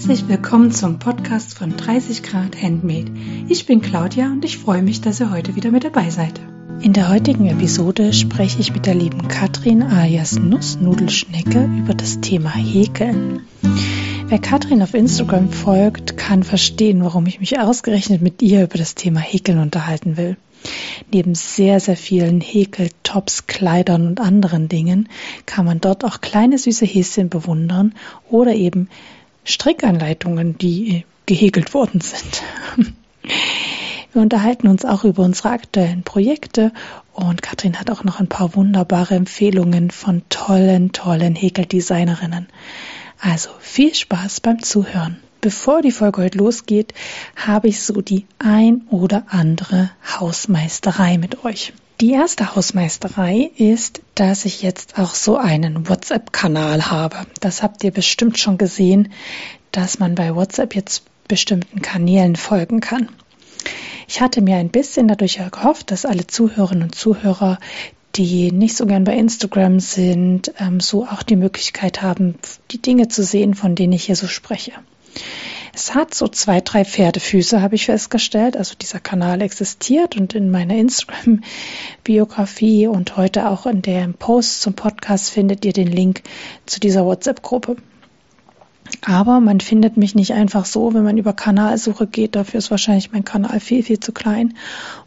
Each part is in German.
Herzlich willkommen zum Podcast von 30 Grad Handmade. Ich bin Claudia und ich freue mich, dass ihr heute wieder mit dabei seid. In der heutigen Episode spreche ich mit der lieben Katrin alias Nussnudelschnecke über das Thema Häkeln. Wer Katrin auf Instagram folgt, kann verstehen, warum ich mich ausgerechnet mit ihr über das Thema Häkeln unterhalten will. Neben sehr, sehr vielen Häkeltops, Kleidern und anderen Dingen kann man dort auch kleine süße Häschen bewundern oder eben Strickanleitungen, die gehäkelt worden sind. Wir unterhalten uns auch über unsere aktuellen Projekte und Katrin hat auch noch ein paar wunderbare Empfehlungen von tollen, tollen Häkeldesignerinnen. Also viel Spaß beim Zuhören. Bevor die Folge heute losgeht, habe ich so die ein oder andere Hausmeisterei mit euch. Die erste Hausmeisterei ist, dass ich jetzt auch so einen WhatsApp-Kanal habe. Das habt ihr bestimmt schon gesehen, dass man bei WhatsApp jetzt bestimmten Kanälen folgen kann. Ich hatte mir ein bisschen dadurch gehofft, dass alle Zuhörerinnen und Zuhörer, die nicht so gern bei Instagram sind, ähm, so auch die Möglichkeit haben, die Dinge zu sehen, von denen ich hier so spreche. Es hat so zwei, drei Pferdefüße, habe ich festgestellt. Also dieser Kanal existiert und in meiner Instagram-Biografie und heute auch in dem Post zum Podcast findet ihr den Link zu dieser WhatsApp-Gruppe. Aber man findet mich nicht einfach so, wenn man über Kanalsuche geht. Dafür ist wahrscheinlich mein Kanal viel, viel zu klein.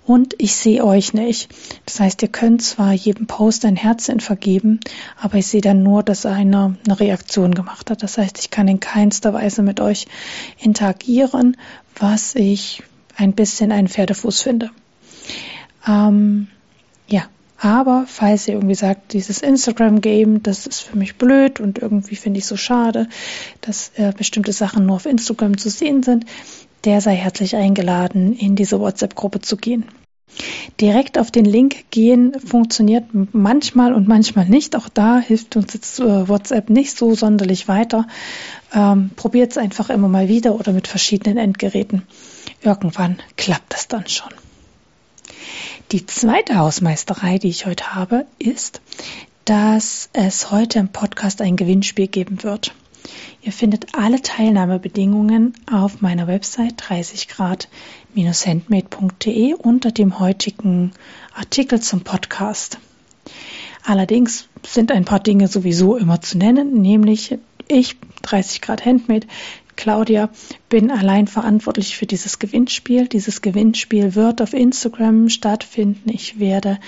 Und ich sehe euch nicht. Das heißt, ihr könnt zwar jedem Post ein Herzchen vergeben, aber ich sehe dann nur, dass einer eine Reaktion gemacht hat. Das heißt, ich kann in keinster Weise mit euch interagieren, was ich ein bisschen einen Pferdefuß finde. Ähm, ja, aber falls ihr irgendwie sagt, dieses Instagram-Game, das ist für mich blöd und irgendwie finde ich so schade, dass äh, bestimmte Sachen nur auf Instagram zu sehen sind, der sei herzlich eingeladen, in diese WhatsApp-Gruppe zu gehen. Direkt auf den Link gehen funktioniert manchmal und manchmal nicht. Auch da hilft uns jetzt äh, WhatsApp nicht so sonderlich weiter. Ähm, Probiert es einfach immer mal wieder oder mit verschiedenen Endgeräten. Irgendwann klappt das dann schon. Die zweite Hausmeisterei, die ich heute habe, ist, dass es heute im Podcast ein Gewinnspiel geben wird. Ihr findet alle Teilnahmebedingungen auf meiner Website 30 Grad-handmade.de unter dem heutigen Artikel zum Podcast. Allerdings sind ein paar Dinge sowieso immer zu nennen, nämlich ich, 30 Grad Handmade, Claudia, bin allein verantwortlich für dieses Gewinnspiel. Dieses Gewinnspiel wird auf Instagram stattfinden. Ich werde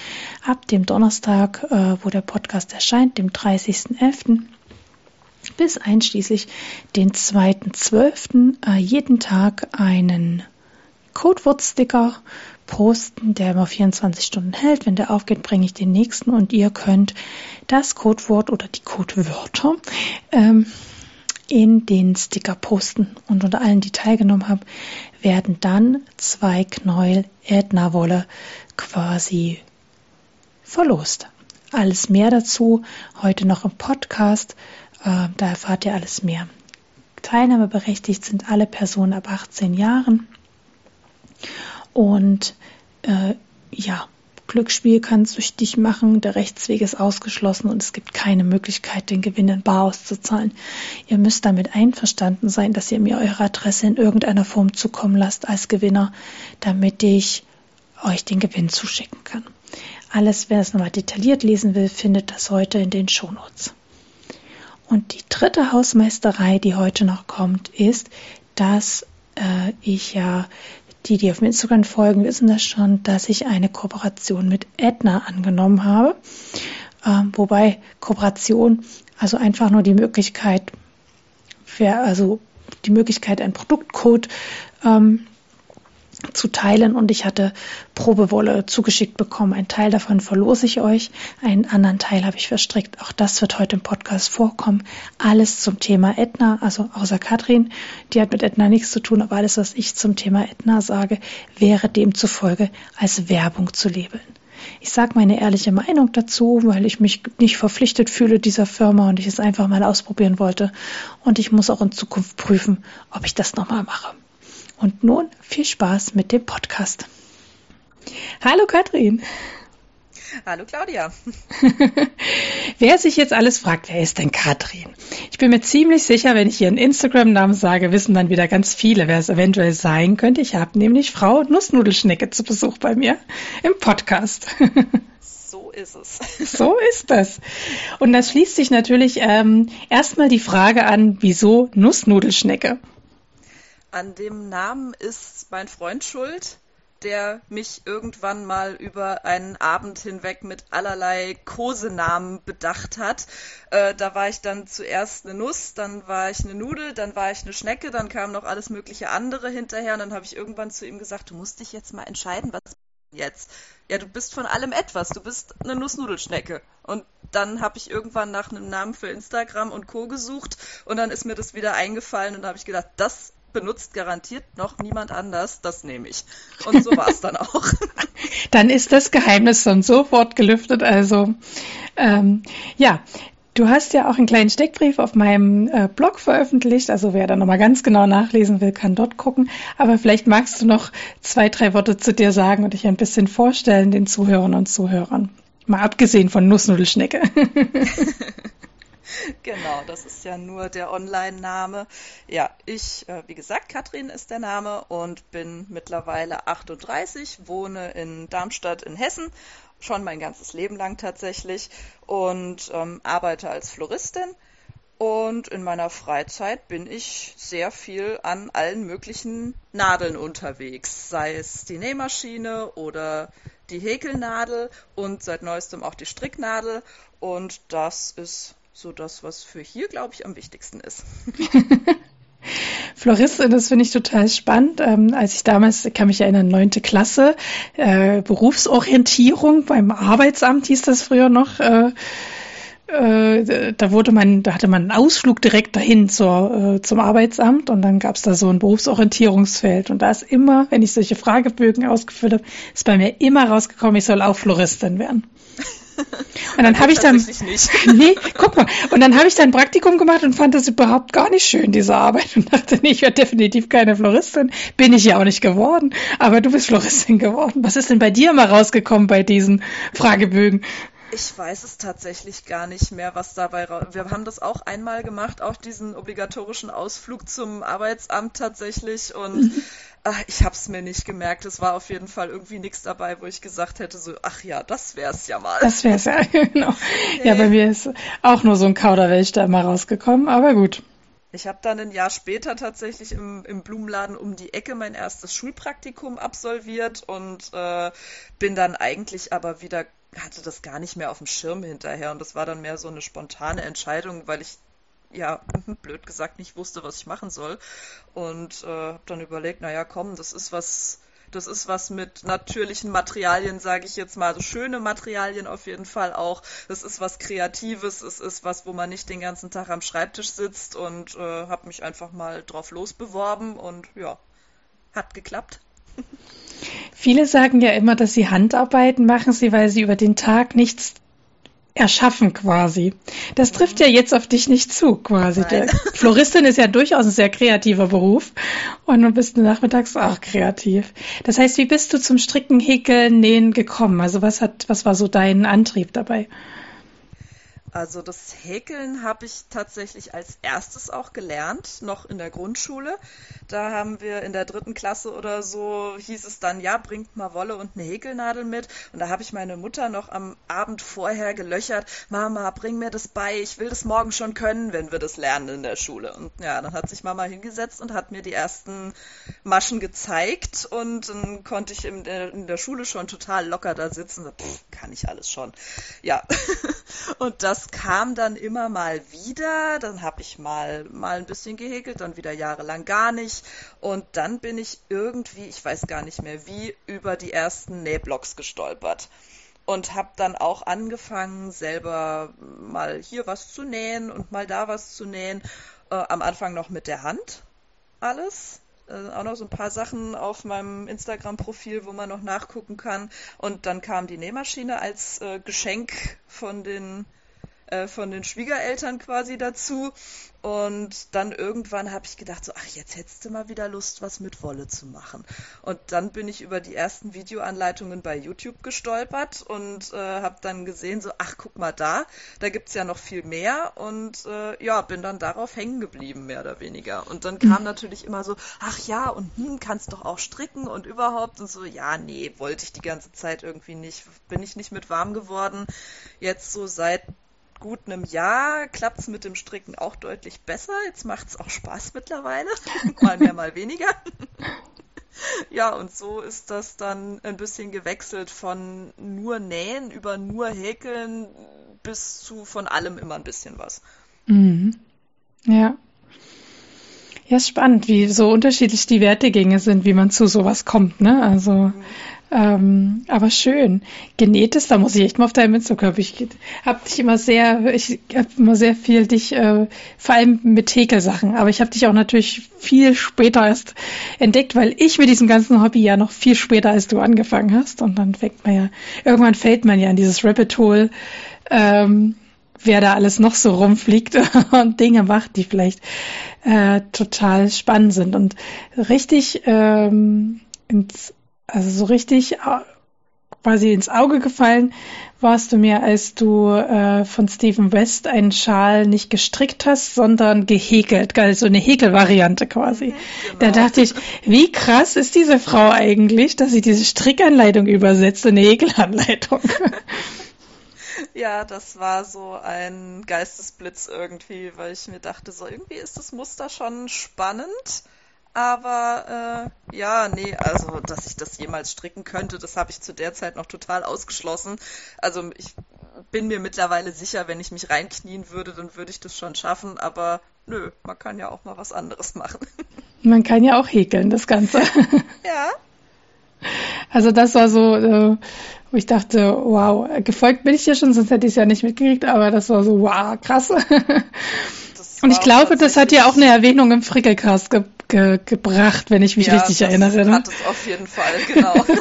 ab dem Donnerstag, äh, wo der Podcast erscheint, dem 30.11., bis einschließlich den 2.12. Äh, jeden Tag einen Codewort-Sticker posten, der immer 24 Stunden hält. Wenn der aufgeht, bringe ich den nächsten und ihr könnt das Codewort oder die Codewörter ähm, in den Sticker posten. Und unter allen, die teilgenommen haben, werden dann zwei Knäuel Ätna-Wolle quasi verlost. Alles mehr dazu heute noch im Podcast. Äh, da erfahrt ihr alles mehr. Teilnahmeberechtigt sind alle Personen ab 18 Jahren. Und äh, ja, Glücksspiel kann süchtig machen, der Rechtsweg ist ausgeschlossen und es gibt keine Möglichkeit, den Gewinn in Bar auszuzahlen. Ihr müsst damit einverstanden sein, dass ihr mir eure Adresse in irgendeiner Form zukommen lasst als Gewinner, damit ich euch den Gewinn zuschicken kann. Alles, wer es nochmal detailliert lesen will, findet das heute in den Shownotes. Und die dritte Hausmeisterei, die heute noch kommt, ist, dass äh, ich ja die, die auf Instagram folgen, wissen das schon, dass ich eine Kooperation mit Edna angenommen habe. Ähm, wobei Kooperation, also einfach nur die Möglichkeit, für, also die Möglichkeit, einen Produktcode ähm, zu teilen und ich hatte Probewolle zugeschickt bekommen. Ein Teil davon verlose ich euch, einen anderen Teil habe ich verstrickt. Auch das wird heute im Podcast vorkommen. Alles zum Thema Edna, also außer Katrin, die hat mit Edna nichts zu tun, aber alles, was ich zum Thema Edna sage, wäre demzufolge als Werbung zu labeln. Ich sage meine ehrliche Meinung dazu, weil ich mich nicht verpflichtet fühle dieser Firma und ich es einfach mal ausprobieren wollte. Und ich muss auch in Zukunft prüfen, ob ich das nochmal mache. Und nun viel Spaß mit dem Podcast. Hallo Katrin. Hallo Claudia. wer sich jetzt alles fragt, wer ist denn Katrin? Ich bin mir ziemlich sicher, wenn ich ihren Instagram-Namen sage, wissen dann wieder ganz viele, wer es eventuell sein könnte. Ich habe nämlich Frau Nussnudelschnecke zu Besuch bei mir im Podcast. So ist es. So ist das. Und das schließt sich natürlich ähm, erstmal die Frage an, wieso Nussnudelschnecke? An dem Namen ist mein Freund schuld der mich irgendwann mal über einen Abend hinweg mit allerlai Kosenamen bedacht hat. Äh, da war ich dann zuerst eine Nuss, dann war ich eine Nudel, dann war ich eine Schnecke, dann kam noch alles mögliche andere hinterher und dann habe ich irgendwann zu ihm gesagt, du musst dich jetzt mal entscheiden, was jetzt? Ja, du bist von allem etwas. Du bist eine Nussnudelschnecke. Und dann habe ich irgendwann nach einem Namen für Instagram und Co. gesucht und dann ist mir das wieder eingefallen und da habe ich gedacht, das benutzt garantiert noch niemand anders, das nehme ich. Und so war es dann auch. dann ist das Geheimnis dann sofort gelüftet. Also ähm, ja, Du hast ja auch einen kleinen Steckbrief auf meinem äh, Blog veröffentlicht. Also wer da nochmal ganz genau nachlesen will, kann dort gucken. Aber vielleicht magst du noch zwei, drei Worte zu dir sagen und dich ein bisschen vorstellen den Zuhörern und Zuhörern. Mal abgesehen von Nussnudelschnecke. genau, das ist ja nur der Online-Name. Ja, ich, äh, wie gesagt, Katrin ist der Name und bin mittlerweile 38, wohne in Darmstadt in Hessen, schon mein ganzes Leben lang tatsächlich und ähm, arbeite als Floristin. Und in meiner Freizeit bin ich sehr viel an allen möglichen Nadeln unterwegs, sei es die Nähmaschine oder die Häkelnadel und seit neuestem auch die Stricknadel. Und das ist so das, was für hier, glaube ich, am wichtigsten ist. Floristin, das finde ich total spannend. Ähm, als ich damals, ich kann mich erinnern, neunte Klasse, äh, Berufsorientierung beim Arbeitsamt hieß das früher noch. Äh, äh, da wurde man, da hatte man einen Ausflug direkt dahin zur, äh, zum Arbeitsamt und dann gab es da so ein Berufsorientierungsfeld und da ist immer, wenn ich solche Fragebögen ausgefüllt habe, ist bei mir immer rausgekommen, ich soll auch Floristin werden. Und dann habe ich dann, nee, guck mal, und dann habe ich dann Praktikum gemacht und fand das überhaupt gar nicht schön, diese Arbeit und dachte, nee, ich werde definitiv keine Floristin, bin ich ja auch nicht geworden, aber du bist Floristin geworden. Was ist denn bei dir mal rausgekommen bei diesen Fragebögen? Ich weiß es tatsächlich gar nicht mehr, was dabei raus. Wir haben das auch einmal gemacht, auch diesen obligatorischen Ausflug zum Arbeitsamt tatsächlich. Und mhm. ach, ich habe es mir nicht gemerkt. Es war auf jeden Fall irgendwie nichts dabei, wo ich gesagt hätte, so, ach ja, das wär's ja mal. Das wär's ja, genau. Nee. Ja, bei mir ist auch nur so ein Kauderwelsch da immer rausgekommen, aber gut. Ich habe dann ein Jahr später tatsächlich im, im, Blumenladen um die Ecke mein erstes Schulpraktikum absolviert und äh, bin dann eigentlich aber wieder hatte das gar nicht mehr auf dem Schirm hinterher und das war dann mehr so eine spontane Entscheidung, weil ich ja, blöd gesagt, nicht wusste, was ich machen soll. Und äh, habe dann überlegt, naja, komm, das ist was, das ist was mit natürlichen Materialien, sage ich jetzt mal, also schöne Materialien auf jeden Fall auch. Das ist was Kreatives, es ist was, wo man nicht den ganzen Tag am Schreibtisch sitzt und äh, habe mich einfach mal drauf losbeworben und ja, hat geklappt. Viele sagen ja immer, dass sie Handarbeiten machen sie, weil sie über den Tag nichts erschaffen quasi. Das trifft ja jetzt auf dich nicht zu, quasi. Floristin ist ja durchaus ein sehr kreativer Beruf und du bist nachmittags auch kreativ. Das heißt, wie bist du zum Stricken, Häkeln, Nähen gekommen? Also was hat, was war so dein Antrieb dabei? Also das Häkeln habe ich tatsächlich als erstes auch gelernt, noch in der Grundschule. Da haben wir in der dritten Klasse oder so, hieß es dann, ja, bringt mal Wolle und eine Häkelnadel mit. Und da habe ich meine Mutter noch am Abend vorher gelöchert, Mama, bring mir das bei, ich will das morgen schon können, wenn wir das lernen in der Schule. Und ja, dann hat sich Mama hingesetzt und hat mir die ersten Maschen gezeigt und dann konnte ich in der, in der Schule schon total locker da sitzen. Pff, kann ich alles schon. Ja. und das kam dann immer mal wieder. Dann habe ich mal, mal ein bisschen gehäkelt, dann wieder jahrelang gar nicht. Und dann bin ich irgendwie, ich weiß gar nicht mehr wie, über die ersten Nähblocks gestolpert. Und habe dann auch angefangen, selber mal hier was zu nähen und mal da was zu nähen. Äh, am Anfang noch mit der Hand alles. Äh, auch noch so ein paar Sachen auf meinem Instagram-Profil, wo man noch nachgucken kann. Und dann kam die Nähmaschine als äh, Geschenk von den äh, von den Schwiegereltern quasi dazu. Und dann irgendwann habe ich gedacht, so, ach, jetzt hättest du mal wieder Lust, was mit Wolle zu machen. Und dann bin ich über die ersten Videoanleitungen bei YouTube gestolpert und äh, habe dann gesehen, so, ach, guck mal da, da gibt's ja noch viel mehr. Und äh, ja, bin dann darauf hängen geblieben, mehr oder weniger. Und dann kam mhm. natürlich immer so, ach ja, und hm, kannst doch auch stricken und überhaupt. Und so, ja, nee, wollte ich die ganze Zeit irgendwie nicht. Bin ich nicht mit warm geworden. Jetzt so seit gut einem Jahr klappt es mit dem Stricken auch deutlich besser. Jetzt macht es auch Spaß mittlerweile. mal mehr, mal weniger. ja, und so ist das dann ein bisschen gewechselt von nur Nähen über nur Häkeln bis zu von allem immer ein bisschen was. Mhm. Ja. Ja, spannend, wie so unterschiedlich die Wertegänge sind, wie man zu sowas kommt, ne? Also, mhm. Ähm, aber schön. Genähtes, da muss ich echt mal auf deinem Instagram. Ich habe dich immer sehr, ich habe immer sehr viel dich, äh, vor allem mit Häkelsachen, aber ich habe dich auch natürlich viel später erst entdeckt, weil ich mit diesem ganzen Hobby ja noch viel später als du angefangen hast. Und dann fängt man ja, irgendwann fällt man ja in dieses Rabbit Hole, ähm, wer da alles noch so rumfliegt und Dinge macht, die vielleicht äh, total spannend sind. Und richtig ähm, ins also so richtig äh, quasi ins Auge gefallen warst du mir, als du äh, von Stephen West einen Schal nicht gestrickt hast, sondern gehäkelt, also eine Häkelvariante quasi. Mhm, genau. Da dachte ich, wie krass ist diese Frau eigentlich, dass sie diese Strickanleitung übersetzt in eine Häkelanleitung. Ja, das war so ein Geistesblitz irgendwie, weil ich mir dachte, so irgendwie ist das Muster schon spannend aber äh, ja, nee, also dass ich das jemals stricken könnte, das habe ich zu der Zeit noch total ausgeschlossen. Also ich bin mir mittlerweile sicher, wenn ich mich reinknien würde, dann würde ich das schon schaffen, aber nö, man kann ja auch mal was anderes machen. Man kann ja auch häkeln, das Ganze. ja. Also das war so, äh, wo ich dachte, wow, gefolgt bin ich dir schon, sonst hätte ich es ja nicht mitgekriegt, aber das war so, wow, krass. Und ich glaube, das hat ja auch eine Erwähnung im Frickelcast ge ge gebracht, wenn ich mich ja, richtig das erinnere. Ne? Hat es auf jeden Fall, genau. das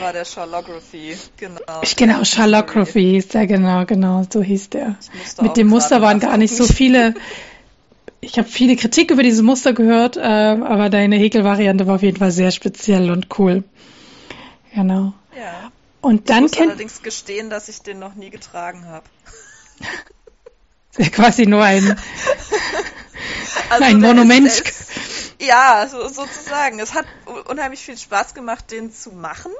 war der Charlography, genau. Ich, genau, Charlography hieß der, genau, genau, so hieß der. Mit dem Muster waren gar nicht so viele. Ich habe viele Kritik über diese Muster gehört, äh, aber deine Häkelvariante war auf jeden Fall sehr speziell und cool. Genau. Ja. Und dann ich muss allerdings gestehen, dass ich den noch nie getragen habe. Quasi nur ein, also ein Monument. Ist, ja, so, sozusagen. Es hat unheimlich viel Spaß gemacht, den zu machen.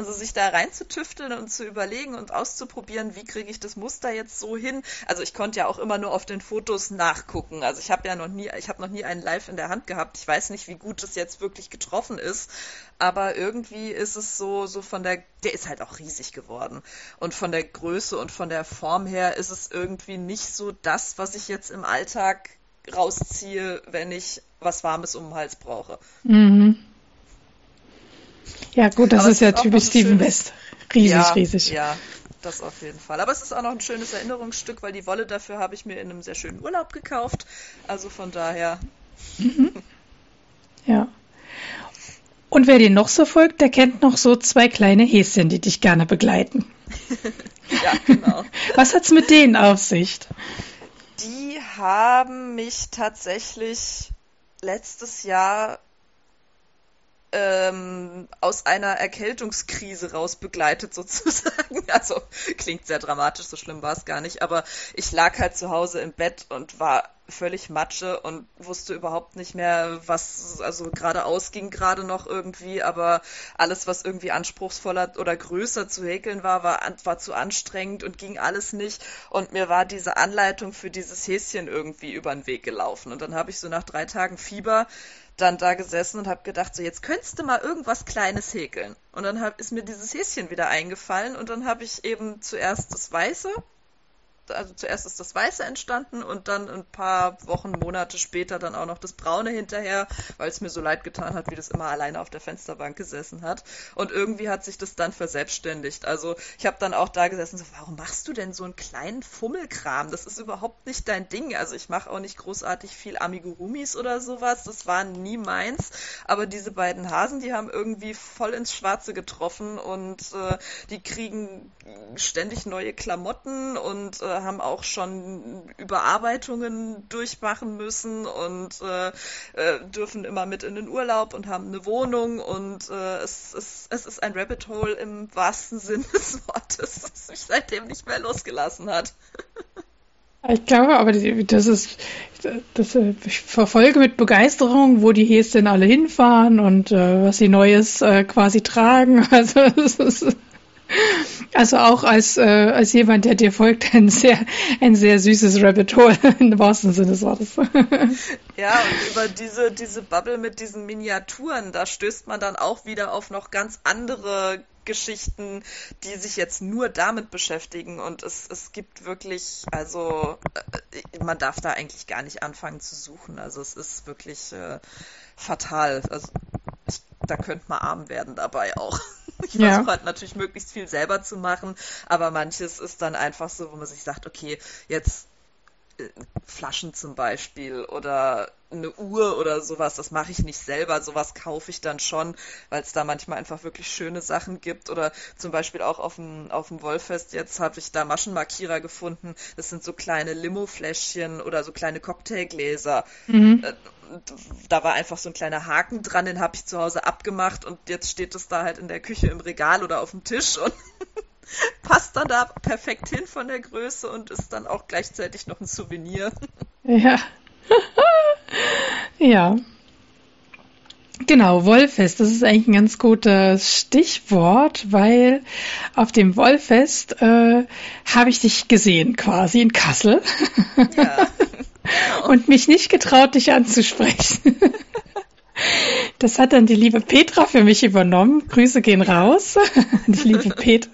Also sich da reinzutüfteln und zu überlegen und auszuprobieren, wie kriege ich das Muster jetzt so hin. Also ich konnte ja auch immer nur auf den Fotos nachgucken. Also ich habe ja noch nie, ich habe noch nie einen Live in der Hand gehabt. Ich weiß nicht, wie gut es jetzt wirklich getroffen ist, aber irgendwie ist es so, so von der, der ist halt auch riesig geworden und von der Größe und von der Form her ist es irgendwie nicht so das, was ich jetzt im Alltag rausziehe, wenn ich was Warmes um den Hals brauche. Mhm. Ja, gut, das Aber ist ja typisch Steven schönes... West. Riesig, ja, riesig. Ja, das auf jeden Fall. Aber es ist auch noch ein schönes Erinnerungsstück, weil die Wolle dafür habe ich mir in einem sehr schönen Urlaub gekauft. Also von daher. Mhm. Ja. Und wer dir noch so folgt, der kennt noch so zwei kleine Häschen, die dich gerne begleiten. ja, genau. Was hat's mit denen auf sich? Die haben mich tatsächlich letztes Jahr ähm, aus einer Erkältungskrise raus begleitet sozusagen. Also klingt sehr dramatisch, so schlimm war es gar nicht, aber ich lag halt zu Hause im Bett und war völlig Matsche und wusste überhaupt nicht mehr, was, also geradeaus ging gerade noch irgendwie, aber alles, was irgendwie anspruchsvoller oder größer zu häkeln war, war, war zu anstrengend und ging alles nicht. Und mir war diese Anleitung für dieses Häschen irgendwie über den Weg gelaufen. Und dann habe ich so nach drei Tagen Fieber dann da gesessen und habe gedacht, so jetzt könntest du mal irgendwas Kleines häkeln. Und dann hab, ist mir dieses Häschen wieder eingefallen und dann habe ich eben zuerst das Weiße also zuerst ist das Weiße entstanden und dann ein paar Wochen, Monate später dann auch noch das Braune hinterher, weil es mir so leid getan hat, wie das immer alleine auf der Fensterbank gesessen hat. Und irgendwie hat sich das dann verselbstständigt. Also ich habe dann auch da gesessen, so, warum machst du denn so einen kleinen Fummelkram? Das ist überhaupt nicht dein Ding. Also ich mache auch nicht großartig viel Amigurumis oder sowas. Das war nie meins. Aber diese beiden Hasen, die haben irgendwie voll ins Schwarze getroffen und äh, die kriegen ständig neue Klamotten und äh, haben auch schon Überarbeitungen durchmachen müssen und äh, äh, dürfen immer mit in den Urlaub und haben eine Wohnung und äh, es, es, es ist ein Rabbit Hole im wahrsten Sinn des Wortes, das mich seitdem nicht mehr losgelassen hat. Ich glaube, aber das ist, das, ich verfolge mit Begeisterung, wo die Häschen alle hinfahren und äh, was sie Neues äh, quasi tragen. Also, ist, also auch als, äh, als jemand, der dir folgt, ein sehr, ein sehr süßes Rabbit Hole im wahrsten Sinne des Wortes. Ja, und über diese, diese Bubble mit diesen Miniaturen, da stößt man dann auch wieder auf noch ganz andere Geschichten, die sich jetzt nur damit beschäftigen und es, es gibt wirklich, also äh, man darf da eigentlich gar nicht anfangen zu suchen. Also es ist wirklich äh, fatal. Also ich, da könnte man arm werden dabei auch. Ich ja. versuche halt natürlich möglichst viel selber zu machen, aber manches ist dann einfach so, wo man sich sagt, okay, jetzt Flaschen zum Beispiel oder eine Uhr oder sowas, das mache ich nicht selber, sowas kaufe ich dann schon, weil es da manchmal einfach wirklich schöne Sachen gibt oder zum Beispiel auch auf dem, auf dem Wollfest jetzt habe ich da Maschenmarkierer gefunden, das sind so kleine Limo-Fläschchen oder so kleine Cocktailgläser. Mhm. Äh, da war einfach so ein kleiner Haken dran, den habe ich zu Hause abgemacht und jetzt steht es da halt in der Küche im Regal oder auf dem Tisch und passt dann da perfekt hin von der Größe und ist dann auch gleichzeitig noch ein Souvenir. Ja. ja. Genau, Wollfest, das ist eigentlich ein ganz gutes Stichwort, weil auf dem Wollfest äh, habe ich dich gesehen, quasi in Kassel. Ja. Und mich nicht getraut, dich anzusprechen. Das hat dann die liebe Petra für mich übernommen. Grüße gehen raus. Die liebe Petra.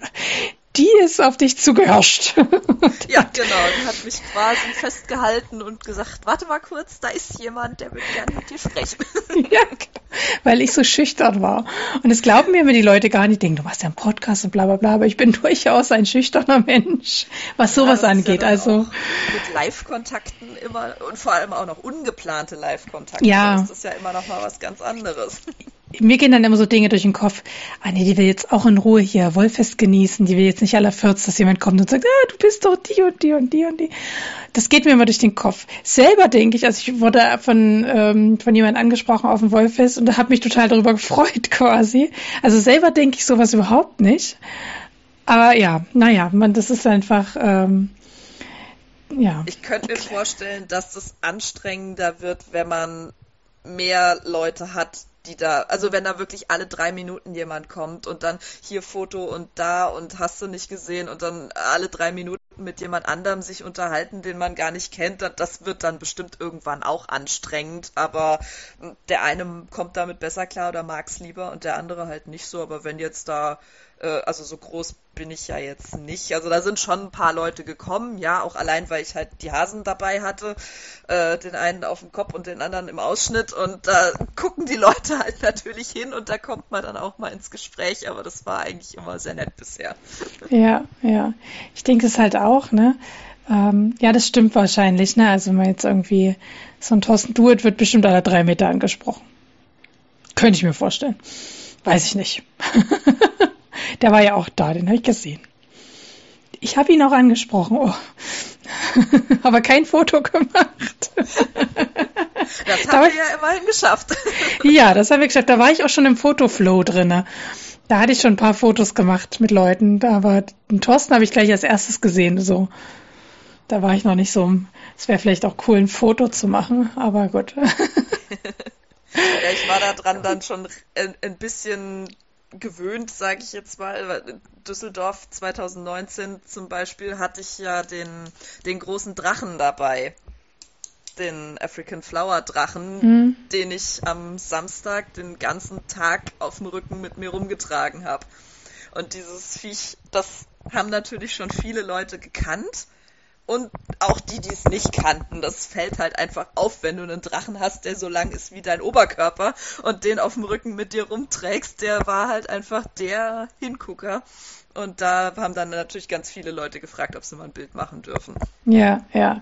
Die ist auf dich zugehirscht. Ja, genau. Die hat mich quasi festgehalten und gesagt, warte mal kurz, da ist jemand, der würde gerne mit dir sprechen. Ja, weil ich so schüchtern war. Und es glauben mir immer die Leute gar nicht, denken, du machst ja einen Podcast und bla bla bla, aber ich bin durchaus ein schüchterner Mensch, was ja, sowas angeht. Ja also mit Live-Kontakten immer und vor allem auch noch ungeplante Live-Kontakte. Ja. Das ist ja immer noch mal was ganz anderes mir gehen dann immer so Dinge durch den Kopf. Ah nee, die will jetzt auch in Ruhe hier Wollfest genießen. Die will jetzt nicht aller 40, dass jemand kommt und sagt, ah, du bist doch die und die und die und die. Das geht mir immer durch den Kopf. Selber denke ich, also ich wurde von, ähm, von jemandem angesprochen auf dem Wollfest und da habe mich total darüber gefreut quasi. Also selber denke ich sowas überhaupt nicht. Aber ja, naja, man, das ist einfach, ähm, ja. Ich könnte mir vorstellen, dass das anstrengender wird, wenn man mehr Leute hat, die da, also wenn da wirklich alle drei Minuten jemand kommt und dann hier Foto und da und hast du nicht gesehen und dann alle drei Minuten mit jemand anderem sich unterhalten, den man gar nicht kennt, das wird dann bestimmt irgendwann auch anstrengend, aber der eine kommt damit besser klar oder mag es lieber und der andere halt nicht so, aber wenn jetzt da also so groß bin ich ja jetzt nicht. Also da sind schon ein paar Leute gekommen, ja, auch allein, weil ich halt die Hasen dabei hatte, äh, den einen auf dem Kopf und den anderen im Ausschnitt und da gucken die Leute halt natürlich hin und da kommt man dann auch mal ins Gespräch, aber das war eigentlich immer sehr nett bisher. Ja, ja. Ich denke es halt auch, ne? Ähm, ja, das stimmt wahrscheinlich, ne? Also wenn man jetzt irgendwie so ein Thorsten Duet wird bestimmt alle drei Meter angesprochen. Könnte ich mir vorstellen. Weiß ich nicht. Der war ja auch da, den habe ich gesehen. Ich habe ihn auch angesprochen, oh. aber kein Foto gemacht. Das haben wir ja immerhin geschafft. ja, das haben wir geschafft. Da war ich auch schon im Fotoflow drin. Da hatte ich schon ein paar Fotos gemacht mit Leuten, aber den Thorsten habe ich gleich als erstes gesehen. So, da war ich noch nicht so. Es wäre vielleicht auch cool, ein Foto zu machen, aber gut. ja, ich war da dran dann schon ein, ein bisschen gewöhnt, sage ich jetzt mal. Düsseldorf 2019 zum Beispiel hatte ich ja den, den großen Drachen dabei. Den African Flower Drachen, mhm. den ich am Samstag den ganzen Tag auf dem Rücken mit mir rumgetragen habe. Und dieses Viech, das haben natürlich schon viele Leute gekannt und auch die, die es nicht kannten. Das fällt halt einfach auf, wenn du einen Drachen hast, der so lang ist wie dein Oberkörper und den auf dem Rücken mit dir rumträgst. Der war halt einfach der Hingucker. Und da haben dann natürlich ganz viele Leute gefragt, ob sie mal ein Bild machen dürfen. Ja, ja.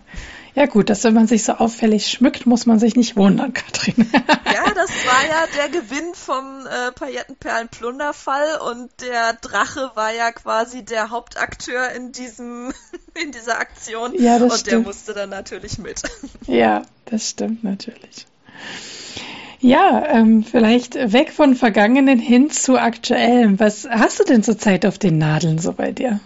Ja gut, dass wenn man sich so auffällig schmückt, muss man sich nicht wundern, Katrin. ja, das war ja der Gewinn vom äh, Paillettenperlen-Plunderfall und der Drache war ja quasi der Hauptakteur in diesem, in dieser Aktion. Ja, das und stimmt. der musste dann natürlich mit. ja, das stimmt natürlich. Ja, ähm, vielleicht weg von Vergangenen hin zu Aktuellem. Was hast du denn zurzeit auf den Nadeln so bei dir?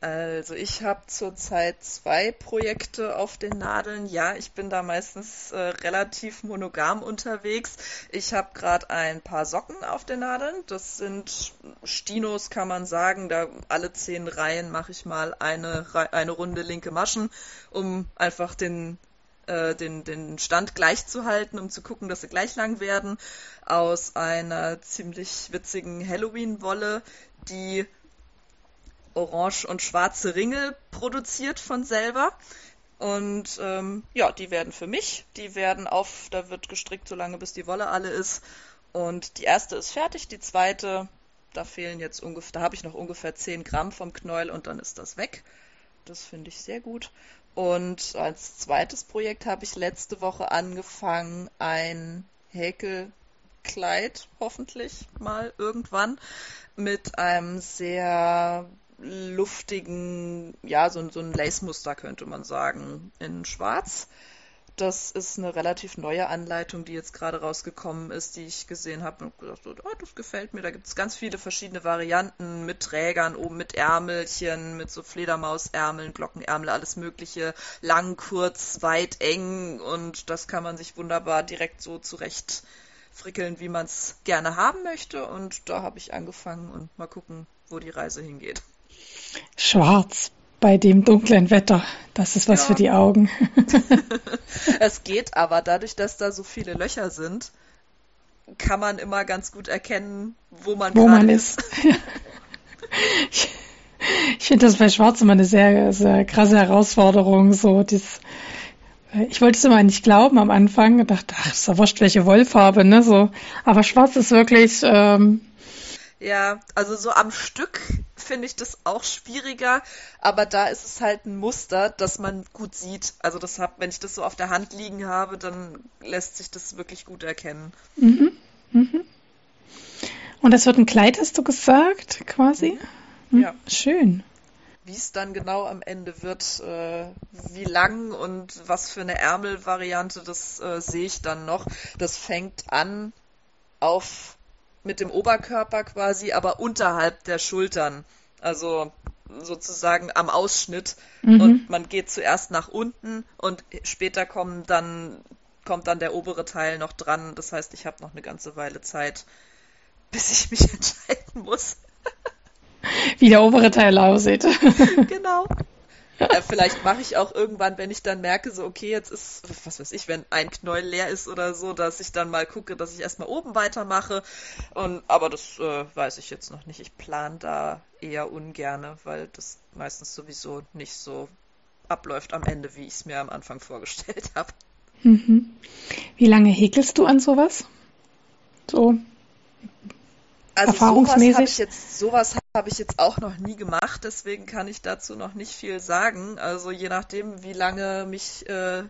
Also ich habe zurzeit zwei Projekte auf den Nadeln. Ja, ich bin da meistens äh, relativ monogam unterwegs. Ich habe gerade ein paar Socken auf den Nadeln. Das sind Stinos, kann man sagen. Da alle zehn Reihen mache ich mal eine, eine Runde linke Maschen, um einfach den äh, den, den Stand gleich zu halten, um zu gucken, dass sie gleich lang werden, aus einer ziemlich witzigen Halloween-Wolle, die orange und schwarze Ringe produziert von selber. Und ähm, ja, die werden für mich. Die werden auf, da wird gestrickt, solange bis die Wolle alle ist. Und die erste ist fertig, die zweite, da fehlen jetzt ungefähr, da habe ich noch ungefähr 10 Gramm vom Knäuel und dann ist das weg. Das finde ich sehr gut. Und als zweites Projekt habe ich letzte Woche angefangen, ein Häkelkleid, hoffentlich mal irgendwann, mit einem sehr luftigen, ja, so, so ein Lace-Muster könnte man sagen, in Schwarz. Das ist eine relativ neue Anleitung, die jetzt gerade rausgekommen ist, die ich gesehen habe und gedacht, oh, das gefällt mir. Da gibt es ganz viele verschiedene Varianten mit Trägern oben, mit Ärmelchen, mit so Fledermausärmeln, Glockenärmel, alles Mögliche, lang, kurz, weit, eng und das kann man sich wunderbar direkt so zurecht frickeln, wie man es gerne haben möchte. Und da habe ich angefangen und mal gucken, wo die Reise hingeht. Schwarz, bei dem dunklen Wetter. Das ist was ja. für die Augen. es geht aber dadurch, dass da so viele Löcher sind, kann man immer ganz gut erkennen, wo man wo man ist. ist. ich, ich finde das bei Schwarz immer eine sehr, sehr krasse Herausforderung. So dies, ich wollte es immer nicht glauben am Anfang. Dachte, ach, ist ja wurscht, welche Wollfarbe, ne? So. Aber Schwarz ist wirklich. Ähm, ja, also so am Stück finde ich das auch schwieriger, aber da ist es halt ein Muster, das man gut sieht. Also das hab, wenn ich das so auf der Hand liegen habe, dann lässt sich das wirklich gut erkennen. Mhm. Mhm. Und das wird ein Kleid, hast du gesagt, quasi? Mhm. Ja. Schön. Wie es dann genau am Ende wird, äh, wie lang und was für eine Ärmelvariante, das äh, sehe ich dann noch. Das fängt an auf mit dem Oberkörper quasi, aber unterhalb der Schultern. Also sozusagen am Ausschnitt. Mhm. Und man geht zuerst nach unten und später kommen dann, kommt dann der obere Teil noch dran. Das heißt, ich habe noch eine ganze Weile Zeit, bis ich mich entscheiden muss. Wie der obere Teil aussieht. genau. Äh, vielleicht mache ich auch irgendwann, wenn ich dann merke, so, okay, jetzt ist, was weiß ich, wenn ein Knäuel leer ist oder so, dass ich dann mal gucke, dass ich erstmal oben weitermache. Und, aber das äh, weiß ich jetzt noch nicht. Ich plane da eher ungerne, weil das meistens sowieso nicht so abläuft am Ende, wie ich es mir am Anfang vorgestellt habe. Mhm. Wie lange häkelst du an sowas? So also erfahrungsmäßig? Sowas habe ich, jetzt, sowas hab ich jetzt auch noch nie gemacht, deswegen kann ich dazu noch nicht viel sagen. Also je nachdem, wie lange mich äh,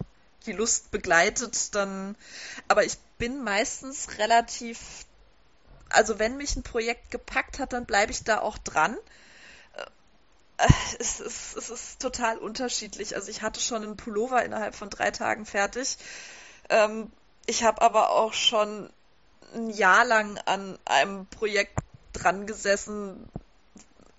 die Lust begleitet, dann. Aber ich bin meistens relativ. Also wenn mich ein Projekt gepackt hat, dann bleibe ich da auch dran. Äh, es ist, es ist total unterschiedlich. Also ich hatte schon einen Pullover innerhalb von drei Tagen fertig. Ähm, ich habe aber auch schon ein Jahr lang an einem Projekt dran gesessen,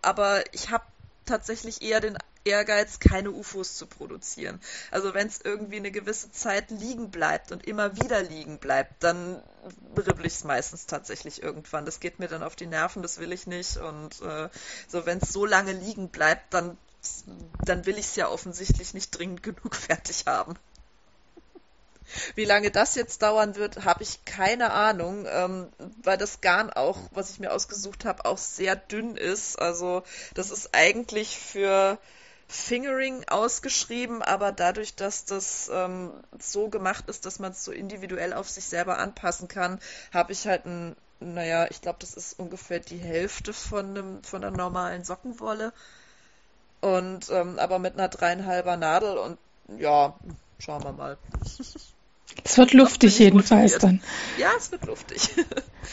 aber ich habe tatsächlich eher den Ehrgeiz, keine UFOs zu produzieren. Also wenn es irgendwie eine gewisse Zeit liegen bleibt und immer wieder liegen bleibt, dann ribbel ich es meistens tatsächlich irgendwann. Das geht mir dann auf die Nerven, das will ich nicht. Und äh, so, wenn es so lange liegen bleibt, dann, dann will ich es ja offensichtlich nicht dringend genug fertig haben. Wie lange das jetzt dauern wird, habe ich keine Ahnung, ähm, weil das Garn auch, was ich mir ausgesucht habe, auch sehr dünn ist. Also das ist eigentlich für Fingering ausgeschrieben, aber dadurch, dass das ähm, so gemacht ist, dass man es so individuell auf sich selber anpassen kann, habe ich halt ein, naja, ich glaube, das ist ungefähr die Hälfte von einem, von einer normalen Sockenwolle. Und ähm, aber mit einer dreieinhalber Nadel und ja, schauen wir mal. Es wird luftig jedenfalls dann. Ja, es wird luftig.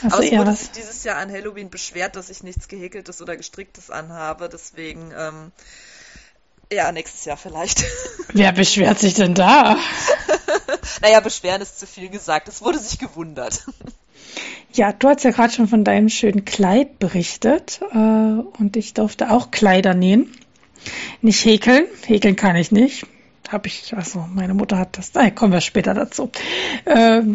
Hast Aber eher wurde was? sich dieses Jahr an Halloween beschwert, dass ich nichts gehäkeltes oder gestricktes anhabe. Deswegen, ähm, ja, nächstes Jahr vielleicht. Wer beschwert sich denn da? naja, beschweren ist zu viel gesagt. Es wurde sich gewundert. Ja, du hast ja gerade schon von deinem schönen Kleid berichtet äh, und ich durfte auch Kleider nähen. Nicht häkeln, häkeln kann ich nicht. Habe ich, also meine Mutter hat das, da kommen wir später dazu. Ähm,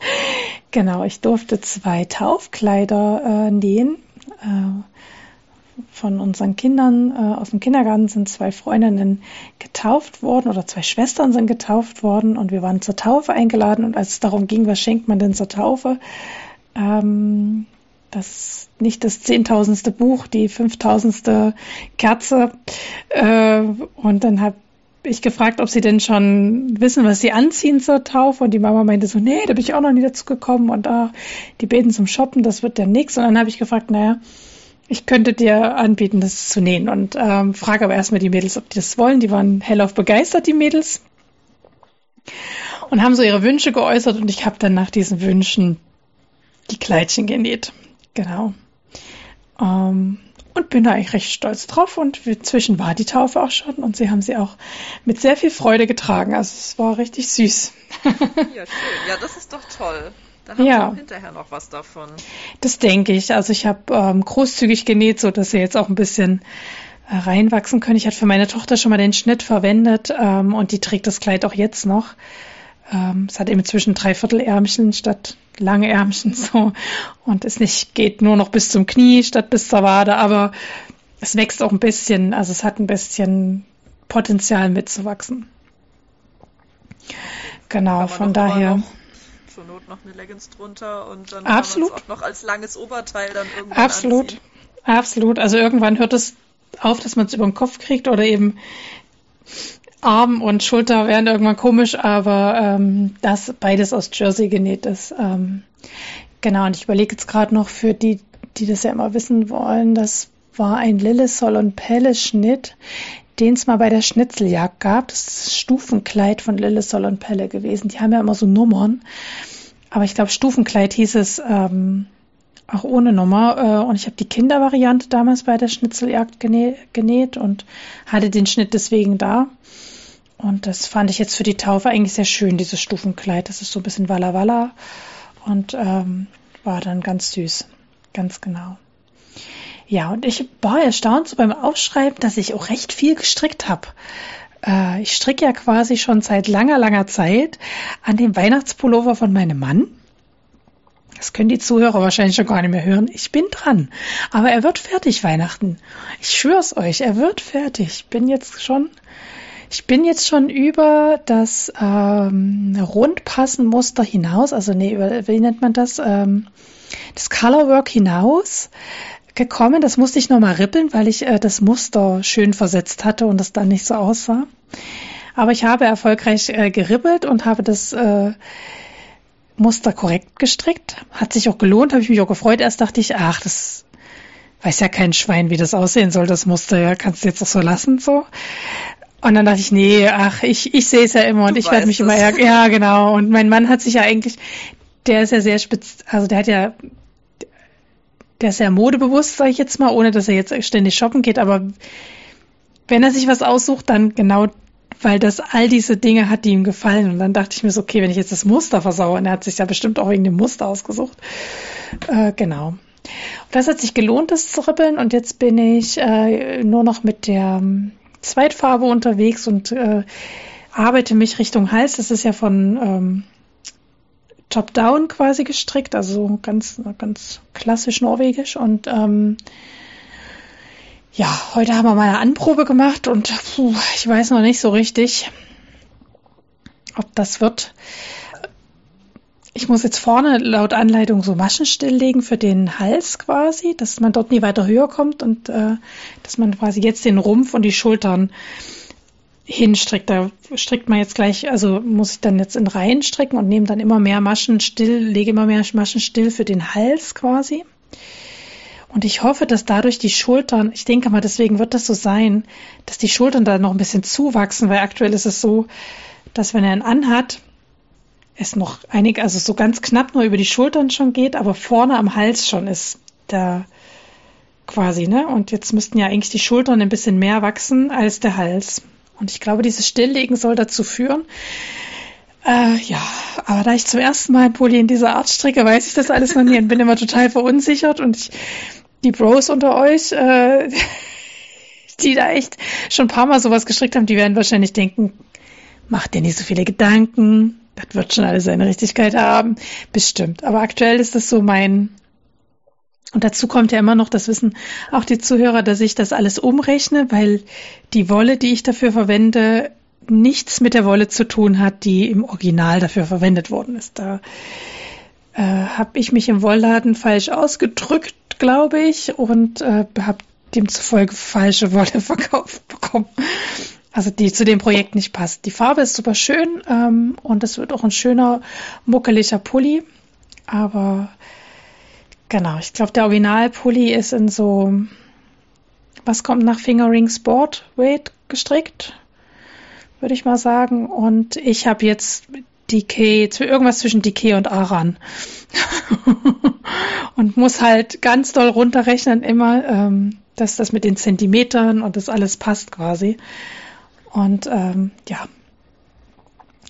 genau, ich durfte zwei Taufkleider äh, nähen. Äh, von unseren Kindern äh, aus dem Kindergarten sind zwei Freundinnen getauft worden oder zwei Schwestern sind getauft worden und wir waren zur Taufe eingeladen und als es darum ging, was schenkt man denn zur Taufe, ähm, das nicht das zehntausendste Buch, die fünftausendste Kerze äh, und dann habe ich gefragt, ob sie denn schon wissen, was sie anziehen zur Taufe. Und die Mama meinte so, nee, da bin ich auch noch nie dazu gekommen. Und ah, die beten zum Shoppen, das wird ja nix. Und dann habe ich gefragt, naja, ich könnte dir anbieten, das zu nähen. Und ähm, frage aber erstmal die Mädels, ob die das wollen. Die waren hellauf begeistert, die Mädels. Und haben so ihre Wünsche geäußert. Und ich habe dann nach diesen Wünschen die Kleidchen genäht. Genau. Ähm, und bin da eigentlich recht stolz drauf. Und inzwischen war die Taufe auch schon und sie haben sie auch mit sehr viel Freude getragen. Also es war richtig süß. ja, schön. Ja, das ist doch toll. Dann haben Ja. wir auch hinterher noch was davon. Das denke ich. Also ich habe ähm, großzügig genäht, so dass sie jetzt auch ein bisschen äh, reinwachsen können. Ich hatte für meine Tochter schon mal den Schnitt verwendet ähm, und die trägt das Kleid auch jetzt noch. Ähm, es hat eben inzwischen Dreiviertelärmchen statt lange Ärmchen so und es nicht geht nur noch bis zum Knie statt bis zur Wade, aber es wächst auch ein bisschen, also es hat ein bisschen Potenzial mitzuwachsen. Genau, von daher. Zur Not noch eine Leggings drunter und dann Absolut. auch noch als langes Oberteil dann irgendwann Absolut, anziehen. absolut. Also irgendwann hört es auf, dass man es über den Kopf kriegt oder eben Arm und Schulter werden irgendwann komisch, aber ähm, das beides aus Jersey genäht ist. Ähm, genau, und ich überlege jetzt gerade noch für die, die das ja immer wissen wollen, das war ein Lillesol und Pelle Schnitt, den es mal bei der Schnitzeljagd gab. Das ist das Stufenkleid von Lillesol und Pelle gewesen. Die haben ja immer so Nummern. Aber ich glaube, Stufenkleid hieß es ähm, auch ohne Nummer. Äh, und ich habe die Kindervariante damals bei der Schnitzeljagd genä genäht und hatte den Schnitt deswegen da. Und das fand ich jetzt für die Taufe eigentlich sehr schön, dieses Stufenkleid. Das ist so ein bisschen Walla Walla und ähm, war dann ganz süß. Ganz genau. Ja, und ich war erstaunt so beim Aufschreiben, dass ich auch recht viel gestrickt habe. Äh, ich stricke ja quasi schon seit langer, langer Zeit an dem Weihnachtspullover von meinem Mann. Das können die Zuhörer wahrscheinlich schon gar nicht mehr hören. Ich bin dran. Aber er wird fertig Weihnachten. Ich schwör's euch, er wird fertig. Ich bin jetzt schon, ich bin jetzt schon über das ähm, Rundpassenmuster hinaus, also nee, über, wie nennt man das? Ähm, das Colorwork hinaus gekommen. Das musste ich nochmal rippeln, weil ich äh, das Muster schön versetzt hatte und das dann nicht so aussah. Aber ich habe erfolgreich äh, geribbelt und habe das äh, Muster korrekt gestrickt. Hat sich auch gelohnt, habe ich mich auch gefreut. Erst dachte ich, ach, das weiß ja kein Schwein, wie das aussehen soll, das Muster. Ja, kannst du jetzt auch so lassen, so. Und dann dachte ich, nee, ach, ich, ich sehe es ja immer und Du ich werde mich immer ärgern. Ja, genau. Und mein Mann hat sich ja eigentlich, der ist ja sehr spitz, also der hat ja, der ist sehr modebewusst, sage ich jetzt mal, ohne dass er jetzt ständig shoppen geht, aber wenn er sich was aussucht, dann genau, weil das all diese Dinge hat, die ihm gefallen. Und dann dachte ich mir so, okay, wenn ich jetzt das Muster versaue, und er hat sich ja bestimmt auch wegen dem Muster ausgesucht. Äh, genau. Und das hat sich gelohnt, das zu ribbeln. Und jetzt bin ich äh, nur noch mit der Zweitfarbe unterwegs und äh, arbeite mich Richtung Hals. Das ist ja von ähm, Top-Down quasi gestrickt, also ganz, ganz klassisch norwegisch. Und ähm, ja, heute haben wir mal eine Anprobe gemacht und puh, ich weiß noch nicht so richtig, ob das wird. Ich muss jetzt vorne laut Anleitung so Maschen stilllegen für den Hals quasi, dass man dort nie weiter höher kommt und äh, dass man quasi jetzt den Rumpf und die Schultern hinstrickt. Da strickt man jetzt gleich, also muss ich dann jetzt in Reihen stricken und nehme dann immer mehr Maschen still, lege immer mehr Maschen still für den Hals quasi. Und ich hoffe, dass dadurch die Schultern, ich denke mal, deswegen wird das so sein, dass die Schultern da noch ein bisschen zuwachsen, weil aktuell ist es so, dass wenn er ihn anhat, es noch einig, also so ganz knapp nur über die Schultern schon geht, aber vorne am Hals schon ist da quasi, ne? Und jetzt müssten ja eigentlich die Schultern ein bisschen mehr wachsen als der Hals. Und ich glaube, dieses Stilllegen soll dazu führen. Äh, ja, aber da ich zum ersten Mal ein Pulli in dieser Art stricke, weiß ich das alles noch nie und bin immer total verunsichert. Und ich, die Bros unter euch, äh, die da echt schon ein paar Mal sowas gestrickt haben, die werden wahrscheinlich denken, mach dir nicht so viele Gedanken, das wird schon alles seine Richtigkeit haben. Bestimmt. Aber aktuell ist das so mein. Und dazu kommt ja immer noch das Wissen, auch die Zuhörer, dass ich das alles umrechne, weil die Wolle, die ich dafür verwende, nichts mit der Wolle zu tun hat, die im Original dafür verwendet worden ist. Da äh, habe ich mich im Wollladen falsch ausgedrückt, glaube ich, und äh, habe demzufolge falsche Wolle verkauft bekommen also die zu dem Projekt nicht passt. Die Farbe ist super schön ähm, und es wird auch ein schöner, muckeliger Pulli. Aber genau, ich glaube, der Originalpulli ist in so, was kommt nach Fingering Sport Weight gestrickt, würde ich mal sagen. Und ich habe jetzt Decay, irgendwas zwischen Decay und Aran. und muss halt ganz doll runterrechnen immer, ähm, dass das mit den Zentimetern und das alles passt quasi. Und ähm, ja,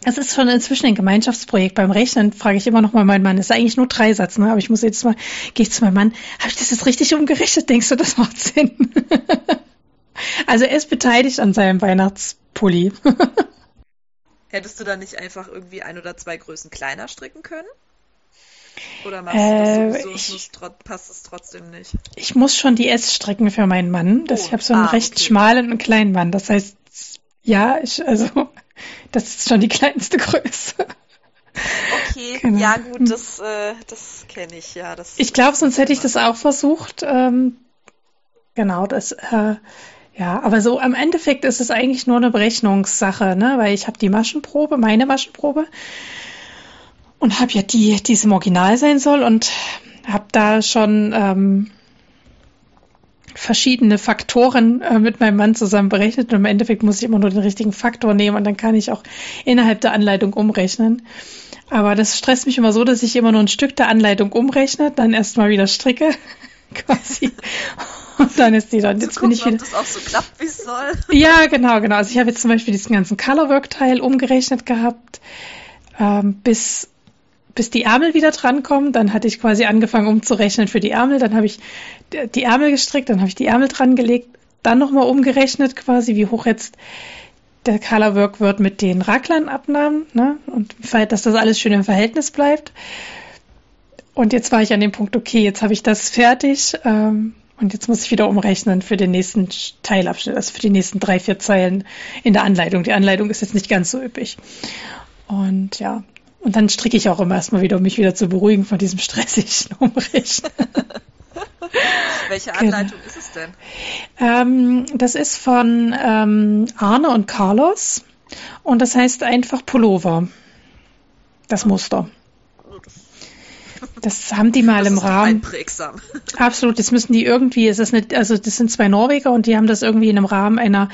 es ist schon inzwischen ein Gemeinschaftsprojekt. Beim Rechnen frage ich immer noch mal meinen Mann. Es ist eigentlich nur drei Satz, ne? Aber ich muss jetzt mal, gehe ich zu meinem Mann, habe ich das jetzt richtig umgerechnet? Denkst du, das macht Sinn? also er ist beteiligt an seinem Weihnachtspulli. Hättest du da nicht einfach irgendwie ein oder zwei Größen kleiner stricken können? Oder machst du das äh, sowieso, ich, passt es trotzdem nicht? Ich muss schon die S stricken für meinen Mann. Das, oh, ich habe so einen ah, recht okay. schmalen und kleinen Mann. Das heißt, ja, ich, also, das ist schon die kleinste Größe. Okay, genau. ja gut, das, äh, das kenne ich, ja. Das, ich glaube, sonst hätte ich das auch versucht. Ähm, genau, das, äh, ja, aber so am Endeffekt ist es eigentlich nur eine Berechnungssache, ne? Weil ich habe die Maschenprobe, meine Maschenprobe, und habe ja die, die es im Original sein soll und habe da schon ähm, verschiedene Faktoren äh, mit meinem Mann zusammen berechnet und im Endeffekt muss ich immer nur den richtigen Faktor nehmen und dann kann ich auch innerhalb der Anleitung umrechnen. Aber das stresst mich immer so, dass ich immer nur ein Stück der Anleitung umrechne, dann erstmal wieder stricke, quasi. Und dann ist die dann. Jetzt gucken, bin ich wieder. Ob das auch so klappt, wie es soll. Ja, genau, genau. Also ich habe jetzt zum Beispiel diesen ganzen Colorwork-Teil umgerechnet gehabt, ähm, bis bis die Ärmel wieder drankommen. Dann hatte ich quasi angefangen umzurechnen für die Ärmel. Dann habe ich die Ärmel gestrickt, dann habe ich die Ärmel dran gelegt, dann nochmal umgerechnet quasi, wie hoch jetzt der Colorwork wird mit den Raglanabnahmen ne? und dass das alles schön im Verhältnis bleibt. Und jetzt war ich an dem Punkt, okay, jetzt habe ich das fertig ähm, und jetzt muss ich wieder umrechnen für den nächsten Teilabschnitt, also für die nächsten drei, vier Zeilen in der Anleitung. Die Anleitung ist jetzt nicht ganz so üppig. Und ja, und dann stricke ich auch immer erstmal wieder, um mich wieder zu beruhigen von diesem stressigen Umrechnen. Welche genau. Anleitung genau. ist es denn? Ähm, das ist von ähm, Arne und Carlos und das heißt einfach Pullover. Das Muster. Das haben die mal das im ist Rahmen. Einprägsam. Absolut, das müssen die irgendwie, ist das nicht, also das sind zwei Norweger und die haben das irgendwie in einem Rahmen einer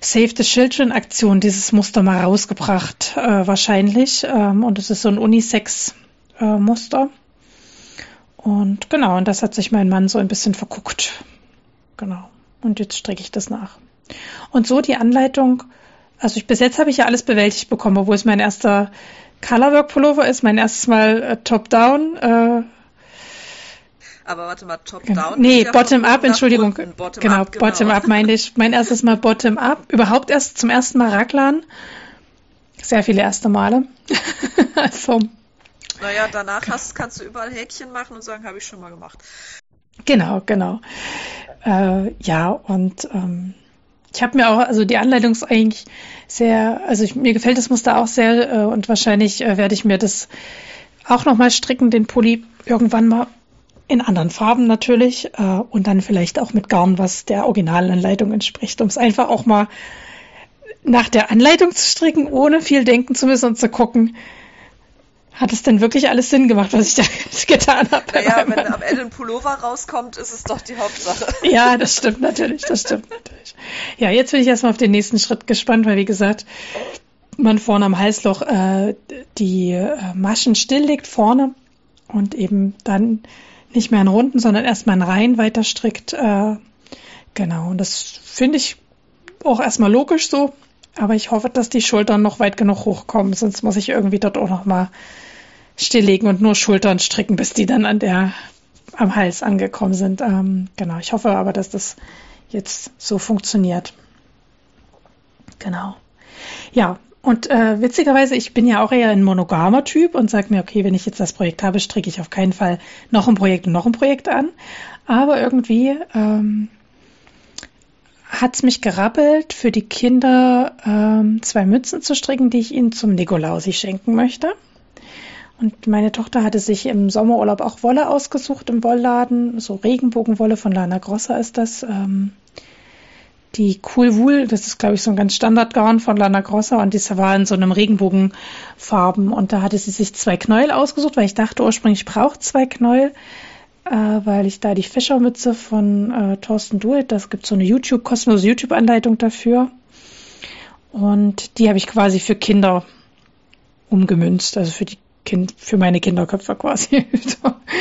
Save the Children Aktion dieses Muster mal rausgebracht, äh, wahrscheinlich. Ähm, und es ist so ein Unisex-Muster. Äh, und genau, und das hat sich mein Mann so ein bisschen verguckt. Genau. Und jetzt stricke ich das nach. Und so die Anleitung, also ich, bis jetzt habe ich ja alles bewältigt bekommen, obwohl es mein erster Colorwork Pullover ist, mein erstes Mal äh, Top-Down. Äh, aber warte mal, Top-Down? Genau. Nee, Bottom-Up, Entschuldigung. Bottom genau, genau. Bottom-Up meine ich. Mein erstes Mal Bottom-Up. Überhaupt erst zum ersten Mal Raglan. Sehr viele erste Male. also, naja, danach hast, kannst du überall Häkchen machen und sagen, habe ich schon mal gemacht. Genau, genau. Äh, ja, und ähm, ich habe mir auch, also die Anleitung ist eigentlich sehr, also ich, mir gefällt das Muster auch sehr äh, und wahrscheinlich äh, werde ich mir das auch nochmal stricken, den Pulli irgendwann mal in anderen Farben natürlich äh, und dann vielleicht auch mit Garn, was der Originalanleitung entspricht, um es einfach auch mal nach der Anleitung zu stricken, ohne viel denken zu müssen und zu gucken, hat es denn wirklich alles Sinn gemacht, was ich da getan habe? Naja, wenn am Ende ein Pullover rauskommt, ist es doch die Hauptsache. Ja, das stimmt natürlich, das stimmt natürlich. Ja, jetzt bin ich erstmal auf den nächsten Schritt gespannt, weil wie gesagt, man vorne am Halsloch äh, die äh, Maschen stilllegt vorne und eben dann nicht mehr in Runden, sondern erstmal in Reihen weiter strickt. Äh, genau, und das finde ich auch erstmal logisch so, aber ich hoffe, dass die Schultern noch weit genug hochkommen, sonst muss ich irgendwie dort auch noch mal stilllegen und nur Schultern stricken, bis die dann an der am Hals angekommen sind. Ähm, genau, ich hoffe aber, dass das jetzt so funktioniert. Genau. Ja, und äh, witzigerweise, ich bin ja auch eher ein monogamer Typ und sage mir, okay, wenn ich jetzt das Projekt habe, stricke ich auf keinen Fall noch ein Projekt und noch ein Projekt an. Aber irgendwie ähm, hat es mich gerappelt, für die Kinder ähm, zwei Mützen zu stricken, die ich ihnen zum Nikolausi schenken möchte. Und meine Tochter hatte sich im Sommerurlaub auch Wolle ausgesucht im Wollladen. So Regenbogenwolle von Lana Grossa ist das. Ähm, die Cool Wool, das ist, glaube ich, so ein ganz Standardgarn von Lana Grossa und das war in so einem Regenbogenfarben. Und da hatte sie sich zwei Knäuel ausgesucht, weil ich dachte ursprünglich, ich brauche zwei Knäuel, äh, weil ich da die Fischermütze von äh, Thorsten Duet, das gibt so eine YouTube, kostenlose YouTube-Anleitung dafür. Und die habe ich quasi für Kinder umgemünzt, also für die Kind, für meine Kinderköpfe quasi.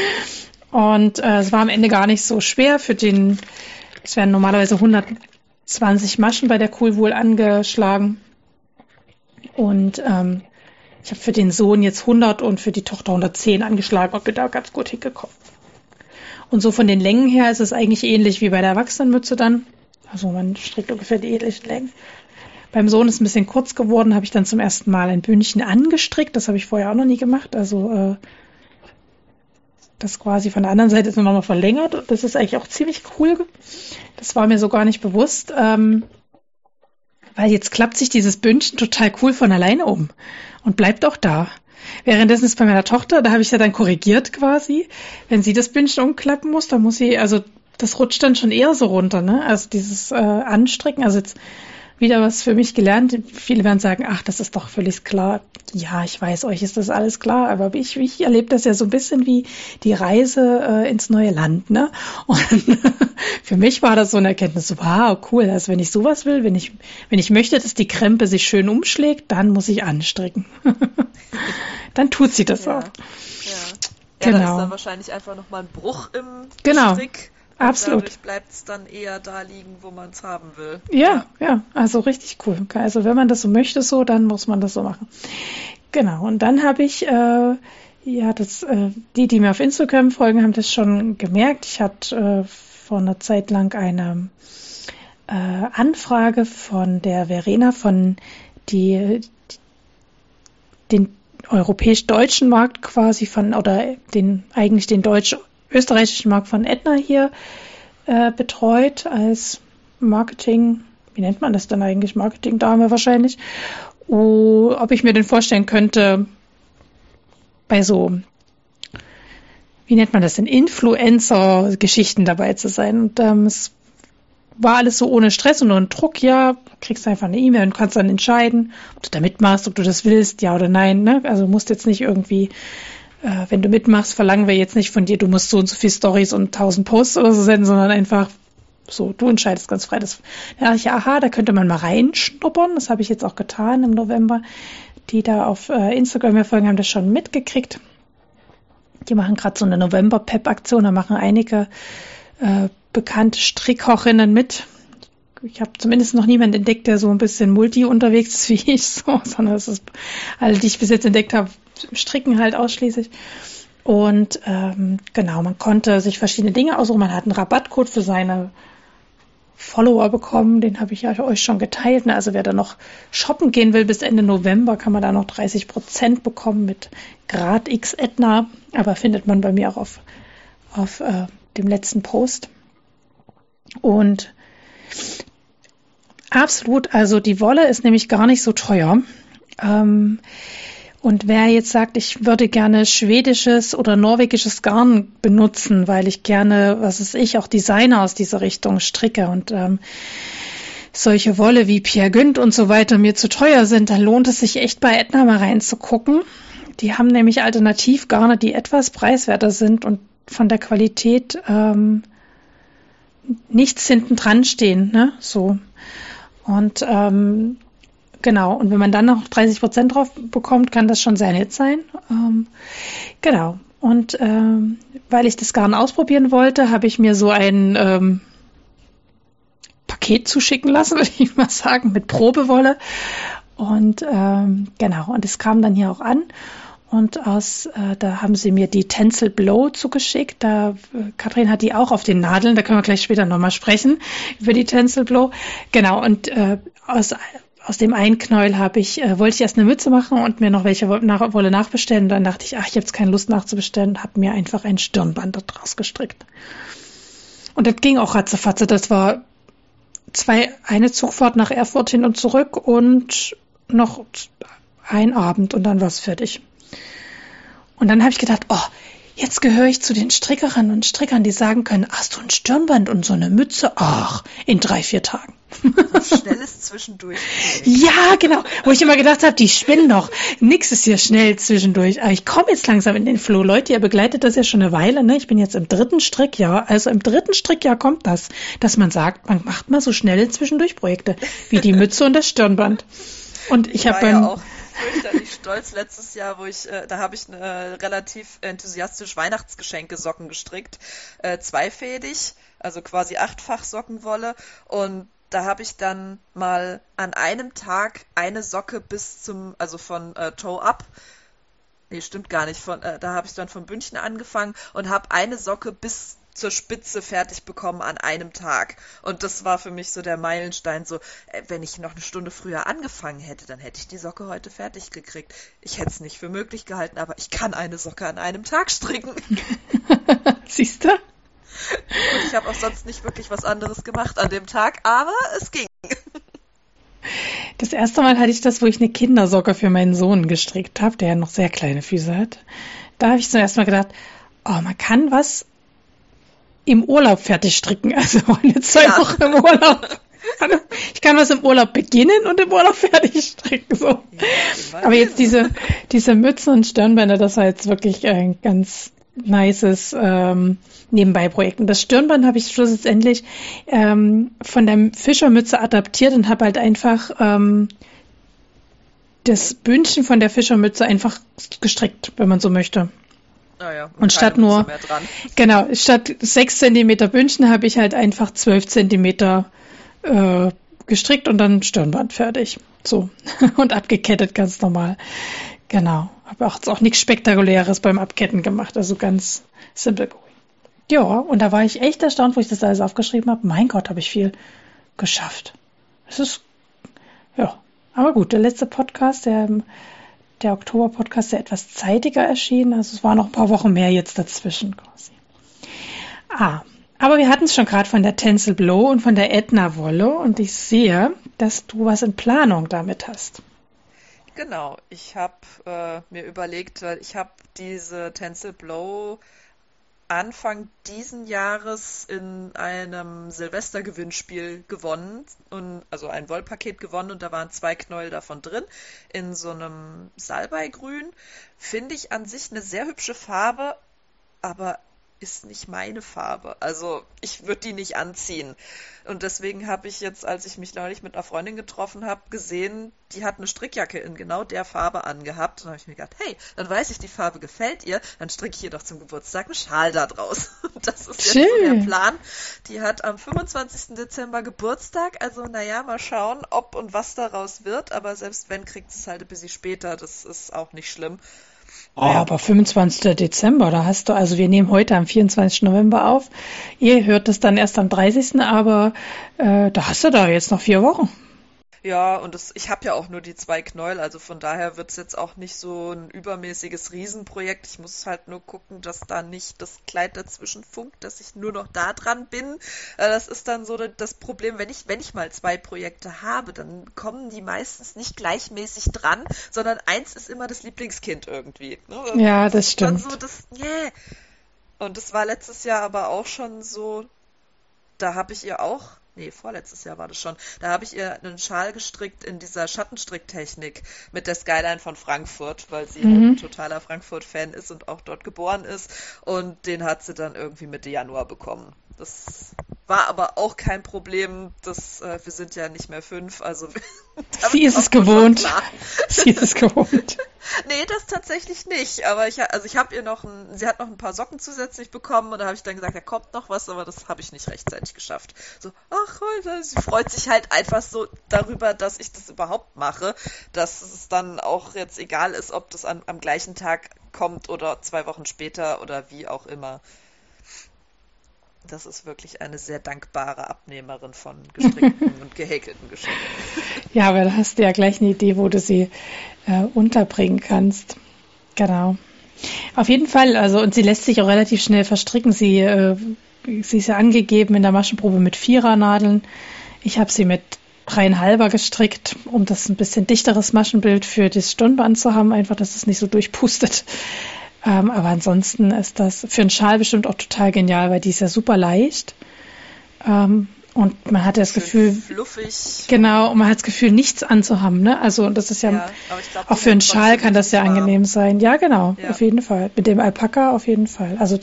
und äh, es war am Ende gar nicht so schwer für den, es werden normalerweise 120 Maschen bei der Cool Wool angeschlagen. Und ähm, ich habe für den Sohn jetzt 100 und für die Tochter 110 angeschlagen und bin da ganz gut hingekommen. Und so von den Längen her ist es eigentlich ähnlich wie bei der Erwachsenenmütze dann. Also man strickt ungefähr die ähnlichen Längen. Beim Sohn ist ein bisschen kurz geworden, habe ich dann zum ersten Mal ein Bündchen angestrickt. Das habe ich vorher auch noch nie gemacht. Also äh, das quasi von der anderen Seite ist nochmal verlängert. Das ist eigentlich auch ziemlich cool. Das war mir so gar nicht bewusst. Ähm, weil jetzt klappt sich dieses Bündchen total cool von alleine um und bleibt auch da. Währenddessen ist bei meiner Tochter, da habe ich ja dann korrigiert quasi, wenn sie das Bündchen umklappen muss, dann muss sie, also das rutscht dann schon eher so runter, ne? Also dieses äh, Anstricken, also jetzt wieder was für mich gelernt. Viele werden sagen, ach, das ist doch völlig klar. Ja, ich weiß, euch ist das alles klar, aber ich, ich erlebe das ja so ein bisschen wie die Reise äh, ins neue Land. Ne? Und für mich war das so eine Erkenntnis, wow, cool. Also wenn ich sowas will, wenn ich, wenn ich möchte, dass die Krempe sich schön umschlägt, dann muss ich anstricken. dann tut sie das ja. auch. Ja. Ja, genau. da ist dann wahrscheinlich einfach nochmal ein Bruch im genau. Strick Absolut. Dadurch bleibt es dann eher da liegen, wo man es haben will. Ja, ja, ja, also richtig cool. Also wenn man das so möchte, so, dann muss man das so machen. Genau. Und dann habe ich, äh, ja, das, äh, die, die mir auf Instagram folgen, haben das schon gemerkt. Ich hatte äh, vor einer Zeit lang eine äh, Anfrage von der Verena von die, den europäisch-deutschen Markt quasi von oder den eigentlich den deutsch österreichischen Markt von Edna hier äh, betreut als Marketing, wie nennt man das dann eigentlich? Marketing-Dame wahrscheinlich. Oh, ob ich mir denn vorstellen könnte, bei so, wie nennt man das denn, Influencer-Geschichten dabei zu sein. Und ähm, es war alles so ohne Stress und ohne Druck, ja, kriegst einfach eine E-Mail und kannst dann entscheiden, ob du da mitmachst, ob du das willst, ja oder nein. Ne? Also musst jetzt nicht irgendwie äh, wenn du mitmachst, verlangen wir jetzt nicht von dir, du musst so und so viele Stories und tausend Posts oder so senden, sondern einfach so, du entscheidest ganz frei. Das, da dachte ich, aha, da könnte man mal reinschnuppern. Das habe ich jetzt auch getan im November. Die da auf äh, Instagram mir folgen, haben das schon mitgekriegt. Die machen gerade so eine November-Pep-Aktion. Da machen einige äh, bekannte Strickkochinnen mit. Ich habe zumindest noch niemanden entdeckt, der so ein bisschen multi unterwegs ist wie ich, so, sondern das ist alle, die ich bis jetzt entdeckt habe, Stricken halt ausschließlich. Und ähm, genau, man konnte sich verschiedene Dinge aussuchen. Man hat einen Rabattcode für seine Follower bekommen, den habe ich ja euch schon geteilt. Ne? Also wer da noch shoppen gehen will bis Ende November, kann man da noch 30 Prozent bekommen mit Grad X Etna. Aber findet man bei mir auch auf, auf äh, dem letzten Post. Und absolut, also die Wolle ist nämlich gar nicht so teuer. Ähm, Und wer jetzt sagt, ich würde gerne schwedisches oder norwegisches Garn benutzen, weil ich gerne, was ist ich, auch Designer aus dieser Richtung stricke und ähm, solche Wolle wie Pierre Günd und so weiter mir zu teuer sind, dann lohnt es sich echt bei Edna mal reinzugucken. Die haben nämlich Alternativgarne, die etwas preiswerter sind und von der Qualität ähm, nichts hinten dran stehen, ne? So. Und ähm, genau, und wenn man dann noch 30 Prozent drauf bekommt, kann das schon sehr nett sein. Ähm, genau. Und ähm, weil ich das Garn ausprobieren wollte, habe ich mir so ein ähm, Paket zuschicken lassen, würde ich mal sagen, mit Probewolle. Und ähm, genau, und es kam dann hier auch an. Und aus, äh, da haben sie mir die Tencel Blow zugeschickt. Da, äh, Katrin hat die auch auf den Nadeln. Da können wir gleich später nochmal sprechen über die Tencel Blow. Genau. Und äh, aus, aus dem Einknäuel habe ich, äh, wollte ich erst eine Mütze machen und mir noch welche nach, Wolle nachbestellen. Und dann dachte ich, ach, ich habe jetzt keine Lust nachzubestellen und habe mir einfach ein Stirnband daraus gestrickt. Und das ging auch ratzefatze. Das war zwei, eine Zugfahrt nach Erfurt hin und zurück und noch ein Abend und dann war es fertig. Und dann habe ich gedacht, oh, jetzt gehöre ich zu den Strickerinnen und Strickern, die sagen können, hast du ein Stirnband und so eine Mütze? Ach, in drei, vier Tagen. Schnelles zwischendurch. ja, genau. Wo ich immer gedacht habe, die spinnen doch. Nix ist hier schnell zwischendurch. Aber ich komme jetzt langsam in den Flow. Leute, ihr begleitet das ja schon eine Weile. Ne? Ich bin jetzt im dritten Strickjahr. Also im dritten Strickjahr kommt das, dass man sagt, man macht mal so schnelle Zwischendurchprojekte wie die Mütze und das Stirnband. Und ich habe beim... Ja fürchterlich stolz. Letztes Jahr, wo ich, äh, da habe ich eine relativ enthusiastisch Weihnachtsgeschenke Socken gestrickt, äh, zweifädig, also quasi achtfach Sockenwolle. Und da habe ich dann mal an einem Tag eine Socke bis zum, also von äh, Toe Up, nee, stimmt gar nicht, von, äh, da habe ich dann von Bündchen angefangen und habe eine Socke bis zur Spitze fertig bekommen an einem Tag. Und das war für mich so der Meilenstein, so, äh, wenn ich noch eine Stunde früher angefangen hätte, dann hätte ich die Socke heute fertig gekriegt. Ich hätte es nicht für möglich gehalten, aber ich kann eine Socke an einem Tag stricken. Siehst du? Und ich habe auch sonst nicht wirklich was anderes gemacht an dem Tag, aber es ging. Das erste Mal hatte ich das, wo ich eine Kindersocke für meinen Sohn gestrickt habe, der ja noch sehr kleine Füße hat. Da habe ich zum ersten Mal gedacht, oh, man kann was im Urlaub fertig stricken. Also meine zwei ja. Wochen im Urlaub. Ich kann was im Urlaub beginnen und im Urlaub fertig stricken. So. Ja, Aber jetzt diese, diese Mützen und Stirnbänder, das war jetzt wirklich ein ganz nices ähm, Nebenbei-Projekt. Und das Stirnband habe ich schlussendlich ähm, von der Fischermütze adaptiert und habe halt einfach ähm, das Bündchen von der Fischermütze einfach gestrickt, wenn man so möchte. Ah ja, und, statt nur, genau, statt sechs Zentimeter Bündchen habe ich halt einfach zwölf Zentimeter äh, gestrickt und dann Stirnband fertig. So. und abgekettet ganz normal. Genau. Habe auch, auch nichts Spektakuläres beim Abketten gemacht. Also ganz simple going. Ja, und da war ich echt erstaunt, wo ich das alles aufgeschrieben habe. Mein Gott, habe ich viel geschafft. Es ist, ja. Aber gut, der letzte Podcast, der der Oktober-Podcast ja etwas zeitiger erschienen. Also es waren noch ein paar Wochen mehr jetzt dazwischen quasi. Ah, aber wir hatten es schon gerade von der Tencel Blow und von der Etna Wolle und ich sehe, dass du was in Planung damit hast. Genau, ich habe äh, mir überlegt, weil ich habe diese Tencel Blow Anfang diesen Jahres in einem Silvestergewinnspiel gewonnen und also ein Wollpaket gewonnen und da waren zwei Knäuel davon drin in so einem Salbeigrün. Finde ich an sich eine sehr hübsche Farbe, aber ist nicht meine Farbe. Also ich würde die nicht anziehen. Und deswegen habe ich jetzt, als ich mich neulich mit einer Freundin getroffen habe, gesehen, die hat eine Strickjacke in genau der Farbe angehabt. Und habe ich mir gedacht, hey, dann weiß ich, die Farbe gefällt ihr, dann stricke ich ihr doch zum Geburtstag einen Schal da draus. Das ist jetzt so der Plan. Die hat am 25. Dezember Geburtstag, also naja, mal schauen, ob und was daraus wird. Aber selbst wenn, kriegt es halt ein bisschen später. Das ist auch nicht schlimm. Oh, aber 25. Dezember, da hast du, also wir nehmen heute am 24. November auf. Ihr hört es dann erst am 30. Aber äh, da hast du da jetzt noch vier Wochen. Ja, und das, ich habe ja auch nur die zwei Knäuel, also von daher wird es jetzt auch nicht so ein übermäßiges Riesenprojekt. Ich muss halt nur gucken, dass da nicht das Kleid dazwischen funkt, dass ich nur noch da dran bin. Äh, das ist dann so das Problem, wenn ich, wenn ich mal zwei Projekte habe, dann kommen die meistens nicht gleichmäßig dran, sondern eins ist immer das Lieblingskind irgendwie. Ne? Ja, das stimmt. So das, yeah. Und das war letztes Jahr aber auch schon so, da habe ich ihr auch nee, vorletztes Jahr war das schon, da habe ich ihr einen Schal gestrickt in dieser Schattenstricktechnik mit der Skyline von Frankfurt, weil sie mhm. ein totaler Frankfurt-Fan ist und auch dort geboren ist. Und den hat sie dann irgendwie Mitte Januar bekommen. Das war aber auch kein Problem. Das, äh, wir sind ja nicht mehr fünf, also sie ist es gewohnt. Sie ist es gewohnt. nee, das tatsächlich nicht. Aber ich, also ich habe ihr noch, ein, sie hat noch ein paar Socken zusätzlich bekommen und da habe ich dann gesagt, da kommt noch was, aber das habe ich nicht rechtzeitig geschafft. So, ach, sie freut sich halt einfach so darüber, dass ich das überhaupt mache, dass es dann auch jetzt egal ist, ob das an, am gleichen Tag kommt oder zwei Wochen später oder wie auch immer. Das ist wirklich eine sehr dankbare Abnehmerin von gestrickten und gehäkelten Geschenken. Ja, aber da hast du ja gleich eine Idee, wo du sie äh, unterbringen kannst. Genau. Auf jeden Fall, also und sie lässt sich auch relativ schnell verstricken. Sie, äh, sie ist ja angegeben in der Maschenprobe mit Vierernadeln. Ich habe sie mit dreieinhalber gestrickt, um das ein bisschen dichteres Maschenbild für das Stirnband zu haben, einfach, dass es nicht so durchpustet. Ähm, aber ansonsten ist das für einen Schal bestimmt auch total genial, weil die ist ja super leicht. Ähm, und man hat das Schön Gefühl, fluffig. genau, und man hat das Gefühl, nichts anzuhaben. Ne? Also das ist ja, ja glaub, auch für einen Schal kann das ja angenehm sein. Ja, genau, ja. auf jeden Fall. Mit dem Alpaka auf jeden Fall. Also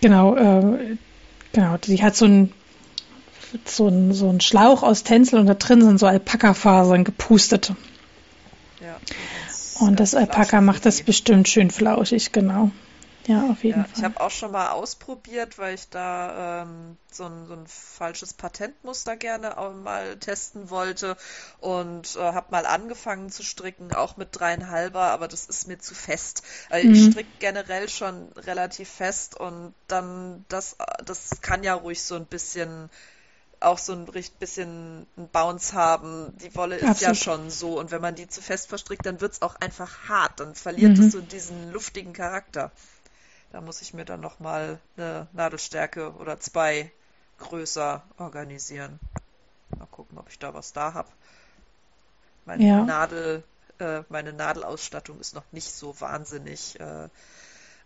genau, äh, genau, die hat so ein so ein, so ein Schlauch aus Tänzel und da drin sind so Alpaka-Fasern gepustet. Ja. Und das Alpaka macht das bestimmt schön flauschig, genau. Ja, auf jeden ja, Fall. Ich habe auch schon mal ausprobiert, weil ich da ähm, so, ein, so, ein, falsches Patentmuster gerne auch mal testen wollte und äh, habe mal angefangen zu stricken, auch mit dreieinhalber, aber das ist mir zu fest. Also mhm. Ich stricke generell schon relativ fest und dann das, das kann ja ruhig so ein bisschen auch so ein bisschen ein Bounce haben. Die Wolle ist Absolut. ja schon so und wenn man die zu fest verstrickt, dann wird es auch einfach hart. Dann verliert mhm. es so diesen luftigen Charakter. Da muss ich mir dann nochmal eine Nadelstärke oder zwei größer organisieren. Mal gucken, ob ich da was da habe. Meine ja. Nadel, äh, meine Nadelausstattung ist noch nicht so wahnsinnig äh,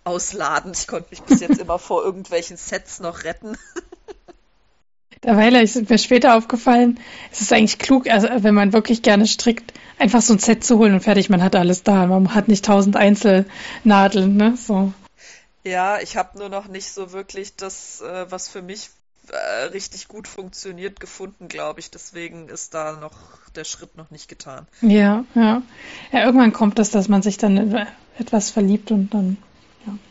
ausladend. Ich konnte mich bis jetzt immer vor irgendwelchen Sets noch retten. Derweil ist mir später aufgefallen, es ist eigentlich klug, also wenn man wirklich gerne strickt, einfach so ein Set zu holen und fertig, man hat alles da. Man hat nicht tausend Einzelnadeln, ne? So. Ja, ich habe nur noch nicht so wirklich das, äh, was für mich äh, richtig gut funktioniert, gefunden, glaube ich. Deswegen ist da noch der Schritt noch nicht getan. Ja, ja. Ja, irgendwann kommt das, dass man sich dann etwas verliebt und dann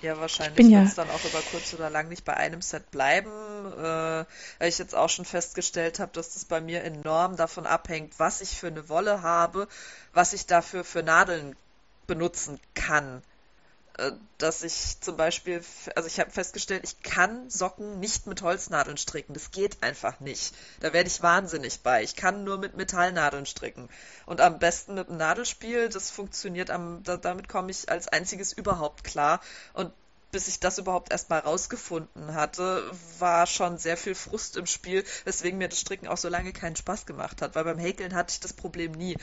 ja, ja wahrscheinlich wird es ja dann auch über kurz oder lang nicht bei einem Set bleiben, äh, weil ich jetzt auch schon festgestellt habe, dass das bei mir enorm davon abhängt, was ich für eine Wolle habe, was ich dafür für Nadeln benutzen kann. Äh, dass ich zum Beispiel, also ich habe festgestellt, ich kann Socken nicht mit Holznadeln stricken. Das geht einfach nicht. Da werde ich wahnsinnig bei. Ich kann nur mit Metallnadeln stricken. Und am besten mit einem Nadelspiel. Das funktioniert am, da, damit komme ich als einziges überhaupt klar. Und bis ich das überhaupt erstmal rausgefunden hatte, war schon sehr viel Frust im Spiel, weswegen mir das Stricken auch so lange keinen Spaß gemacht hat. Weil beim Häkeln hatte ich das Problem nie.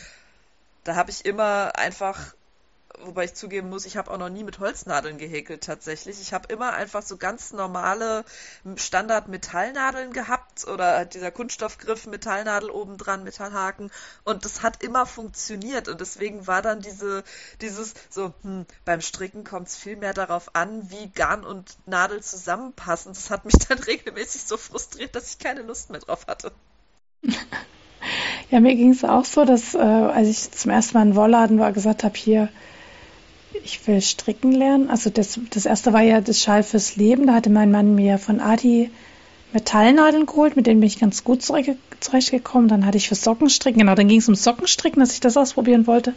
Da habe ich immer einfach wobei ich zugeben muss, ich habe auch noch nie mit Holznadeln gehäkelt tatsächlich. Ich habe immer einfach so ganz normale Standard-Metallnadeln gehabt oder dieser Kunststoffgriff, Metallnadel obendran, Metallhaken und das hat immer funktioniert und deswegen war dann diese, dieses so, hm, beim Stricken kommt es viel mehr darauf an, wie Garn und Nadel zusammenpassen. Das hat mich dann regelmäßig so frustriert, dass ich keine Lust mehr drauf hatte. Ja, mir ging es auch so, dass äh, als ich zum ersten Mal in Wollladen war, gesagt habe, hier, ich will stricken lernen. Also das, das erste war ja das Schal fürs Leben. Da hatte mein Mann mir von Adi Metallnadeln geholt, mit denen bin ich ganz gut zurechtgekommen. Dann hatte ich für Sockenstricken, genau, dann ging es um Sockenstricken, dass ich das ausprobieren wollte.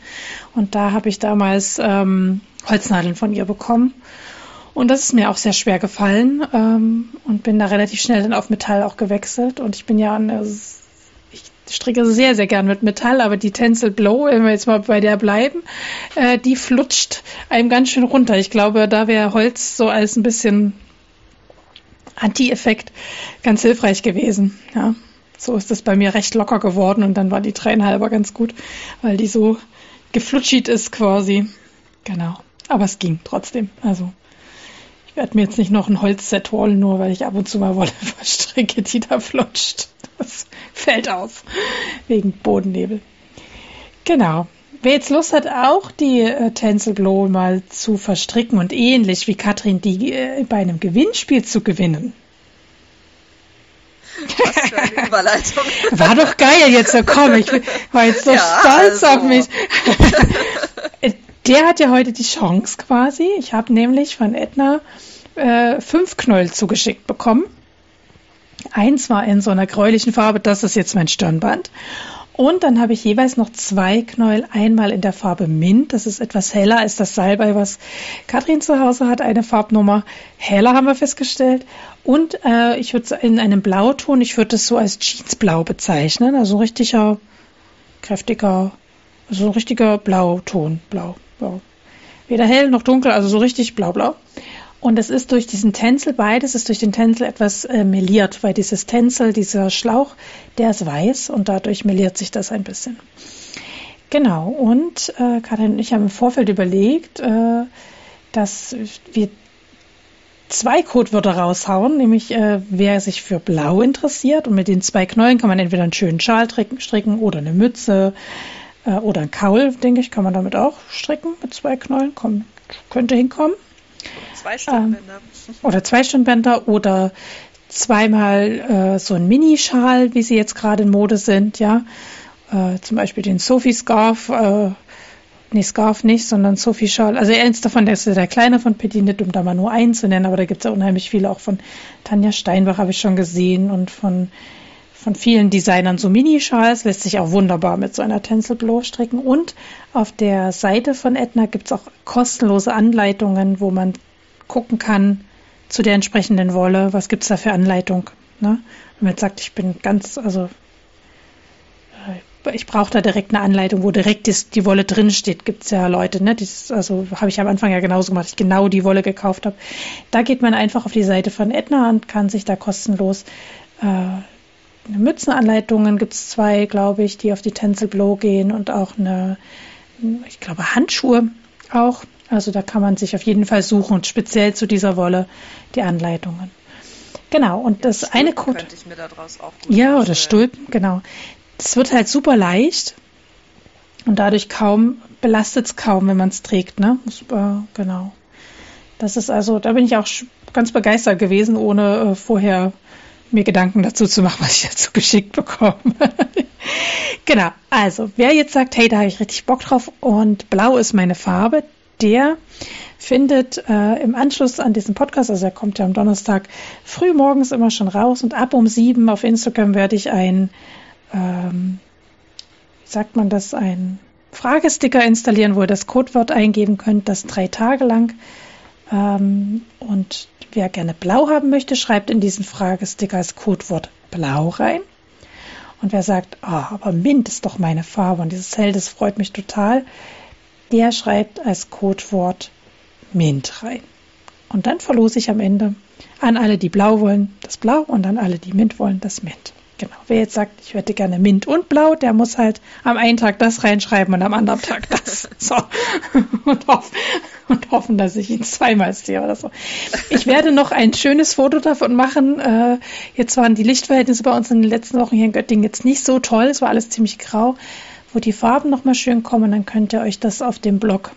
Und da habe ich damals ähm, Holznadeln von ihr bekommen. Und das ist mir auch sehr schwer gefallen ähm, und bin da relativ schnell dann auf Metall auch gewechselt. Und ich bin ja Ich stricke sehr, sehr gern mit Metall, aber die Tencel Blow, wenn wir jetzt mal bei der bleiben, äh, die flutscht einem ganz schön runter. Ich glaube, da wäre Holz so als ein bisschen Anti-Effekt ganz hilfreich gewesen. Ja, so ist das bei mir recht locker geworden und dann war die dreieinhalber ganz gut, weil die so geflutschit ist quasi. Genau. Aber es ging trotzdem. Also ich werde mir jetzt nicht noch ein Holzset holen, nur weil ich ab und zu mal Wolle verstricke, die da flutscht. Das fällt aus. Wegen Bodennebel. Genau. Wer jetzt Lust hat, auch die äh, Tänzelglow mal zu verstricken und ähnlich wie Katrin die äh, bei einem Gewinnspiel zu gewinnen. Was für eine Überleitung. War doch geil jetzt, so komm, ich war jetzt so ja, stolz also. auf mich. Der hat ja heute die Chance quasi. Ich habe nämlich von Edna äh, fünf Knäuel zugeschickt bekommen. Eins war in so einer gräulichen Farbe, das ist jetzt mein Stirnband. Und dann habe ich jeweils noch zwei Knäuel, einmal in der Farbe Mint, das ist etwas heller als das Salbei, was Katrin zu Hause hat, eine Farbnummer heller haben wir festgestellt. Und äh, ich würde in einem Blauton, ich würde das so als Jeansblau bezeichnen, also richtiger, kräftiger, also ein richtiger Blauton, blau, blau. Weder hell noch dunkel, also so richtig blau-blau. Und es ist durch diesen Tänzel, beides ist durch den Tänzel etwas äh, meliert, weil dieses Tänzel, dieser Schlauch, der ist weiß und dadurch meliert sich das ein bisschen. Genau, und äh, Karin und ich haben im Vorfeld überlegt, äh, dass wir zwei Codewörter raushauen, nämlich äh, wer sich für Blau interessiert und mit den zwei Knäulen kann man entweder einen schönen Schal stricken oder eine Mütze äh, oder ein Kaul, denke ich, kann man damit auch stricken mit zwei Knäulen, Komm, könnte hinkommen. Zwei Stirnbänder. Ähm, oder zwei Stirnbänder oder zweimal äh, so ein Minischal, wie sie jetzt gerade in Mode sind, ja. Äh, zum Beispiel den Sophie Scarf, äh, nee, Scarf nicht, sondern Sophie Schal. Also eins davon, der ist der kleine von Petit Knit, um da mal nur einen zu nennen, aber da gibt es ja unheimlich viele, auch von Tanja Steinbach habe ich schon gesehen und von von vielen Designern so Minischals, lässt sich auch wunderbar mit so einer Tänzelblow stricken. Und auf der Seite von Etna gibt es auch kostenlose Anleitungen, wo man gucken kann zu der entsprechenden Wolle, was gibt es da für Anleitung. Ne? Wenn man jetzt sagt, ich bin ganz, also äh, ich brauche da direkt eine Anleitung, wo direkt die, die Wolle drin steht. Gibt es ja Leute, ne? Das, also habe ich am Anfang ja genauso gemacht, ich genau die Wolle gekauft habe. Da geht man einfach auf die Seite von Edna und kann sich da kostenlos äh, Mützenanleitungen gibt es zwei, glaube ich, die auf die Tencel Blow gehen und auch eine, ich glaube, Handschuhe auch. Also da kann man sich auf jeden Fall suchen und speziell zu dieser Wolle die Anleitungen. Genau, und das Stulpen eine Code. Könnte ich mir daraus auch gut Ja, oder Stulpen, genau. Das wird halt super leicht und dadurch kaum, belastet es kaum, wenn man es trägt, ne? Super, genau. Das ist also, da bin ich auch ganz begeistert gewesen, ohne äh, vorher mir Gedanken dazu zu machen, was ich dazu geschickt bekomme. genau, also wer jetzt sagt, hey, da habe ich richtig Bock drauf und blau ist meine Farbe, der findet äh, im Anschluss an diesen Podcast, also er kommt ja am Donnerstag früh morgens immer schon raus und ab um sieben auf Instagram werde ich ein, ähm, wie sagt man das, ein Fragesticker installieren, wo ihr das Codewort eingeben könnt, das drei Tage lang ähm, und wer gerne blau haben möchte, schreibt in diesen Fragesticker das Codewort blau rein. Und wer sagt, oh, aber Mint ist doch meine Farbe und dieses Hell, das freut mich total, der schreibt als Codewort Mint rein. Und dann verlose ich am Ende an alle, die blau wollen, das Blau und an alle, die Mint wollen, das Mint. Genau. Wer jetzt sagt, ich hätte gerne Mint und Blau, der muss halt am einen Tag das reinschreiben und am anderen Tag das. So. Und, hoff, und hoffen, dass ich ihn zweimal sehe oder so. Ich werde noch ein schönes Foto davon machen. Äh, jetzt waren die Lichtverhältnisse bei uns in den letzten Wochen hier in Göttingen jetzt nicht so toll. Es war alles ziemlich grau. Wo die Farben nochmal schön kommen, dann könnt ihr euch das auf dem Blog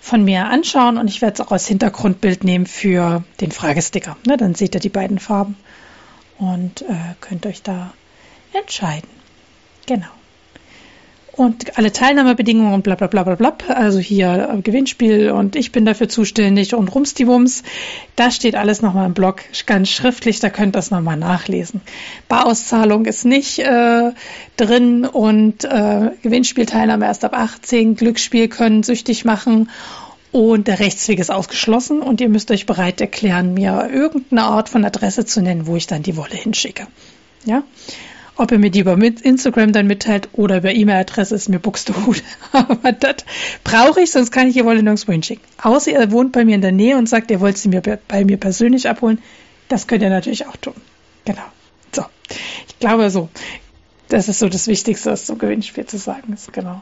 von mir anschauen und ich werde es auch als Hintergrundbild nehmen für den Fragesticker. Ne, dann seht ihr die beiden Farben und äh, könnt euch da entscheiden. Genau. Und alle Teilnahmebedingungen, bla bla bla bla bla, also hier äh, Gewinnspiel und ich bin dafür zuständig und Rumstiwums, das steht alles nochmal im Blog, ganz schriftlich, da könnt ihr das nochmal nachlesen. Barauszahlung ist nicht äh, drin und äh, Gewinnspielteilnahme erst ab 18, Glücksspiel können süchtig machen und der Rechtsweg ist ausgeschlossen und ihr müsst euch bereit erklären, mir irgendeine Art von Adresse zu nennen, wo ich dann die Wolle hinschicke. Ja? Ob er mir die über Instagram dann mitteilt oder über E-Mail-Adresse, ist mir Buxtehude. Aber das brauche ich, sonst kann ich ihr wohl nirgendwo hinschicken. Außer er wohnt bei mir in der Nähe und sagt, er wollte sie mir bei mir persönlich abholen. Das könnt ihr natürlich auch tun. Genau. So. Ich glaube so. Das ist so das Wichtigste, was zum Gewinnspiel zu sagen ist, genau.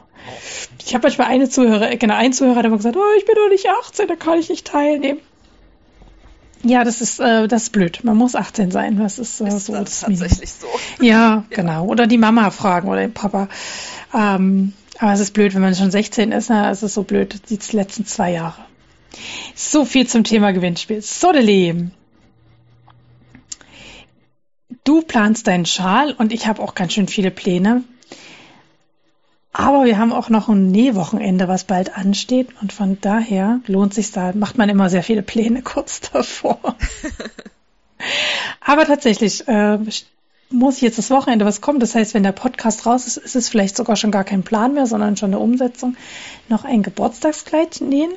Ich habe manchmal eine Zuhörer, genau, ein Zuhörer hat immer gesagt, oh, ich bin doch nicht 18, da kann ich nicht teilnehmen. Ja, das ist, äh, das ist blöd. Man muss 18 sein. Das ist, äh, ist so das tatsächlich so. Ja, ja, genau. Oder die Mama fragen oder den Papa. Ähm, aber es ist blöd, wenn man schon 16 ist. Na, es ist so blöd, die letzten zwei Jahre. So viel zum Thema Gewinnspiel. So, der Leben. Du planst deinen Schal und ich habe auch ganz schön viele Pläne. Aber wir haben auch noch ein Nähwochenende, was bald ansteht. Und von daher lohnt sich da, macht man immer sehr viele Pläne kurz davor. Aber tatsächlich äh, muss jetzt das Wochenende was kommen. Das heißt, wenn der Podcast raus ist, ist es vielleicht sogar schon gar kein Plan mehr, sondern schon eine Umsetzung. Noch ein Geburtstagskleid nähen.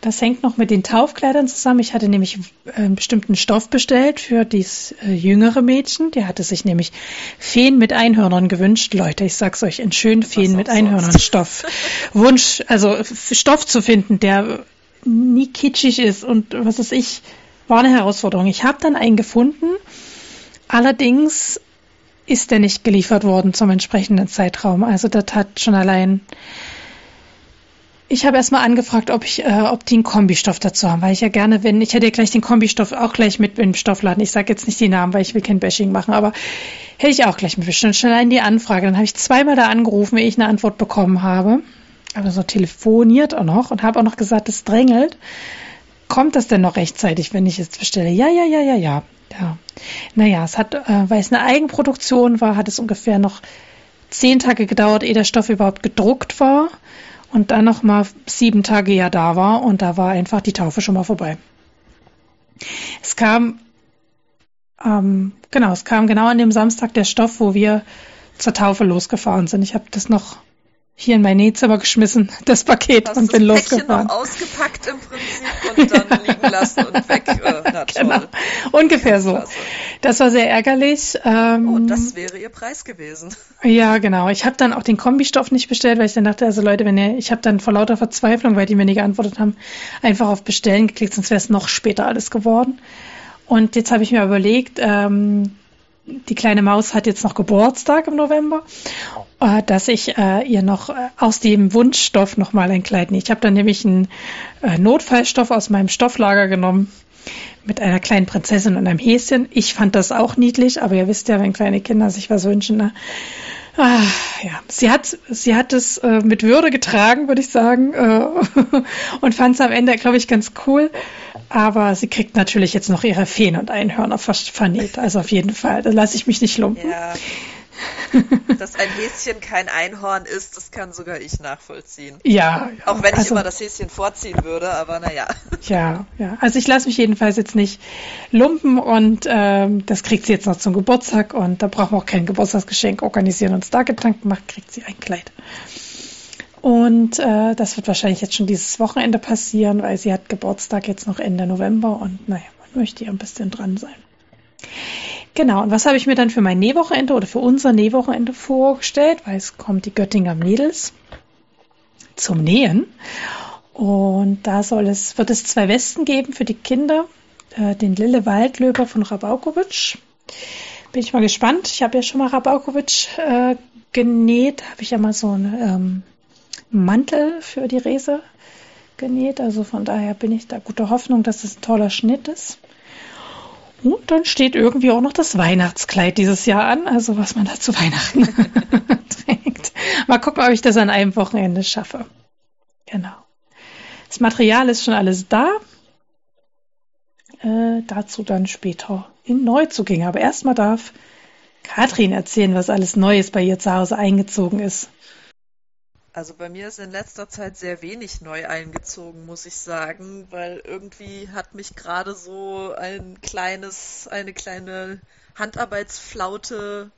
Das hängt noch mit den Taufkleidern zusammen. Ich hatte nämlich einen bestimmten Stoff bestellt für dieses äh, jüngere Mädchen. Der hatte sich nämlich Feen mit Einhörnern gewünscht. Leute, ich sag's euch, einen schönen Feen mit Einhörnern Stoff. Wunsch, also Stoff zu finden, der nie kitschig ist und was weiß ich, war eine Herausforderung. Ich habe dann einen gefunden. Allerdings ist der nicht geliefert worden zum entsprechenden Zeitraum. Also das hat schon allein ich habe erstmal angefragt, ob ich, äh, ob die einen Kombistoff dazu haben, weil ich ja gerne, wenn, ich hätte ja gleich den Kombistoff auch gleich mit im Stoffladen. Ich sage jetzt nicht die Namen, weil ich will kein Bashing machen, aber hätte ich auch gleich mitbestimmt. Schon allein die Anfrage. Dann habe ich zweimal da angerufen, ehe ich eine Antwort bekommen habe. Aber so telefoniert auch noch und habe auch noch gesagt, es drängelt. Kommt das denn noch rechtzeitig, wenn ich jetzt bestelle? Ja, ja, ja, ja, ja. Ja. Naja, es hat, äh, weil es eine Eigenproduktion war, hat es ungefähr noch zehn Tage gedauert, ehe der Stoff überhaupt gedruckt war und dann noch mal sieben Tage ja da war und da war einfach die Taufe schon mal vorbei. Es kam, ähm, genau, es kam genau an dem Samstag der Stoff, wo wir zur Taufe losgefahren sind. Ich habe das noch hier in mein Nähzimmer geschmissen, das Paket, Hast und bin das losgefahren. noch ausgepackt im Prinzip und dann liegen lassen und weg. Äh, na, genau. Ungefähr so. Das war sehr ärgerlich. Ähm, oh, das wäre ihr Preis gewesen. Ja, genau. Ich habe dann auch den Kombistoff nicht bestellt, weil ich dann dachte, also Leute, wenn ihr, ich habe dann vor lauter Verzweiflung, weil die mir nicht geantwortet haben, einfach auf Bestellen geklickt, sonst wäre es noch später alles geworden. Und jetzt habe ich mir überlegt, ähm, die kleine Maus hat jetzt noch Geburtstag im November, äh, dass ich äh, ihr noch äh, aus dem Wunschstoff noch mal ein Kleid nähe. Ich habe dann nämlich einen äh, Notfallstoff aus meinem Stofflager genommen mit einer kleinen Prinzessin und einem Häschen. Ich fand das auch niedlich, aber ihr wisst ja, wenn kleine Kinder sich was wünschen, ne? Ah, ja, sie hat, sie hat es äh, mit Würde getragen, würde ich sagen, äh, und fand es am Ende, glaube ich, ganz cool. Aber sie kriegt natürlich jetzt noch ihre Feen und Einhörner vernäht. Also auf jeden Fall. Da lasse ich mich nicht lumpen. Ja. Dass ein Häschen kein Einhorn ist, das kann sogar ich nachvollziehen. Ja. Auch wenn ich also, immer das Häschen vorziehen würde, aber naja. Ja, ja. Also ich lasse mich jedenfalls jetzt nicht lumpen und ähm, das kriegt sie jetzt noch zum Geburtstag und da brauchen wir auch kein Geburtstagsgeschenk organisieren und uns da Gedanken machen, kriegt sie ein Kleid. Und äh, das wird wahrscheinlich jetzt schon dieses Wochenende passieren, weil sie hat Geburtstag jetzt noch Ende November und naja, man möchte ja ein bisschen dran sein. Genau, und was habe ich mir dann für mein Nähwochenende oder für unser Nähwochenende vorgestellt? Weil es kommt die Göttinger Mädels zum Nähen. Und da soll es, wird es zwei Westen geben für die Kinder. Äh, den Lille Waldlöber von Rabaukowitsch. Bin ich mal gespannt. Ich habe ja schon mal Rabaukowitsch äh, genäht. Habe ich ja mal so einen ähm, Mantel für die Rese genäht. Also von daher bin ich da guter Hoffnung, dass es ein toller Schnitt ist. Und dann steht irgendwie auch noch das Weihnachtskleid dieses Jahr an, also was man da zu Weihnachten trägt. Mal gucken, ob ich das an einem Wochenende schaffe. Genau. Das Material ist schon alles da. Äh, dazu dann später in Neuzugänge. Aber erstmal darf Katrin erzählen, was alles Neues bei ihr zu Hause eingezogen ist. Also bei mir ist in letzter Zeit sehr wenig neu eingezogen, muss ich sagen, weil irgendwie hat mich gerade so ein kleines, eine kleine Handarbeitsflaute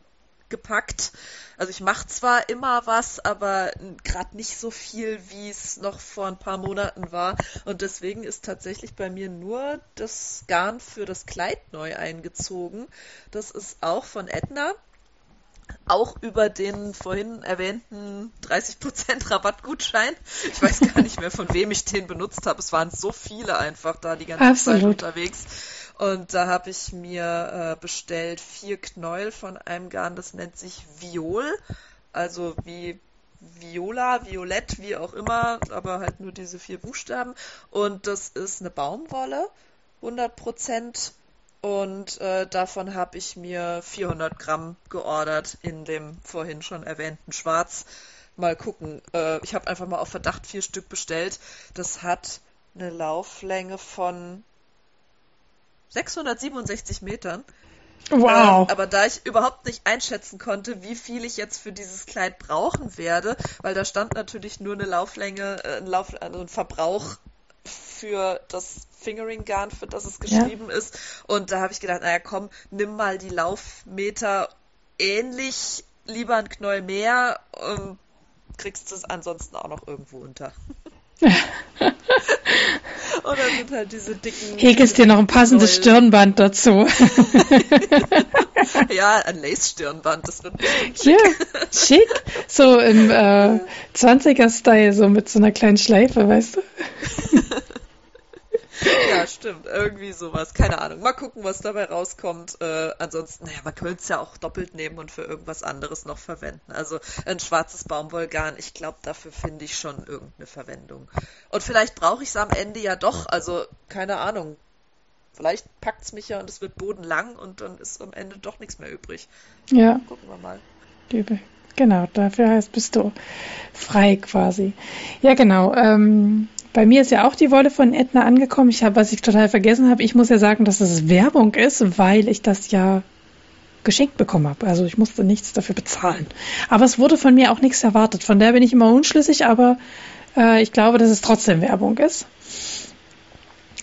gepackt. Also ich mache zwar immer was, aber gerade nicht so viel, wie es noch vor ein paar Monaten war. Und deswegen ist tatsächlich bei mir nur das Garn für das Kleid neu eingezogen. Das ist auch von Edna auch über den vorhin erwähnten 30% Rabattgutschein. Ich weiß gar nicht mehr, von wem ich den benutzt habe. Es waren so viele einfach da die ganze Absolut. Zeit unterwegs. Und da habe ich mir äh, bestellt vier Knäuel von einem Garn, das nennt sich Viol. Also wie Viola, Violett, wie auch immer, aber halt nur diese vier Buchstaben. Und das ist eine Baumwolle, 100 Prozent. Und äh, davon habe ich mir 400 Gramm geordert in dem vorhin schon erwähnten Schwarz. Mal gucken. Äh, ich habe einfach mal auf Verdacht vier Stück bestellt. Das hat eine Lauflänge von 667 Metern. Wow. Ähm, aber da ich überhaupt nicht einschätzen konnte, wie viel ich jetzt für dieses Kleid brauchen werde, weil da stand natürlich nur eine Lauflänge, äh, ein, Lauf, also ein Verbrauch für das Fingering-Garn, für das es geschrieben ja. ist. Und da habe ich gedacht, naja, komm, nimm mal die Laufmeter ähnlich, lieber ein Knäuel mehr, ähm, kriegst du es ansonsten auch noch irgendwo unter. Oder sind halt diese dicken. Hegest dir noch ein passendes Säulen. Stirnband dazu. ja, ein Lace-Stirnband, das wird schick. Ja, schick. So im äh, 20er-Style, so mit so einer kleinen Schleife, weißt du? Ja, stimmt. Irgendwie sowas. Keine Ahnung. Mal gucken, was dabei rauskommt. Äh, ansonsten, naja, man könnte es ja auch doppelt nehmen und für irgendwas anderes noch verwenden. Also ein schwarzes Baumwollgarn, ich glaube, dafür finde ich schon irgendeine Verwendung. Und vielleicht brauche ich es am Ende ja doch. Also, keine Ahnung. Vielleicht packt es mich ja und es wird bodenlang und dann ist am Ende doch nichts mehr übrig. Ja. Gucken wir mal. Liebe. Genau, dafür heißt, bist du frei quasi. Ja, genau. Ähm, bei mir ist ja auch die Wolle von Edna angekommen. Ich habe, was ich total vergessen habe, ich muss ja sagen, dass es Werbung ist, weil ich das ja geschenkt bekommen habe. Also ich musste nichts dafür bezahlen. Aber es wurde von mir auch nichts erwartet. Von der bin ich immer unschlüssig, aber äh, ich glaube, dass es trotzdem Werbung ist.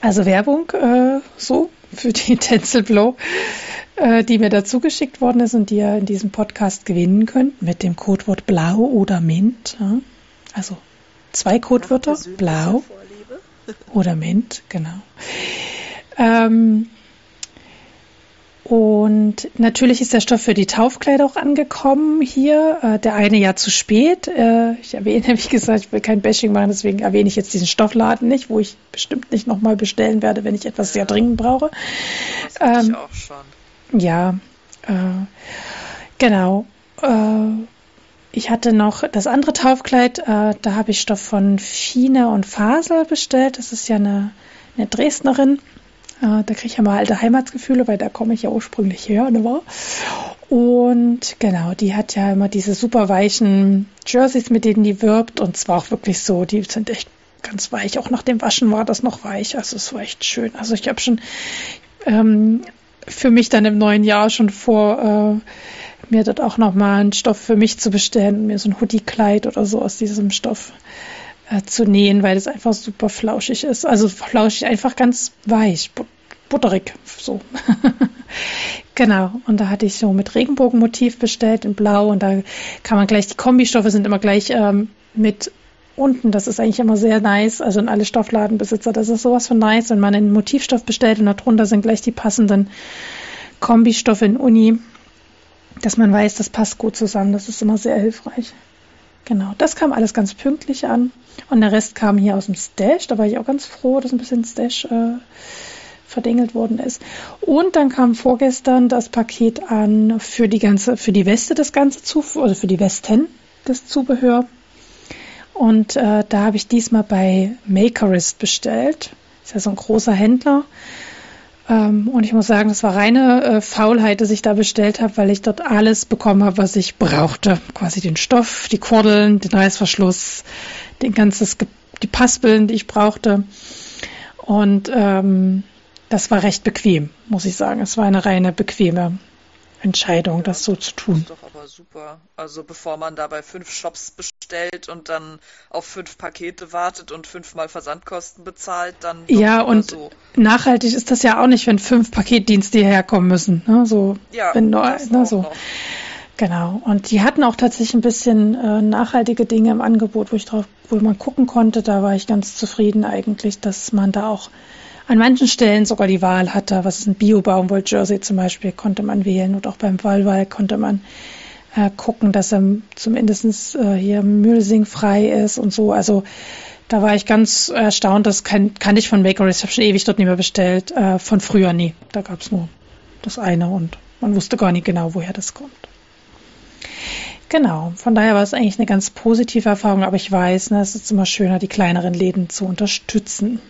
Also Werbung äh, so für die Tänzelblow, äh, die mir dazu geschickt worden ist und die ihr in diesem Podcast gewinnen könnt mit dem Codewort Blau oder Mint. Ja? Also zwei Codewörter, blau oder Mint, genau. Ähm, und natürlich ist der Stoff für die Taufkleider auch angekommen hier. Äh, der eine Jahr zu spät. Äh, ich erwähne, wie gesagt, ich will kein Bashing machen, deswegen erwähne ich jetzt diesen Stoffladen nicht, wo ich bestimmt nicht nochmal bestellen werde, wenn ich etwas sehr dringend brauche. Das ähm, ich auch schon. Ja, äh, genau. Ich hatte noch das andere Taufkleid, äh, da habe ich Stoff von Fine und Fasel bestellt. Das ist ja eine, eine Dresdnerin. Äh, da kriege ich ja mal alte Heimatsgefühle, weil da komme ich ja ursprünglich her, ne? Und genau, die hat ja immer diese super weichen Jerseys, mit denen die wirbt. Und zwar auch wirklich so, die sind echt ganz weich. Auch nach dem Waschen war das noch weich. Also es war echt schön. Also ich habe schon ähm, für mich dann im neuen Jahr schon vor. Äh, mir dort auch nochmal einen Stoff für mich zu bestellen, mir so ein Hoodie-Kleid oder so aus diesem Stoff äh, zu nähen, weil das einfach super flauschig ist. Also flauschig, einfach ganz weich, but butterig, so. genau. Und da hatte ich so mit Regenbogenmotiv bestellt in Blau und da kann man gleich, die Kombistoffe sind immer gleich ähm, mit unten. Das ist eigentlich immer sehr nice. Also in alle Stoffladenbesitzer, das ist sowas von nice, wenn man einen Motivstoff bestellt und darunter sind gleich die passenden Kombistoffe in Uni dass man weiß, das passt gut zusammen. Das ist immer sehr hilfreich. Genau, das kam alles ganz pünktlich an. Und der Rest kam hier aus dem Stash. Da war ich auch ganz froh, dass ein bisschen Stash äh, verdengelt worden ist. Und dann kam vorgestern das Paket an für die ganze, für die Weste das ganze Zubehör, also für die Westen das Zubehör. Und äh, da habe ich diesmal bei Makerist bestellt. Ist ja so ein großer Händler. Ähm, und ich muss sagen, das war reine äh, Faulheit, dass ich da bestellt habe, weil ich dort alles bekommen habe, was ich brauchte. Quasi den Stoff, die Kordeln, den Reißverschluss, den ganzes, die Paspeln, die ich brauchte. Und ähm, das war recht bequem, muss ich sagen. Es war eine reine bequeme Entscheidung, das so zu tun. Das ist doch aber super. Also bevor man da bei fünf Shops bestellt und dann auf fünf Pakete wartet und fünfmal Versandkosten bezahlt, dann ja und so. nachhaltig ist das ja auch nicht, wenn fünf Paketdienste hierher kommen müssen. Ne? So, ja, wenn nur, ne, so. Noch. Genau. Und die hatten auch tatsächlich ein bisschen äh, nachhaltige Dinge im Angebot, wo ich drauf, wo man gucken konnte. Da war ich ganz zufrieden eigentlich, dass man da auch an manchen Stellen sogar die Wahl hatte. Was ist ein Bio-Baumwoll-Jersey zum Beispiel, konnte man wählen. Und auch beim Wallwall konnte man äh, gucken, dass er zumindest äh, hier Mühlsing frei ist und so. Also da war ich ganz erstaunt, das kann, kann ich von Maker Ich habe schon ewig dort nicht mehr bestellt. Äh, von früher nie. Da gab es nur das eine und man wusste gar nicht genau, woher das kommt. Genau, von daher war es eigentlich eine ganz positive Erfahrung, aber ich weiß, ne, es ist immer schöner, die kleineren Läden zu unterstützen.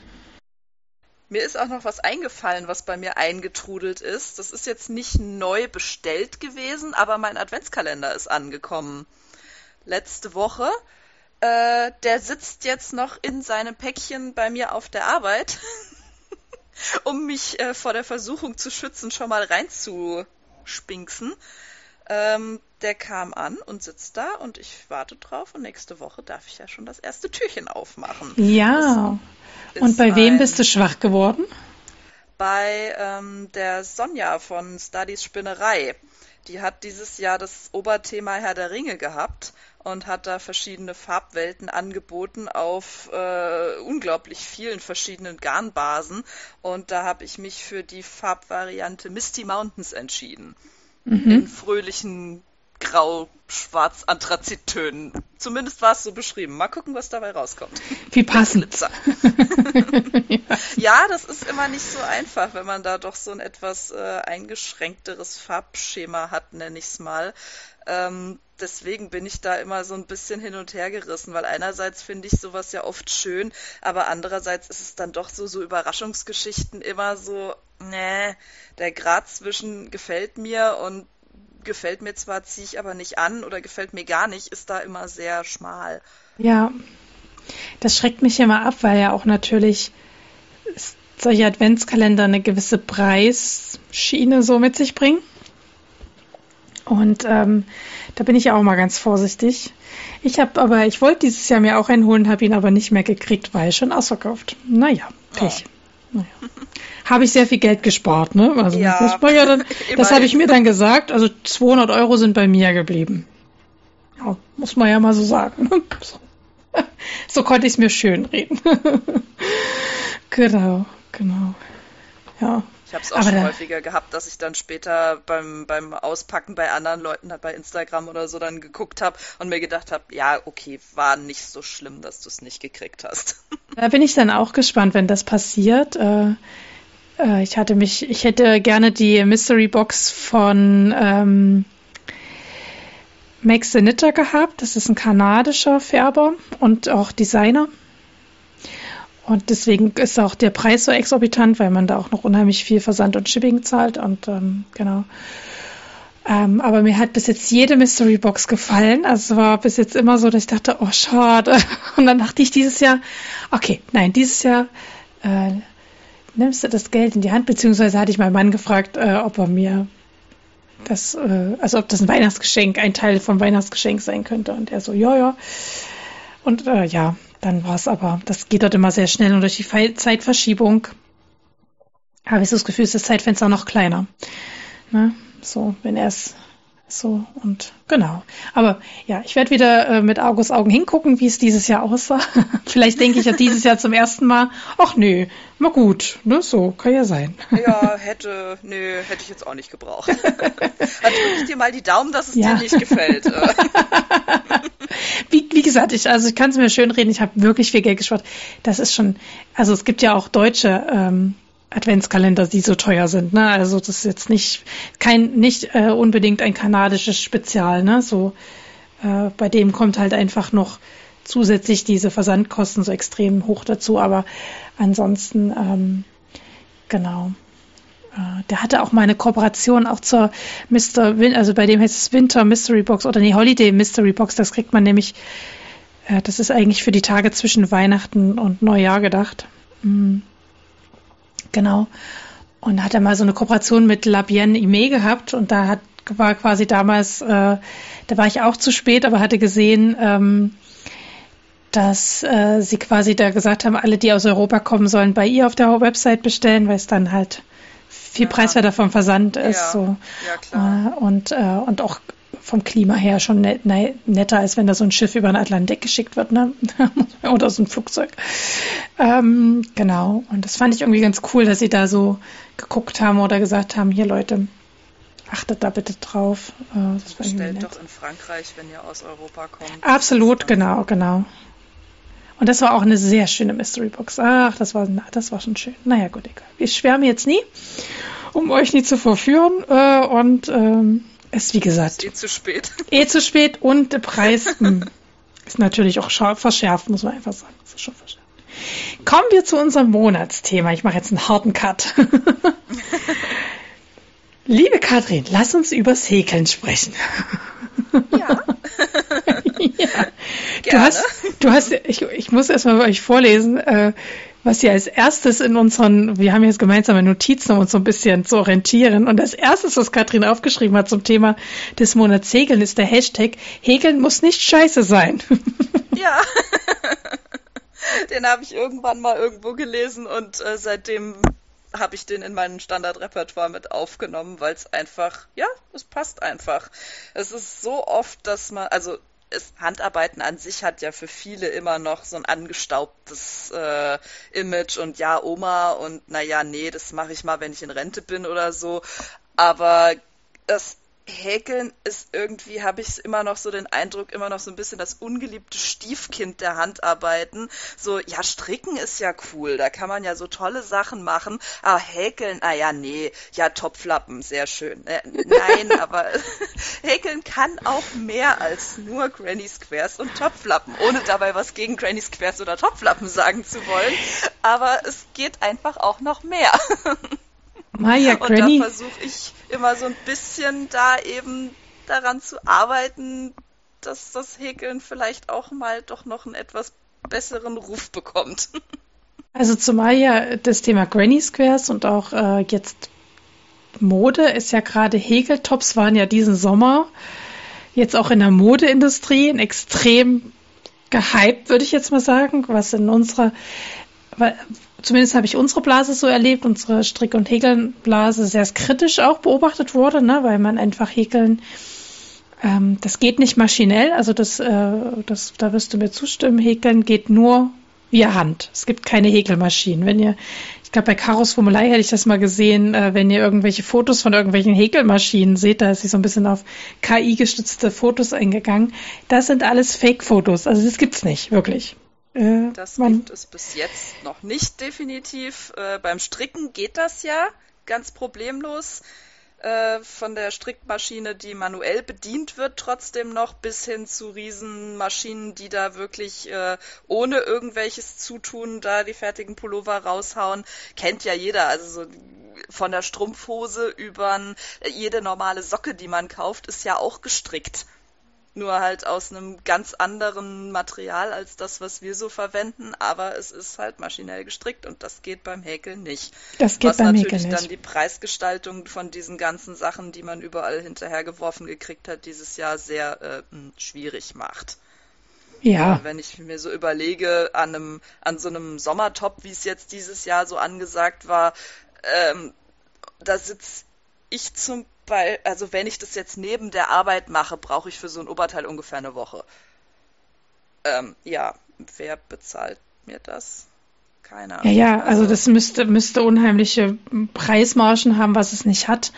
Mir ist auch noch was eingefallen, was bei mir eingetrudelt ist. Das ist jetzt nicht neu bestellt gewesen, aber mein Adventskalender ist angekommen. Letzte Woche. Äh, der sitzt jetzt noch in seinem Päckchen bei mir auf der Arbeit, um mich äh, vor der Versuchung zu schützen, schon mal reinzuspinksen. Ähm, der kam an und sitzt da und ich warte drauf und nächste Woche darf ich ja schon das erste Türchen aufmachen. Ja. Und bei wem bist du schwach geworden? Bei ähm, der Sonja von Studies Spinnerei. Die hat dieses Jahr das Oberthema Herr der Ringe gehabt und hat da verschiedene Farbwelten angeboten auf äh, unglaublich vielen verschiedenen Garnbasen. Und da habe ich mich für die Farbvariante Misty Mountains entschieden. Mhm. In fröhlichen grau, schwarz, Anthrazittönen. Zumindest war es so beschrieben. Mal gucken, was dabei rauskommt. Wie passend. ja. ja, das ist immer nicht so einfach, wenn man da doch so ein etwas äh, eingeschränkteres Farbschema hat, nenne ich es mal. Ähm, deswegen bin ich da immer so ein bisschen hin und her gerissen, weil einerseits finde ich sowas ja oft schön, aber andererseits ist es dann doch so, so Überraschungsgeschichten immer so, nee, der Grad zwischen gefällt mir und gefällt mir zwar, ziehe ich aber nicht an oder gefällt mir gar nicht, ist da immer sehr schmal. Ja, das schreckt mich immer ab, weil ja auch natürlich solche Adventskalender eine gewisse Preisschiene so mit sich bringen. Und ähm, da bin ich ja auch mal ganz vorsichtig. Ich habe aber, ich wollte dieses Jahr mir auch einen holen, habe ihn aber nicht mehr gekriegt, weil schon ausverkauft. Naja, Pech. Oh. Naja. Habe ich sehr viel Geld gespart, ne? Also ja, muss man ja dann, das habe ich mir dann gesagt. Also 200 Euro sind bei mir geblieben. Ja, muss man ja mal so sagen. So, so konnte ich es mir schön reden. genau, genau. Ja. Ich habe es auch Aber schon häufiger gehabt, dass ich dann später beim, beim Auspacken bei anderen Leuten bei Instagram oder so dann geguckt habe und mir gedacht habe, ja, okay, war nicht so schlimm, dass du es nicht gekriegt hast. Da bin ich dann auch gespannt, wenn das passiert. Äh, äh, ich hatte mich, ich hätte gerne die Mystery Box von ähm, Max the Knitter gehabt. Das ist ein kanadischer Färber und auch Designer. Und deswegen ist auch der Preis so exorbitant, weil man da auch noch unheimlich viel Versand und Shipping zahlt. Und ähm, genau. Ähm, aber mir hat bis jetzt jede Mystery Box gefallen. Also es war bis jetzt immer so, dass ich dachte, oh schade. Und dann dachte ich dieses Jahr, okay, nein, dieses Jahr äh, nimmst du das Geld in die Hand, beziehungsweise hatte ich meinen Mann gefragt, äh, ob er mir das, äh, also ob das ein Weihnachtsgeschenk, ein Teil vom Weihnachtsgeschenk sein könnte. Und er so, ja, ja. Und äh, ja, dann war es aber, das geht dort immer sehr schnell und durch die Zeitverschiebung habe ich so das Gefühl, ist das Zeitfenster noch kleiner. Ne? So, wenn er es so und genau. Aber ja, ich werde wieder äh, mit August Augen hingucken, wie es dieses Jahr aussah. Vielleicht denke ich ja dieses Jahr zum ersten Mal, ach nee, mal gut, ne, so kann ja sein. ja, hätte, nö, hätte ich jetzt auch nicht gebraucht. Dann drücke ich dir mal die Daumen, dass es ja. dir nicht gefällt. wie, wie gesagt, ich, also ich kann es mir schön reden, ich habe wirklich viel Geld gespart. Das ist schon, also es gibt ja auch deutsche ähm, Adventskalender, die so teuer sind. Ne? Also das ist jetzt nicht kein nicht äh, unbedingt ein kanadisches Spezial. Ne? So äh, bei dem kommt halt einfach noch zusätzlich diese Versandkosten so extrem hoch dazu. Aber ansonsten ähm, genau. Äh, der hatte auch mal eine Kooperation auch zur Mr. Win also bei dem heißt es Winter Mystery Box oder nee, Holiday Mystery Box. Das kriegt man nämlich, äh, das ist eigentlich für die Tage zwischen Weihnachten und Neujahr gedacht. Mhm. Genau. Und hat er mal so eine Kooperation mit Labienne Ime gehabt und da hat, war quasi damals, äh, da war ich auch zu spät, aber hatte gesehen, ähm, dass äh, sie quasi da gesagt haben, alle, die aus Europa kommen, sollen bei ihr auf der Website bestellen, weil es dann halt viel ja. preiswerter vom Versand ist. Ja. So. Ja, klar. Äh, und, äh, und auch vom Klima her schon net, ne, netter, als wenn da so ein Schiff über den Atlantik geschickt wird, ne? Oder so ein Flugzeug. Ähm, genau. Und das fand ich irgendwie ganz cool, dass sie da so geguckt haben oder gesagt haben, hier Leute, achtet da bitte drauf. Äh, das Bestellt doch in Frankreich, wenn ihr aus Europa kommt. Absolut, genau, genau. Und das war auch eine sehr schöne Mystery Box. Ach, das war, das war schon schön. Naja, gut, egal. Ich schwärme jetzt nie, um euch nie zu verführen. Äh, und ähm, ist, wie gesagt. Ist eh zu spät. Eh zu spät und der Preis hm, ist natürlich auch verschärft, muss man einfach sagen. Das ist schon verschärft. Kommen wir zu unserem Monatsthema. Ich mache jetzt einen harten Cut. Liebe Katrin, lass uns übers Häkeln sprechen. Ja. Ja. Du hast, du hast, ich, ich muss erstmal euch vorlesen, äh, was ihr als erstes in unseren, wir haben jetzt gemeinsame Notizen, um uns so ein bisschen zu orientieren. Und das erstes, was Katrin aufgeschrieben hat zum Thema des Monats Häkeln, ist der Hashtag Häkeln muss nicht scheiße sein. Ja. Den habe ich irgendwann mal irgendwo gelesen und äh, seitdem habe ich den in mein Standardrepertoire mit aufgenommen, weil es einfach, ja, es passt einfach. Es ist so oft, dass man, also es, Handarbeiten an sich hat ja für viele immer noch so ein angestaubtes äh, Image und ja, Oma und naja, nee, das mache ich mal, wenn ich in Rente bin oder so. Aber das Häkeln ist irgendwie, habe ich immer noch so den Eindruck, immer noch so ein bisschen das ungeliebte Stiefkind der Handarbeiten. So, ja, stricken ist ja cool, da kann man ja so tolle Sachen machen, aber häkeln, ah ja, nee, ja, Topflappen, sehr schön. Äh, nein, aber häkeln kann auch mehr als nur Granny Squares und Topflappen, ohne dabei was gegen Granny Squares oder Topflappen sagen zu wollen. Aber es geht einfach auch noch mehr. Maya Granny. Und da versuche ich immer so ein bisschen da eben daran zu arbeiten, dass das Häkeln vielleicht auch mal doch noch einen etwas besseren Ruf bekommt. Also zumal ja das Thema Granny Squares und auch äh, jetzt Mode ist ja gerade Häkeltops waren ja diesen Sommer jetzt auch in der Modeindustrie extrem gehypt, würde ich jetzt mal sagen, was in unserer zumindest habe ich unsere Blase so erlebt, unsere Strick- und Häkelblase sehr kritisch auch beobachtet wurde, ne, weil man einfach häkeln, ähm, das geht nicht maschinell, also das, äh, das, da wirst du mir zustimmen, häkeln geht nur via Hand. Es gibt keine Häkelmaschinen. Wenn ihr, ich glaube, bei Karos Formulai hätte ich das mal gesehen, äh, wenn ihr irgendwelche Fotos von irgendwelchen Häkelmaschinen seht, da ist sie so ein bisschen auf KI-gestützte Fotos eingegangen. Das sind alles Fake-Fotos. Also das gibt's nicht, wirklich. Äh, das gibt es bis jetzt noch nicht definitiv. Äh, beim Stricken geht das ja ganz problemlos. Äh, von der Strickmaschine, die manuell bedient wird, trotzdem noch bis hin zu Riesenmaschinen, die da wirklich äh, ohne irgendwelches Zutun da die fertigen Pullover raushauen. Kennt ja jeder. Also so von der Strumpfhose über jede normale Socke, die man kauft, ist ja auch gestrickt nur halt aus einem ganz anderen Material als das, was wir so verwenden, aber es ist halt maschinell gestrickt und das geht beim Häkeln nicht. Das geht was beim natürlich Häkeln dann nicht. die Preisgestaltung von diesen ganzen Sachen, die man überall hinterhergeworfen gekriegt hat, dieses Jahr sehr äh, hm, schwierig macht. Ja. Wenn ich mir so überlege, an einem, an so einem Sommertop, wie es jetzt dieses Jahr so angesagt war, ähm, da sitze ich zum weil, also wenn ich das jetzt neben der Arbeit mache, brauche ich für so ein Oberteil ungefähr eine Woche. Ähm, ja, wer bezahlt mir das? Keine Ahnung. Ja, ja, also, das müsste, müsste unheimliche Preismargen haben, was es nicht hat.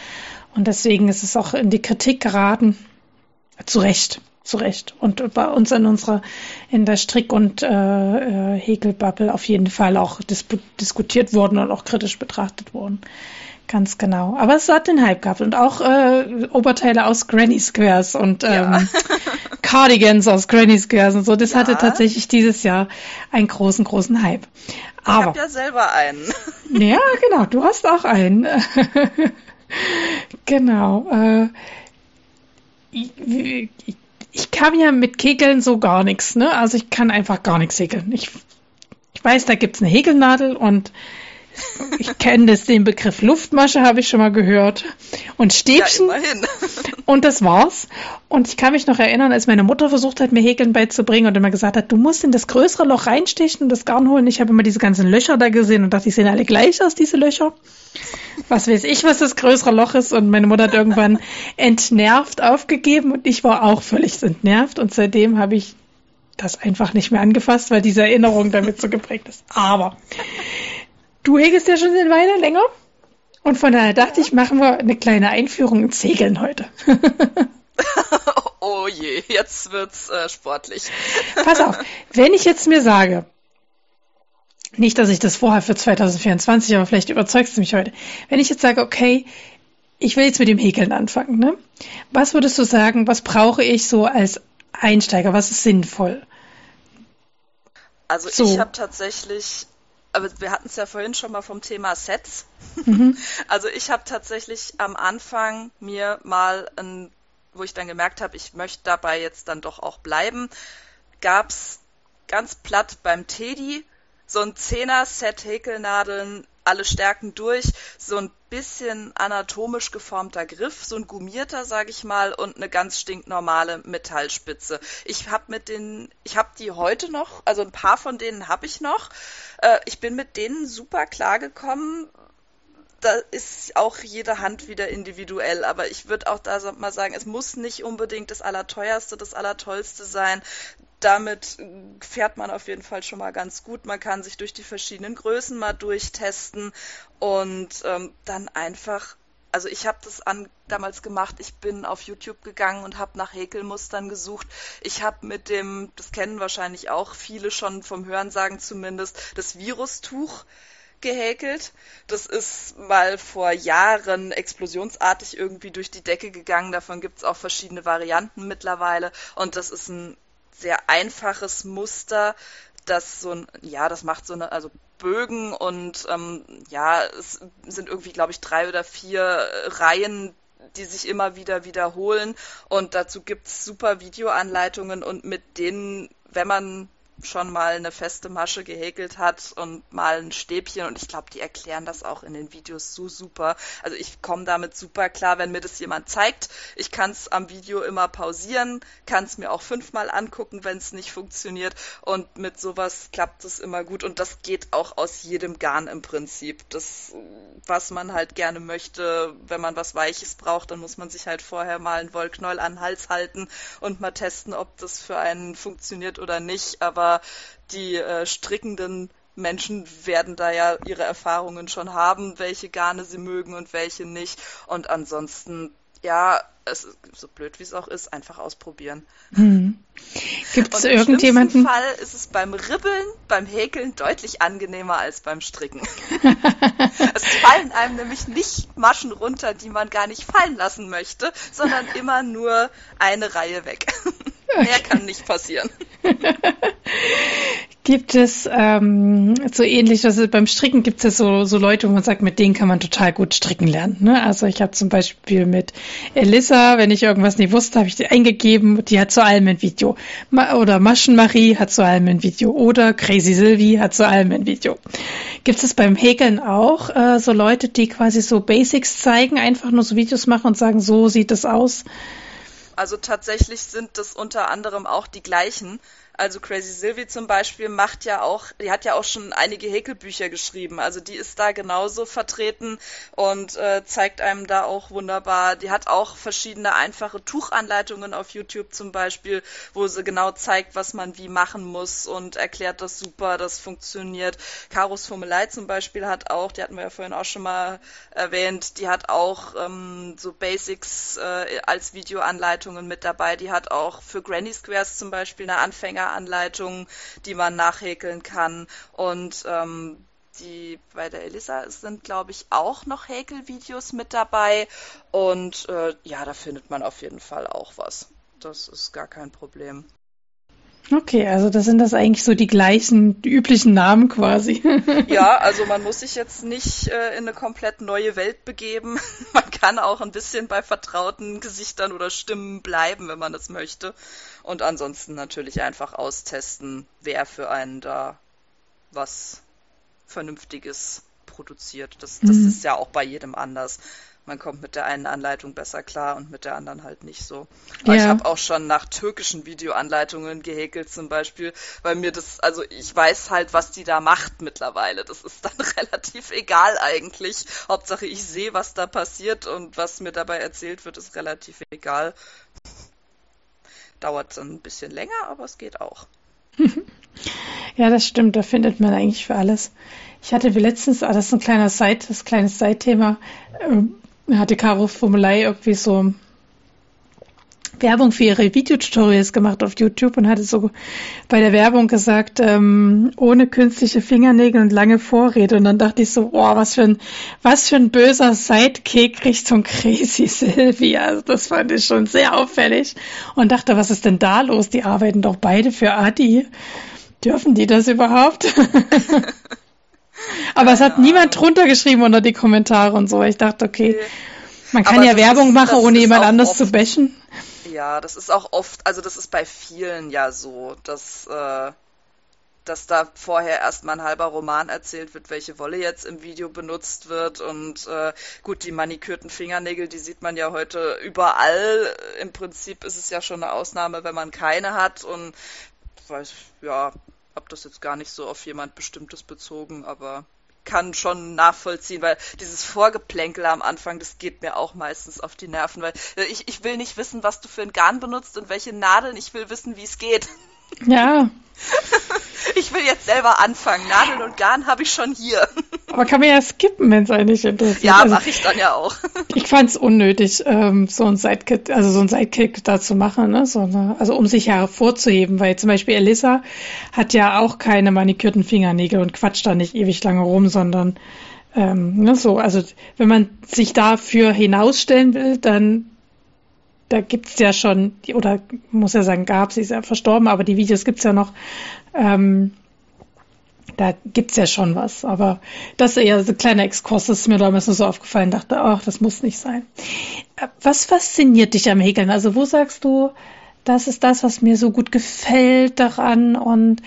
Und deswegen ist es auch in die Kritik geraten. Zu Recht, zu Recht. Und bei uns in unserer, in der Strick- und äh, äh Häkelbubble auf jeden Fall auch dis diskutiert worden und auch kritisch betrachtet worden. Ganz genau. Aber es hat den Hype gehabt und auch äh, Oberteile aus Granny Squares und ähm, ja. Cardigans aus Granny Squares und so. Das ja. hatte tatsächlich dieses Jahr einen großen, großen Hype. Aber, ich habe ja selber einen. ja, genau. Du hast auch einen. genau. Äh, ich, ich, ich kann ja mit Kegeln so gar nichts. Ne? Also ich kann einfach gar nichts häkeln. Ich, ich weiß, da gibt's eine Häkelnadel und ich kenne das, den Begriff Luftmasche habe ich schon mal gehört. Und Stäbchen. Ja, und das war's. Und ich kann mich noch erinnern, als meine Mutter versucht hat, mir Häkeln beizubringen und immer gesagt hat, du musst in das größere Loch reinstechen und das Garn holen. Ich habe immer diese ganzen Löcher da gesehen und dachte, die sehen alle gleich aus, diese Löcher. Was weiß ich, was das größere Loch ist. Und meine Mutter hat irgendwann entnervt aufgegeben und ich war auch völlig entnervt. Und seitdem habe ich das einfach nicht mehr angefasst, weil diese Erinnerung damit so geprägt ist. Aber Du hegest ja schon eine Weile länger? Und von daher dachte ich, machen wir eine kleine Einführung ins Segeln heute. oh je, jetzt wird's äh, sportlich. Pass auf, wenn ich jetzt mir sage, nicht, dass ich das vorhabe für 2024, aber vielleicht überzeugst du mich heute. Wenn ich jetzt sage, okay, ich will jetzt mit dem Häkeln anfangen, ne? Was würdest du sagen, was brauche ich so als Einsteiger? Was ist sinnvoll? Also so. ich habe tatsächlich, aber wir hatten es ja vorhin schon mal vom Thema Sets. Mhm. Also ich habe tatsächlich am Anfang mir mal ein, wo ich dann gemerkt habe, ich möchte dabei jetzt dann doch auch bleiben, gab es ganz platt beim Teddy so ein Zehner-Set Häkelnadeln, alle Stärken durch, so ein bisschen anatomisch geformter Griff, so ein gummierter, sag ich mal, und eine ganz stinknormale Metallspitze. Ich habe mit den, ich habe die heute noch, also ein paar von denen habe ich noch. Äh, ich bin mit denen super klargekommen, da ist auch jede Hand wieder individuell, aber ich würde auch da mal sagen, es muss nicht unbedingt das Allerteuerste, das Allertollste sein damit fährt man auf jeden Fall schon mal ganz gut. Man kann sich durch die verschiedenen Größen mal durchtesten und ähm, dann einfach, also ich habe das an, damals gemacht, ich bin auf YouTube gegangen und habe nach Häkelmustern gesucht. Ich habe mit dem, das kennen wahrscheinlich auch viele schon vom Hörensagen zumindest, das Virustuch gehäkelt. Das ist mal vor Jahren explosionsartig irgendwie durch die Decke gegangen. Davon gibt es auch verschiedene Varianten mittlerweile. Und das ist ein sehr einfaches Muster, das so ein, ja, das macht so eine, also Bögen und ähm, ja, es sind irgendwie, glaube ich, drei oder vier Reihen, die sich immer wieder wiederholen. Und dazu gibt's super Videoanleitungen und mit denen, wenn man schon mal eine feste Masche gehäkelt hat und mal ein Stäbchen und ich glaube, die erklären das auch in den Videos so super. Also ich komme damit super klar, wenn mir das jemand zeigt. Ich kann es am Video immer pausieren, kann es mir auch fünfmal angucken, wenn es nicht funktioniert und mit sowas klappt es immer gut und das geht auch aus jedem Garn im Prinzip. Das, was man halt gerne möchte, wenn man was Weiches braucht, dann muss man sich halt vorher mal einen Wollknäuel an den Hals halten und mal testen, ob das für einen funktioniert oder nicht, aber die äh, strickenden Menschen werden da ja ihre Erfahrungen schon haben, welche Garne sie mögen und welche nicht. Und ansonsten, ja, es ist, so blöd wie es auch ist, einfach ausprobieren. Hm. Gibt es irgendjemanden? Im Fall ist es beim Ribbeln, beim Häkeln deutlich angenehmer als beim Stricken. es fallen einem nämlich nicht Maschen runter, die man gar nicht fallen lassen möchte, sondern immer nur eine Reihe weg. Mehr kann nicht passieren. gibt es ähm, so ähnlich, also beim Stricken gibt es ja so, so Leute, wo man sagt, mit denen kann man total gut stricken lernen. Ne? Also ich habe zum Beispiel mit Elissa, wenn ich irgendwas nicht wusste, habe ich die eingegeben, die hat zu allem ein Video. Ma oder Maschenmarie hat zu allem ein Video. Oder Crazy Sylvie hat zu allem ein Video. Gibt es beim Häkeln auch äh, so Leute, die quasi so Basics zeigen, einfach nur so Videos machen und sagen, so sieht es aus? Also tatsächlich sind das unter anderem auch die gleichen. Also Crazy Sylvie zum Beispiel macht ja auch, die hat ja auch schon einige Häkelbücher geschrieben. Also die ist da genauso vertreten und äh, zeigt einem da auch wunderbar. Die hat auch verschiedene einfache Tuchanleitungen auf YouTube zum Beispiel, wo sie genau zeigt, was man wie machen muss und erklärt das super, das funktioniert. Karos Formelei zum Beispiel hat auch, die hatten wir ja vorhin auch schon mal erwähnt, die hat auch ähm, so Basics äh, als Videoanleitungen mit dabei. Die hat auch für Granny Squares zum Beispiel eine Anfänger Anleitungen, die man nachhäkeln kann. Und ähm, die bei der Elisa sind, glaube ich, auch noch Häkelvideos mit dabei. Und äh, ja, da findet man auf jeden Fall auch was. Das ist gar kein Problem. Okay, also das sind das eigentlich so die gleichen, die üblichen Namen quasi. ja, also man muss sich jetzt nicht äh, in eine komplett neue Welt begeben. man kann auch ein bisschen bei vertrauten Gesichtern oder Stimmen bleiben, wenn man das möchte. Und ansonsten natürlich einfach austesten, wer für einen da was Vernünftiges produziert. Das, das mhm. ist ja auch bei jedem anders man kommt mit der einen Anleitung besser klar und mit der anderen halt nicht so. Ja. ich habe auch schon nach türkischen Videoanleitungen gehäkelt zum Beispiel, weil mir das, also ich weiß halt, was die da macht mittlerweile. Das ist dann relativ egal eigentlich. Hauptsache ich sehe, was da passiert und was mir dabei erzählt wird, ist relativ egal. Dauert dann ein bisschen länger, aber es geht auch. Ja, das stimmt. Da findet man eigentlich für alles. Ich hatte letztens, ah, das ist ein kleiner Side, das kleines Side-Thema, äh, hatte Caro Formulei irgendwie so Werbung für ihre Videotutorials gemacht auf YouTube und hatte so bei der Werbung gesagt, ähm, ohne künstliche Fingernägel und lange Vorrede. Und dann dachte ich so, boah, was für ein, was für ein böser Sidekick Richtung Crazy Sylvia. Also das fand ich schon sehr auffällig und dachte, was ist denn da los? Die arbeiten doch beide für Adi. Dürfen die das überhaupt? Aber es hat niemand drunter geschrieben unter die Kommentare und so. Ich dachte, okay, man kann Aber ja Werbung ist, machen, ohne jemand anders zu bashen. Ja, das ist auch oft, also das ist bei vielen ja so, dass, äh, dass da vorher erstmal ein halber Roman erzählt wird, welche Wolle jetzt im Video benutzt wird. Und äh, gut, die manikürten Fingernägel, die sieht man ja heute überall. Im Prinzip ist es ja schon eine Ausnahme, wenn man keine hat. Und weiß, ja, hab das jetzt gar nicht so auf jemand Bestimmtes bezogen, aber kann schon nachvollziehen, weil dieses Vorgeplänkel am Anfang, das geht mir auch meistens auf die Nerven, weil äh, ich, ich will nicht wissen, was du für ein Garn benutzt und welche Nadeln, ich will wissen, wie es geht. Ja. ich will jetzt selber anfangen. Nadeln und Garn habe ich schon hier. Aber kann man ja skippen, wenn es eigentlich interessiert. Ja, also, mache ich dann ja auch. ich fand es unnötig, ähm, so ein Sidekick, also so ein Sidekick da zu machen, ne? So eine, also um sich hervorzuheben, weil zum Beispiel Elissa hat ja auch keine manikürten Fingernägel und quatscht da nicht ewig lange rum, sondern ähm, ne, so, also wenn man sich dafür hinausstellen will, dann da gibt's ja schon, oder muss ja sagen, gab, sie ist ja verstorben, aber die Videos gibt's ja noch. Ähm, da gibt's ja schon was. Aber das ist eher so ein kleiner Exkurs, das ist mir damals nur so aufgefallen, dachte, ach, das muss nicht sein. Äh, was fasziniert dich am Häkeln? Also wo sagst du, das ist das, was mir so gut gefällt daran und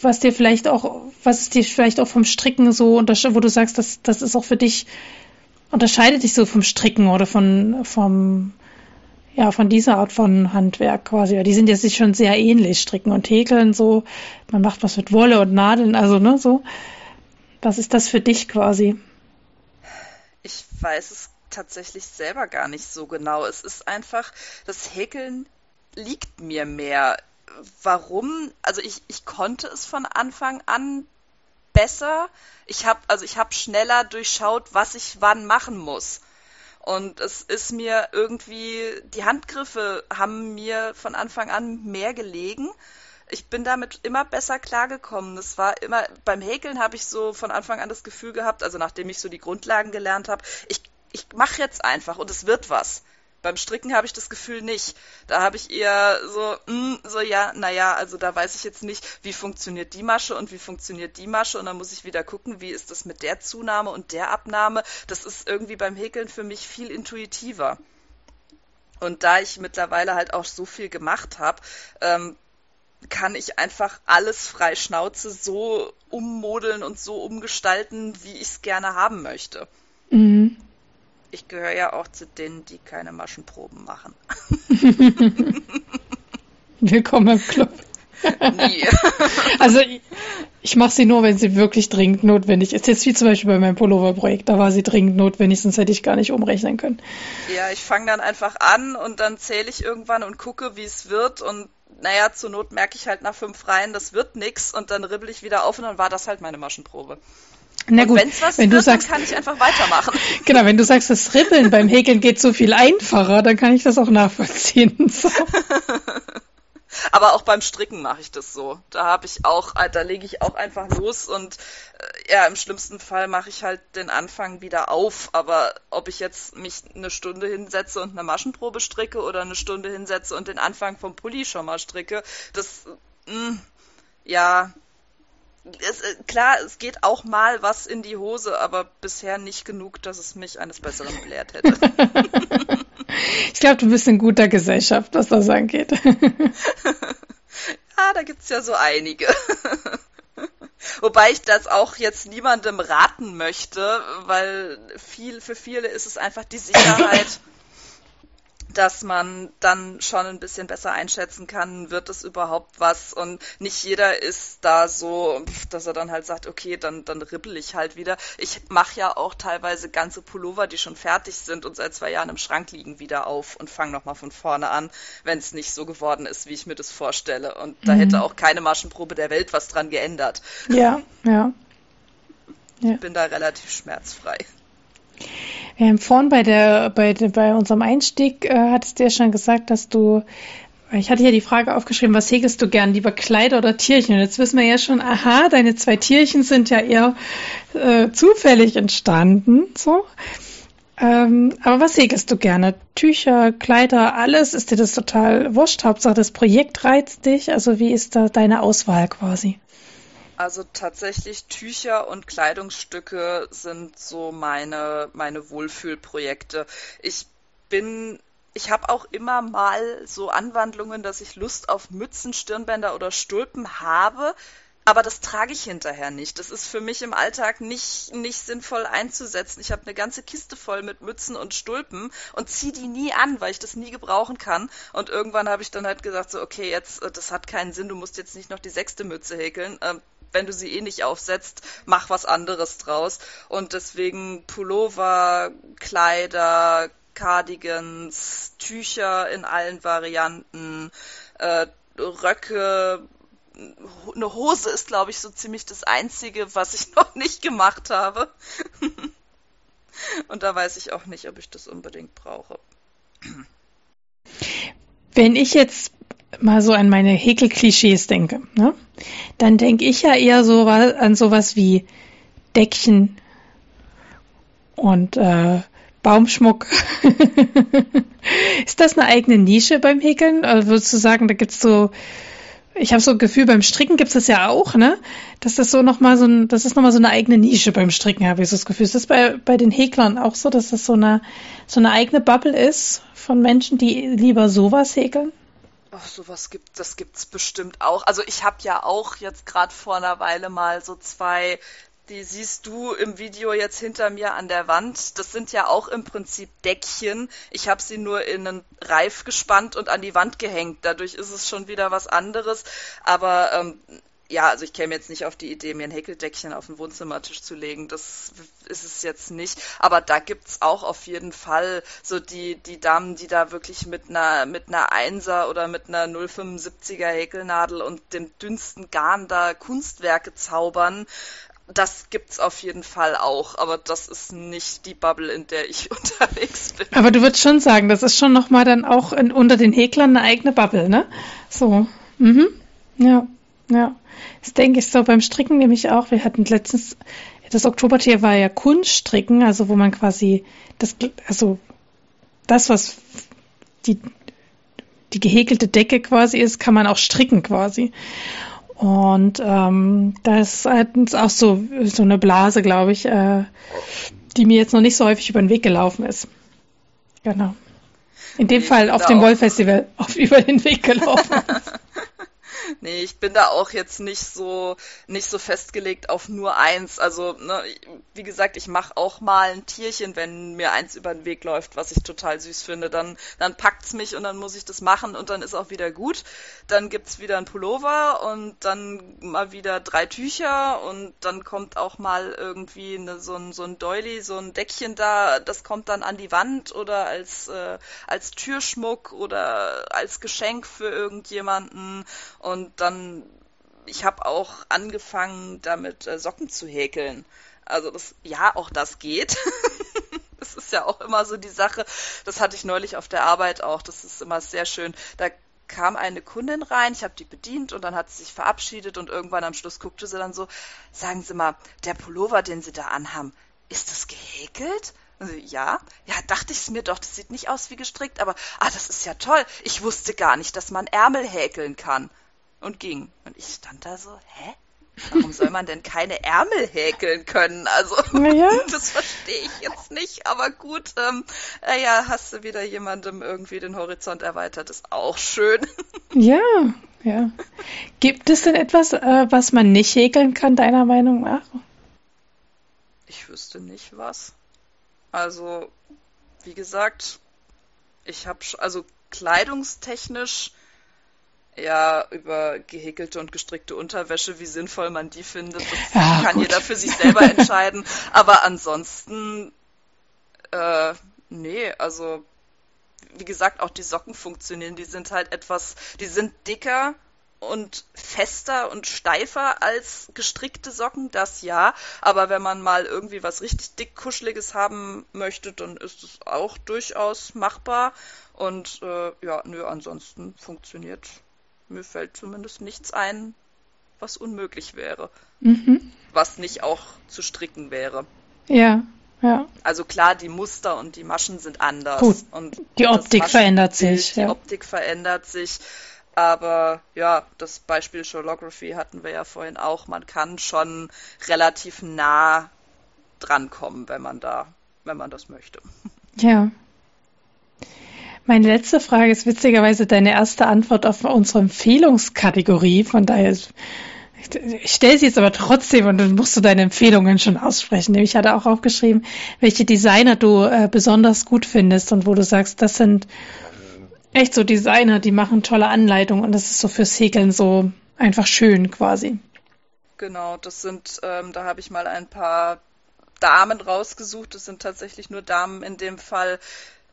was dir vielleicht auch, was dir vielleicht auch vom Stricken so wo du sagst, das, das ist auch für dich, unterscheidet dich so vom Stricken oder von, vom, ja, von dieser Art von Handwerk quasi. Die sind ja sich schon sehr ähnlich, Stricken und Häkeln so. Man macht was mit Wolle und Nadeln, also ne, so. Was ist das für dich quasi? Ich weiß es tatsächlich selber gar nicht so genau. Es ist einfach, das Häkeln liegt mir mehr. Warum? Also ich, ich konnte es von Anfang an besser. Ich habe also ich habe schneller durchschaut, was ich wann machen muss. Und es ist mir irgendwie, die Handgriffe haben mir von Anfang an mehr gelegen. Ich bin damit immer besser klargekommen. Das war immer, beim Häkeln habe ich so von Anfang an das Gefühl gehabt, also nachdem ich so die Grundlagen gelernt habe, ich, ich mache jetzt einfach und es wird was. Beim Stricken habe ich das Gefühl nicht. Da habe ich eher so, mh, hm, so ja, naja, also da weiß ich jetzt nicht, wie funktioniert die Masche und wie funktioniert die Masche und dann muss ich wieder gucken, wie ist das mit der Zunahme und der Abnahme. Das ist irgendwie beim Häkeln für mich viel intuitiver. Und da ich mittlerweile halt auch so viel gemacht habe, ähm, kann ich einfach alles frei Schnauze so ummodeln und so umgestalten, wie ich es gerne haben möchte. Mhm. Ich gehöre ja auch zu denen, die keine Maschenproben machen. Willkommen im Club. Nie. also ich, ich mache sie nur, wenn sie wirklich dringend notwendig ist. Jetzt wie zum Beispiel bei meinem Pullover-Projekt, da war sie dringend notwendig, sonst hätte ich gar nicht umrechnen können. Ja, ich fange dann einfach an und dann zähle ich irgendwann und gucke, wie es wird und naja, zur Not merke ich halt nach fünf Reihen, das wird nix und dann ribbel ich wieder auf und dann war das halt meine Maschenprobe. Na gut, was wenn wird, du sagst, kann ich einfach weitermachen. Genau, wenn du sagst, das Ribbeln beim Häkeln geht so viel einfacher, dann kann ich das auch nachvollziehen. So. Aber auch beim Stricken mache ich das so. Da habe ich auch, da lege ich auch einfach los und äh, ja, im schlimmsten Fall mache ich halt den Anfang wieder auf. Aber ob ich jetzt mich eine Stunde hinsetze und eine Maschenprobe stricke oder eine Stunde hinsetze und den Anfang vom Pulli schon mal stricke, das, mh, mm, ja, es, äh, klar, es geht auch mal was in die Hose, aber bisher nicht genug, dass es mich eines Besseren belehrt hätte. ich glaube, du bist in guter Gesellschaft, was das angeht. ja, da gibt's ja so einige. Wobei ich das auch jetzt niemandem raten möchte, weil viel, für viele ist es einfach die Sicherheit dass man dann schon ein bisschen besser einschätzen kann, wird es überhaupt was und nicht jeder ist da so, dass er dann halt sagt, okay, dann, dann ribbel ich halt wieder. Ich mache ja auch teilweise ganze Pullover, die schon fertig sind und seit zwei Jahren im Schrank liegen, wieder auf und fange nochmal von vorne an, wenn es nicht so geworden ist, wie ich mir das vorstelle. Und da mhm. hätte auch keine Maschenprobe der Welt was dran geändert. Ja, ja. Ich bin da relativ schmerzfrei. Haben vorhin bei, der, bei, bei unserem Einstieg, äh, hattest du ja schon gesagt, dass du, ich hatte ja die Frage aufgeschrieben, was häkelst du gern, lieber Kleider oder Tierchen? Und jetzt wissen wir ja schon, aha, deine zwei Tierchen sind ja eher äh, zufällig entstanden, so. Ähm, aber was häkelst du gerne? Tücher, Kleider, alles? Ist dir das total wurscht? Hauptsache das Projekt reizt dich? Also wie ist da deine Auswahl quasi? Also tatsächlich Tücher und Kleidungsstücke sind so meine, meine Wohlfühlprojekte. Ich bin ich habe auch immer mal so Anwandlungen, dass ich Lust auf Mützen, Stirnbänder oder Stulpen habe, aber das trage ich hinterher nicht. Das ist für mich im Alltag nicht, nicht sinnvoll einzusetzen. Ich habe eine ganze Kiste voll mit Mützen und Stulpen und ziehe die nie an, weil ich das nie gebrauchen kann. Und irgendwann habe ich dann halt gesagt, so, okay, jetzt, äh, das hat keinen Sinn, du musst jetzt nicht noch die sechste Mütze häkeln. Wenn du sie eh nicht aufsetzt, mach was anderes draus. Und deswegen Pullover, Kleider, Cardigans, Tücher in allen Varianten, äh, Röcke, eine Hose ist, glaube ich, so ziemlich das Einzige, was ich noch nicht gemacht habe. Und da weiß ich auch nicht, ob ich das unbedingt brauche. Wenn ich jetzt mal so an meine Häkelklischees denke, ne? Dann denke ich ja eher so an sowas wie Deckchen und äh, Baumschmuck. ist das eine eigene Nische beim Häkeln? Oder würdest du sagen, da gibt's so, ich habe so ein Gefühl, beim Stricken gibt's das ja auch, ne? Dass das so nochmal so ein, das ist nochmal so eine eigene Nische beim Stricken, habe ich so das Gefühl. Ist das bei, bei den Häklern auch so, dass das so eine, so eine eigene Bubble ist von Menschen, die lieber sowas häkeln? Ach, sowas gibt, das gibt's bestimmt auch. Also ich habe ja auch jetzt gerade vor einer Weile mal so zwei, die siehst du im Video jetzt hinter mir an der Wand. Das sind ja auch im Prinzip Deckchen. Ich habe sie nur in einen Reif gespannt und an die Wand gehängt. Dadurch ist es schon wieder was anderes. Aber ähm, ja, also ich käme jetzt nicht auf die Idee, mir ein Häkeldeckchen auf den Wohnzimmertisch zu legen. Das ist es jetzt nicht. Aber da gibt's auch auf jeden Fall so die, die Damen, die da wirklich mit einer, mit einer Einser oder mit einer 075er Häkelnadel und dem dünnsten Garn da Kunstwerke zaubern. Das gibt's auf jeden Fall auch, aber das ist nicht die Bubble, in der ich unterwegs bin. Aber du würdest schon sagen, das ist schon nochmal dann auch in, unter den Häklern eine eigene Bubble, ne? So. Mhm. Ja. Ja, das denke ich so beim Stricken nämlich auch. Wir hatten letztens, das Oktobertier war ja Kunststricken, also wo man quasi das, also das, was die, die gehäkelte Decke quasi ist, kann man auch stricken quasi. Und ähm, das ist auch so, so eine Blase, glaube ich, äh, die mir jetzt noch nicht so häufig über den Weg gelaufen ist. Genau. In dem ich Fall auf dem Wollfestival auf über den Weg gelaufen. nee, ich bin da auch jetzt nicht so nicht so festgelegt auf nur eins. Also, ne, wie gesagt, ich mache auch mal ein Tierchen, wenn mir eins über den Weg läuft, was ich total süß finde. Dann, dann packt's mich und dann muss ich das machen und dann ist auch wieder gut. Dann gibt's wieder ein Pullover und dann mal wieder drei Tücher und dann kommt auch mal irgendwie eine, so, ein, so ein Doily, so ein Deckchen da, das kommt dann an die Wand oder als, äh, als Türschmuck oder als Geschenk für irgendjemanden und und dann, ich habe auch angefangen, damit äh, Socken zu häkeln. Also das, ja, auch das geht. das ist ja auch immer so die Sache. Das hatte ich neulich auf der Arbeit auch. Das ist immer sehr schön. Da kam eine Kundin rein, ich habe die bedient und dann hat sie sich verabschiedet und irgendwann am Schluss guckte sie dann so, sagen Sie mal, der Pullover, den Sie da anhaben, ist das gehäkelt? Ja, ja, dachte ich es mir doch, das sieht nicht aus wie gestrickt, aber ah, das ist ja toll. Ich wusste gar nicht, dass man Ärmel häkeln kann und ging. Und ich stand da so, hä? Warum soll man denn keine Ärmel häkeln können? Also, ja. das verstehe ich jetzt nicht, aber gut, ähm, äh, ja, hast du wieder jemandem irgendwie den Horizont erweitert, ist auch schön. Ja, ja. Gibt es denn etwas, äh, was man nicht häkeln kann, deiner Meinung nach? Ich wüsste nicht was. Also, wie gesagt, Ich habe also kleidungstechnisch ja über gehäkelte und gestrickte Unterwäsche, wie sinnvoll man die findet, das ja, kann gut. jeder für sich selber entscheiden. Aber ansonsten, äh, nee, also wie gesagt, auch die Socken funktionieren. Die sind halt etwas, die sind dicker und fester und steifer als gestrickte Socken, das ja. Aber wenn man mal irgendwie was richtig dick kuscheliges haben möchte, dann ist es auch durchaus machbar. Und äh, ja, nö, ansonsten funktioniert. Mir fällt zumindest nichts ein, was unmöglich wäre. Mhm. Was nicht auch zu stricken wäre. Ja, ja. Also klar, die Muster und die Maschen sind anders. Gut, und die Optik verändert sich. Die ja. Optik verändert sich. Aber ja, das Beispiel Sholography hatten wir ja vorhin auch. Man kann schon relativ nah drankommen, wenn man da, wenn man das möchte. Ja. Meine letzte Frage ist witzigerweise deine erste Antwort auf unsere Empfehlungskategorie. Von daher, ich stelle sie jetzt aber trotzdem und dann musst du deine Empfehlungen schon aussprechen. Ich hatte auch aufgeschrieben, welche Designer du äh, besonders gut findest und wo du sagst, das sind echt so Designer, die machen tolle Anleitungen und das ist so fürs Häkeln so einfach schön quasi. Genau, das sind, ähm, da habe ich mal ein paar Damen rausgesucht. Das sind tatsächlich nur Damen in dem Fall,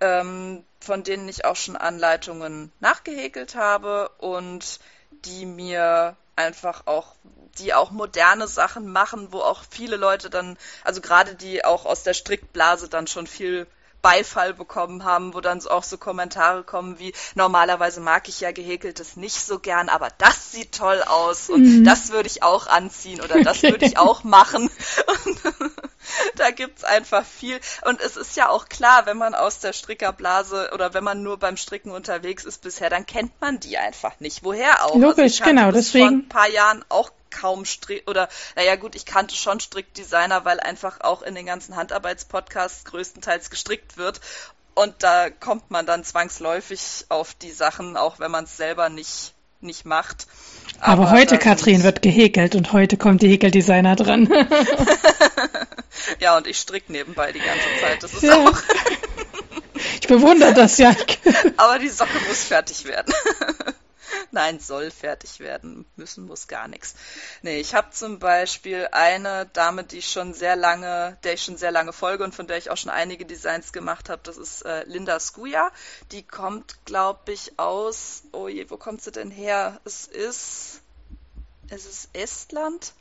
ähm, von denen ich auch schon Anleitungen nachgehäkelt habe und die mir einfach auch die auch moderne Sachen machen, wo auch viele Leute dann, also gerade die auch aus der Strickblase dann schon viel Beifall bekommen haben, wo dann auch so Kommentare kommen wie, normalerweise mag ich ja gehäkeltes nicht so gern, aber das sieht toll aus und mhm. das würde ich auch anziehen oder das würde ich auch machen. Da gibt's einfach viel. Und es ist ja auch klar, wenn man aus der Strickerblase oder wenn man nur beim Stricken unterwegs ist bisher, dann kennt man die einfach nicht. Woher auch? Logisch, also genau. Deswegen. Vor ein paar Jahren auch kaum Strick oder naja gut, ich kannte schon Strickdesigner, weil einfach auch in den ganzen Handarbeitspodcasts größtenteils gestrickt wird. Und da kommt man dann zwangsläufig auf die Sachen, auch wenn man es selber nicht, nicht macht. Aber, Aber heute, Katrin, wird gehäkelt und heute kommt die Häkeldesigner dran. ja, und ich strick nebenbei die ganze Zeit. Das ist ja. auch. ich bewundere das ja. Aber die Socke muss fertig werden. Nein, soll fertig werden. Müssen muss gar nichts. Nee, ich habe zum Beispiel eine Dame, die ich schon sehr lange, der ich schon sehr lange folge und von der ich auch schon einige Designs gemacht habe. Das ist äh, Linda Skuja. Die kommt, glaube ich, aus. Oh je, wo kommt sie denn her? Es ist. Es ist Estland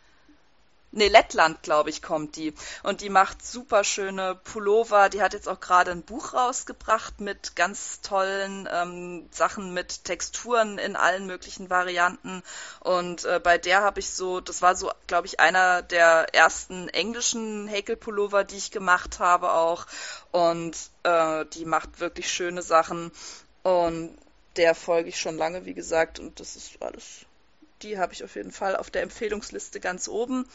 nee, Lettland, glaube ich, kommt die. Und die macht super schöne Pullover. Die hat jetzt auch gerade ein Buch rausgebracht mit ganz tollen ähm, Sachen mit Texturen in allen möglichen Varianten. Und äh, bei der habe ich so, das war so, glaube ich, einer der ersten englischen Häkelpullover, die ich gemacht habe auch. Und äh, die macht wirklich schöne Sachen. Und der folge ich schon lange, wie gesagt. Und das ist alles die habe ich auf jeden Fall auf der Empfehlungsliste ganz oben.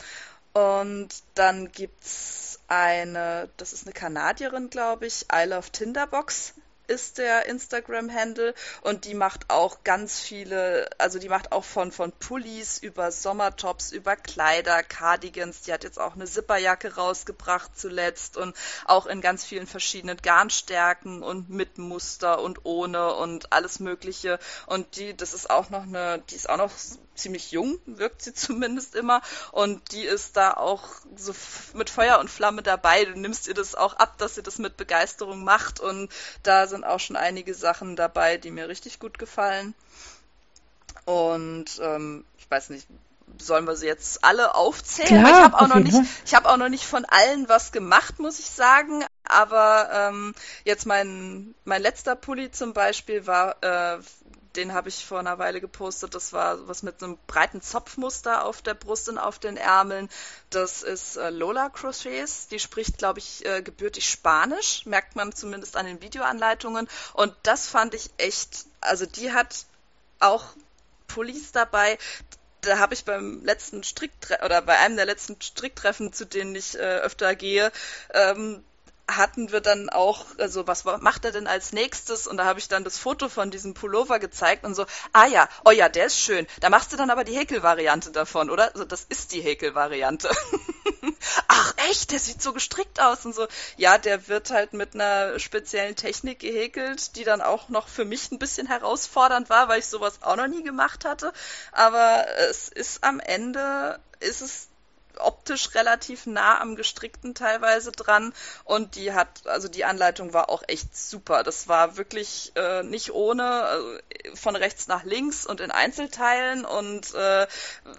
Und dann gibt's eine, das ist eine Kanadierin, glaube ich, I Love Tinderbox ist der Instagram-Handle. Und die macht auch ganz viele, also die macht auch von, von Pullis über Sommertops, über Kleider, Cardigans, die hat jetzt auch eine Zipperjacke rausgebracht zuletzt und auch in ganz vielen verschiedenen Garnstärken und mit Muster und ohne und alles mögliche. Und die, das ist auch noch eine, die ist auch noch ziemlich jung, wirkt sie zumindest immer. Und die ist da auch so mit Feuer und Flamme dabei. Du nimmst ihr das auch ab, dass sie das mit Begeisterung macht. Und da sind auch schon einige Sachen dabei, die mir richtig gut gefallen. Und ähm, ich weiß nicht, sollen wir sie jetzt alle aufzählen? Klar, ich habe auch noch nicht, ich habe auch noch nicht von allen was gemacht, muss ich sagen. Aber ähm, jetzt mein mein letzter Pulli zum Beispiel war äh, den habe ich vor einer Weile gepostet. Das war was mit einem breiten Zopfmuster auf der Brust und auf den Ärmeln. Das ist äh, Lola Crochets. Die spricht, glaube ich, äh, gebürtig Spanisch. Merkt man zumindest an den Videoanleitungen. Und das fand ich echt, also die hat auch Pullis dabei da habe ich beim letzten Stricktreffen oder bei einem der letzten Stricktreffen, zu denen ich äh, öfter gehe, ähm, hatten wir dann auch, also was macht er denn als nächstes? Und da habe ich dann das Foto von diesem Pullover gezeigt und so, ah ja, oh ja, der ist schön. Da machst du dann aber die Häkelvariante davon, oder? Also das ist die Häkelvariante. Ach echt, der sieht so gestrickt aus und so. Ja, der wird halt mit einer speziellen Technik gehäkelt, die dann auch noch für mich ein bisschen herausfordernd war, weil ich sowas auch noch nie gemacht hatte. Aber es ist am Ende, ist es optisch relativ nah am gestrickten teilweise dran und die hat, also die Anleitung war auch echt super. Das war wirklich äh, nicht ohne, äh, von rechts nach links und in Einzelteilen und äh,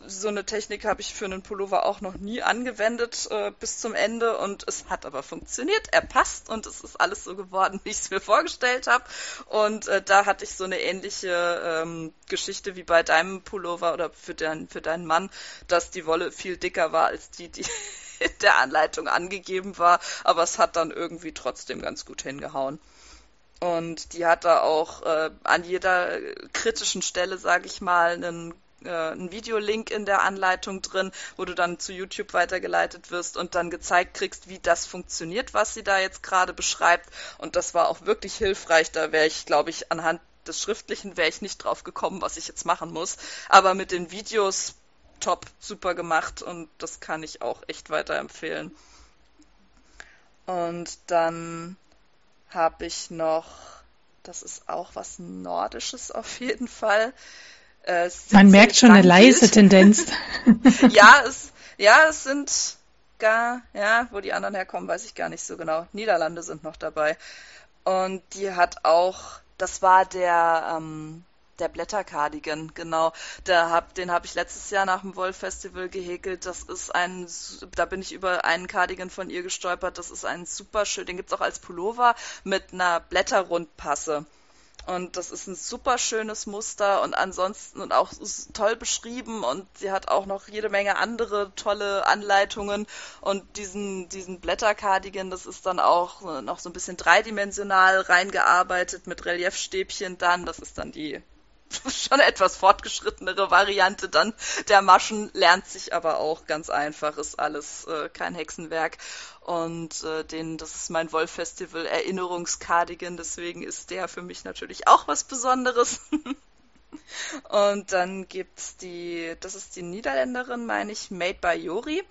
so eine Technik habe ich für einen Pullover auch noch nie angewendet äh, bis zum Ende und es hat aber funktioniert. Er passt und es ist alles so geworden, wie ich es mir vorgestellt habe und äh, da hatte ich so eine ähnliche ähm, Geschichte wie bei deinem Pullover oder für, dein, für deinen Mann, dass die Wolle viel dicker war als die, die in der Anleitung angegeben war, aber es hat dann irgendwie trotzdem ganz gut hingehauen. Und die hat da auch äh, an jeder kritischen Stelle, sage ich mal, einen äh, einen Videolink in der Anleitung drin, wo du dann zu YouTube weitergeleitet wirst und dann gezeigt kriegst, wie das funktioniert, was sie da jetzt gerade beschreibt. Und das war auch wirklich hilfreich. Da wäre ich, glaube ich, anhand des Schriftlichen wäre ich nicht drauf gekommen, was ich jetzt machen muss. Aber mit den Videos top, super gemacht und das kann ich auch echt weiterempfehlen. Und dann habe ich noch, das ist auch was Nordisches auf jeden Fall. Äh, Man merkt schon eine leise Tendenz. ja, es, ja, es sind gar, ja, wo die anderen herkommen, weiß ich gar nicht so genau. Niederlande sind noch dabei. Und die hat auch, das war der, ähm, der Blättercardigan, genau. Der hab, den habe ich letztes Jahr nach dem Wolf-Festival gehäkelt. Das ist ein, da bin ich über einen Cardigan von ihr gestolpert. Das ist ein super schön, den gibt's auch als Pullover mit einer Blätterrundpasse. Und das ist ein super schönes Muster und ansonsten und auch toll beschrieben und sie hat auch noch jede Menge andere tolle Anleitungen und diesen, diesen Blättercardigan, das ist dann auch noch so ein bisschen dreidimensional reingearbeitet mit Reliefstäbchen dann. Das ist dann die schon etwas fortgeschrittenere Variante dann der Maschen, lernt sich aber auch ganz einfach, ist alles äh, kein Hexenwerk. Und äh, den, das ist mein Wolf-Festival Erinnerungscardigan, deswegen ist der für mich natürlich auch was Besonderes. Und dann gibt's die, das ist die Niederländerin, meine ich, Made by Yori.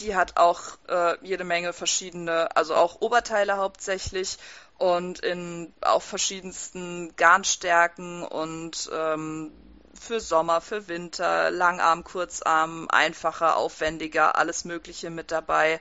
Die hat auch äh, jede Menge verschiedene, also auch Oberteile hauptsächlich und in auch verschiedensten Garnstärken und ähm, für Sommer, für Winter, Langarm, Kurzarm, einfacher, aufwendiger, alles Mögliche mit dabei.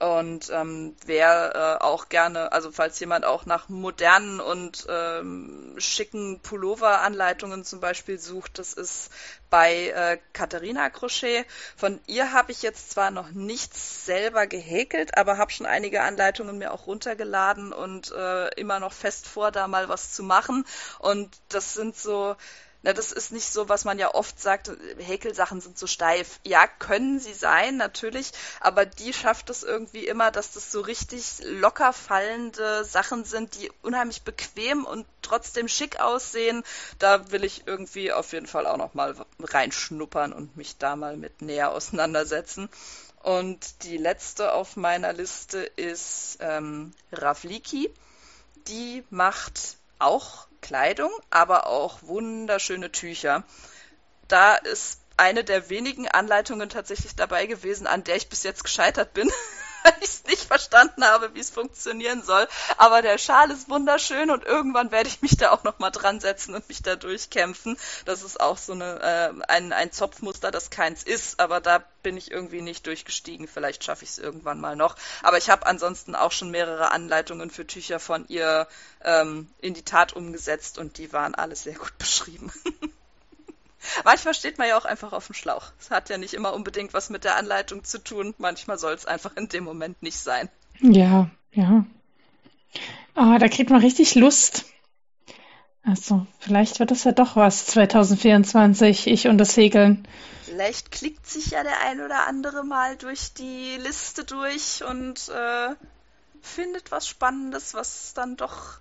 Und ähm, wer äh, auch gerne, also falls jemand auch nach modernen und ähm, schicken Pullover-Anleitungen zum Beispiel sucht, das ist bei äh, Katharina Crochet. Von ihr habe ich jetzt zwar noch nichts selber gehäkelt, aber habe schon einige Anleitungen mir auch runtergeladen und äh, immer noch fest vor, da mal was zu machen. Und das sind so na, das ist nicht so, was man ja oft sagt, Häkelsachen sind so steif. Ja, können sie sein, natürlich, aber die schafft es irgendwie immer, dass das so richtig locker fallende Sachen sind, die unheimlich bequem und trotzdem schick aussehen. Da will ich irgendwie auf jeden Fall auch noch mal reinschnuppern und mich da mal mit näher auseinandersetzen. Und die letzte auf meiner Liste ist ähm, Ravliki. Die macht auch Kleidung, aber auch wunderschöne Tücher. Da ist eine der wenigen Anleitungen tatsächlich dabei gewesen, an der ich bis jetzt gescheitert bin, ich es nicht verstanden habe, wie es funktionieren soll. Aber der Schal ist wunderschön und irgendwann werde ich mich da auch nochmal dran setzen und mich da durchkämpfen. Das ist auch so eine, äh, ein, ein Zopfmuster, das keins ist, aber da bin ich irgendwie nicht durchgestiegen. Vielleicht schaffe ich es irgendwann mal noch. Aber ich habe ansonsten auch schon mehrere Anleitungen für Tücher von ihr ähm, in die Tat umgesetzt und die waren alle sehr gut beschrieben. Manchmal steht man ja auch einfach auf dem Schlauch. Es hat ja nicht immer unbedingt was mit der Anleitung zu tun. Manchmal soll es einfach in dem Moment nicht sein. Ja, ja. Ah, da kriegt man richtig Lust. Also, vielleicht wird das ja doch was 2024, ich und das Segeln. Vielleicht klickt sich ja der ein oder andere mal durch die Liste durch und äh, findet was Spannendes, was dann doch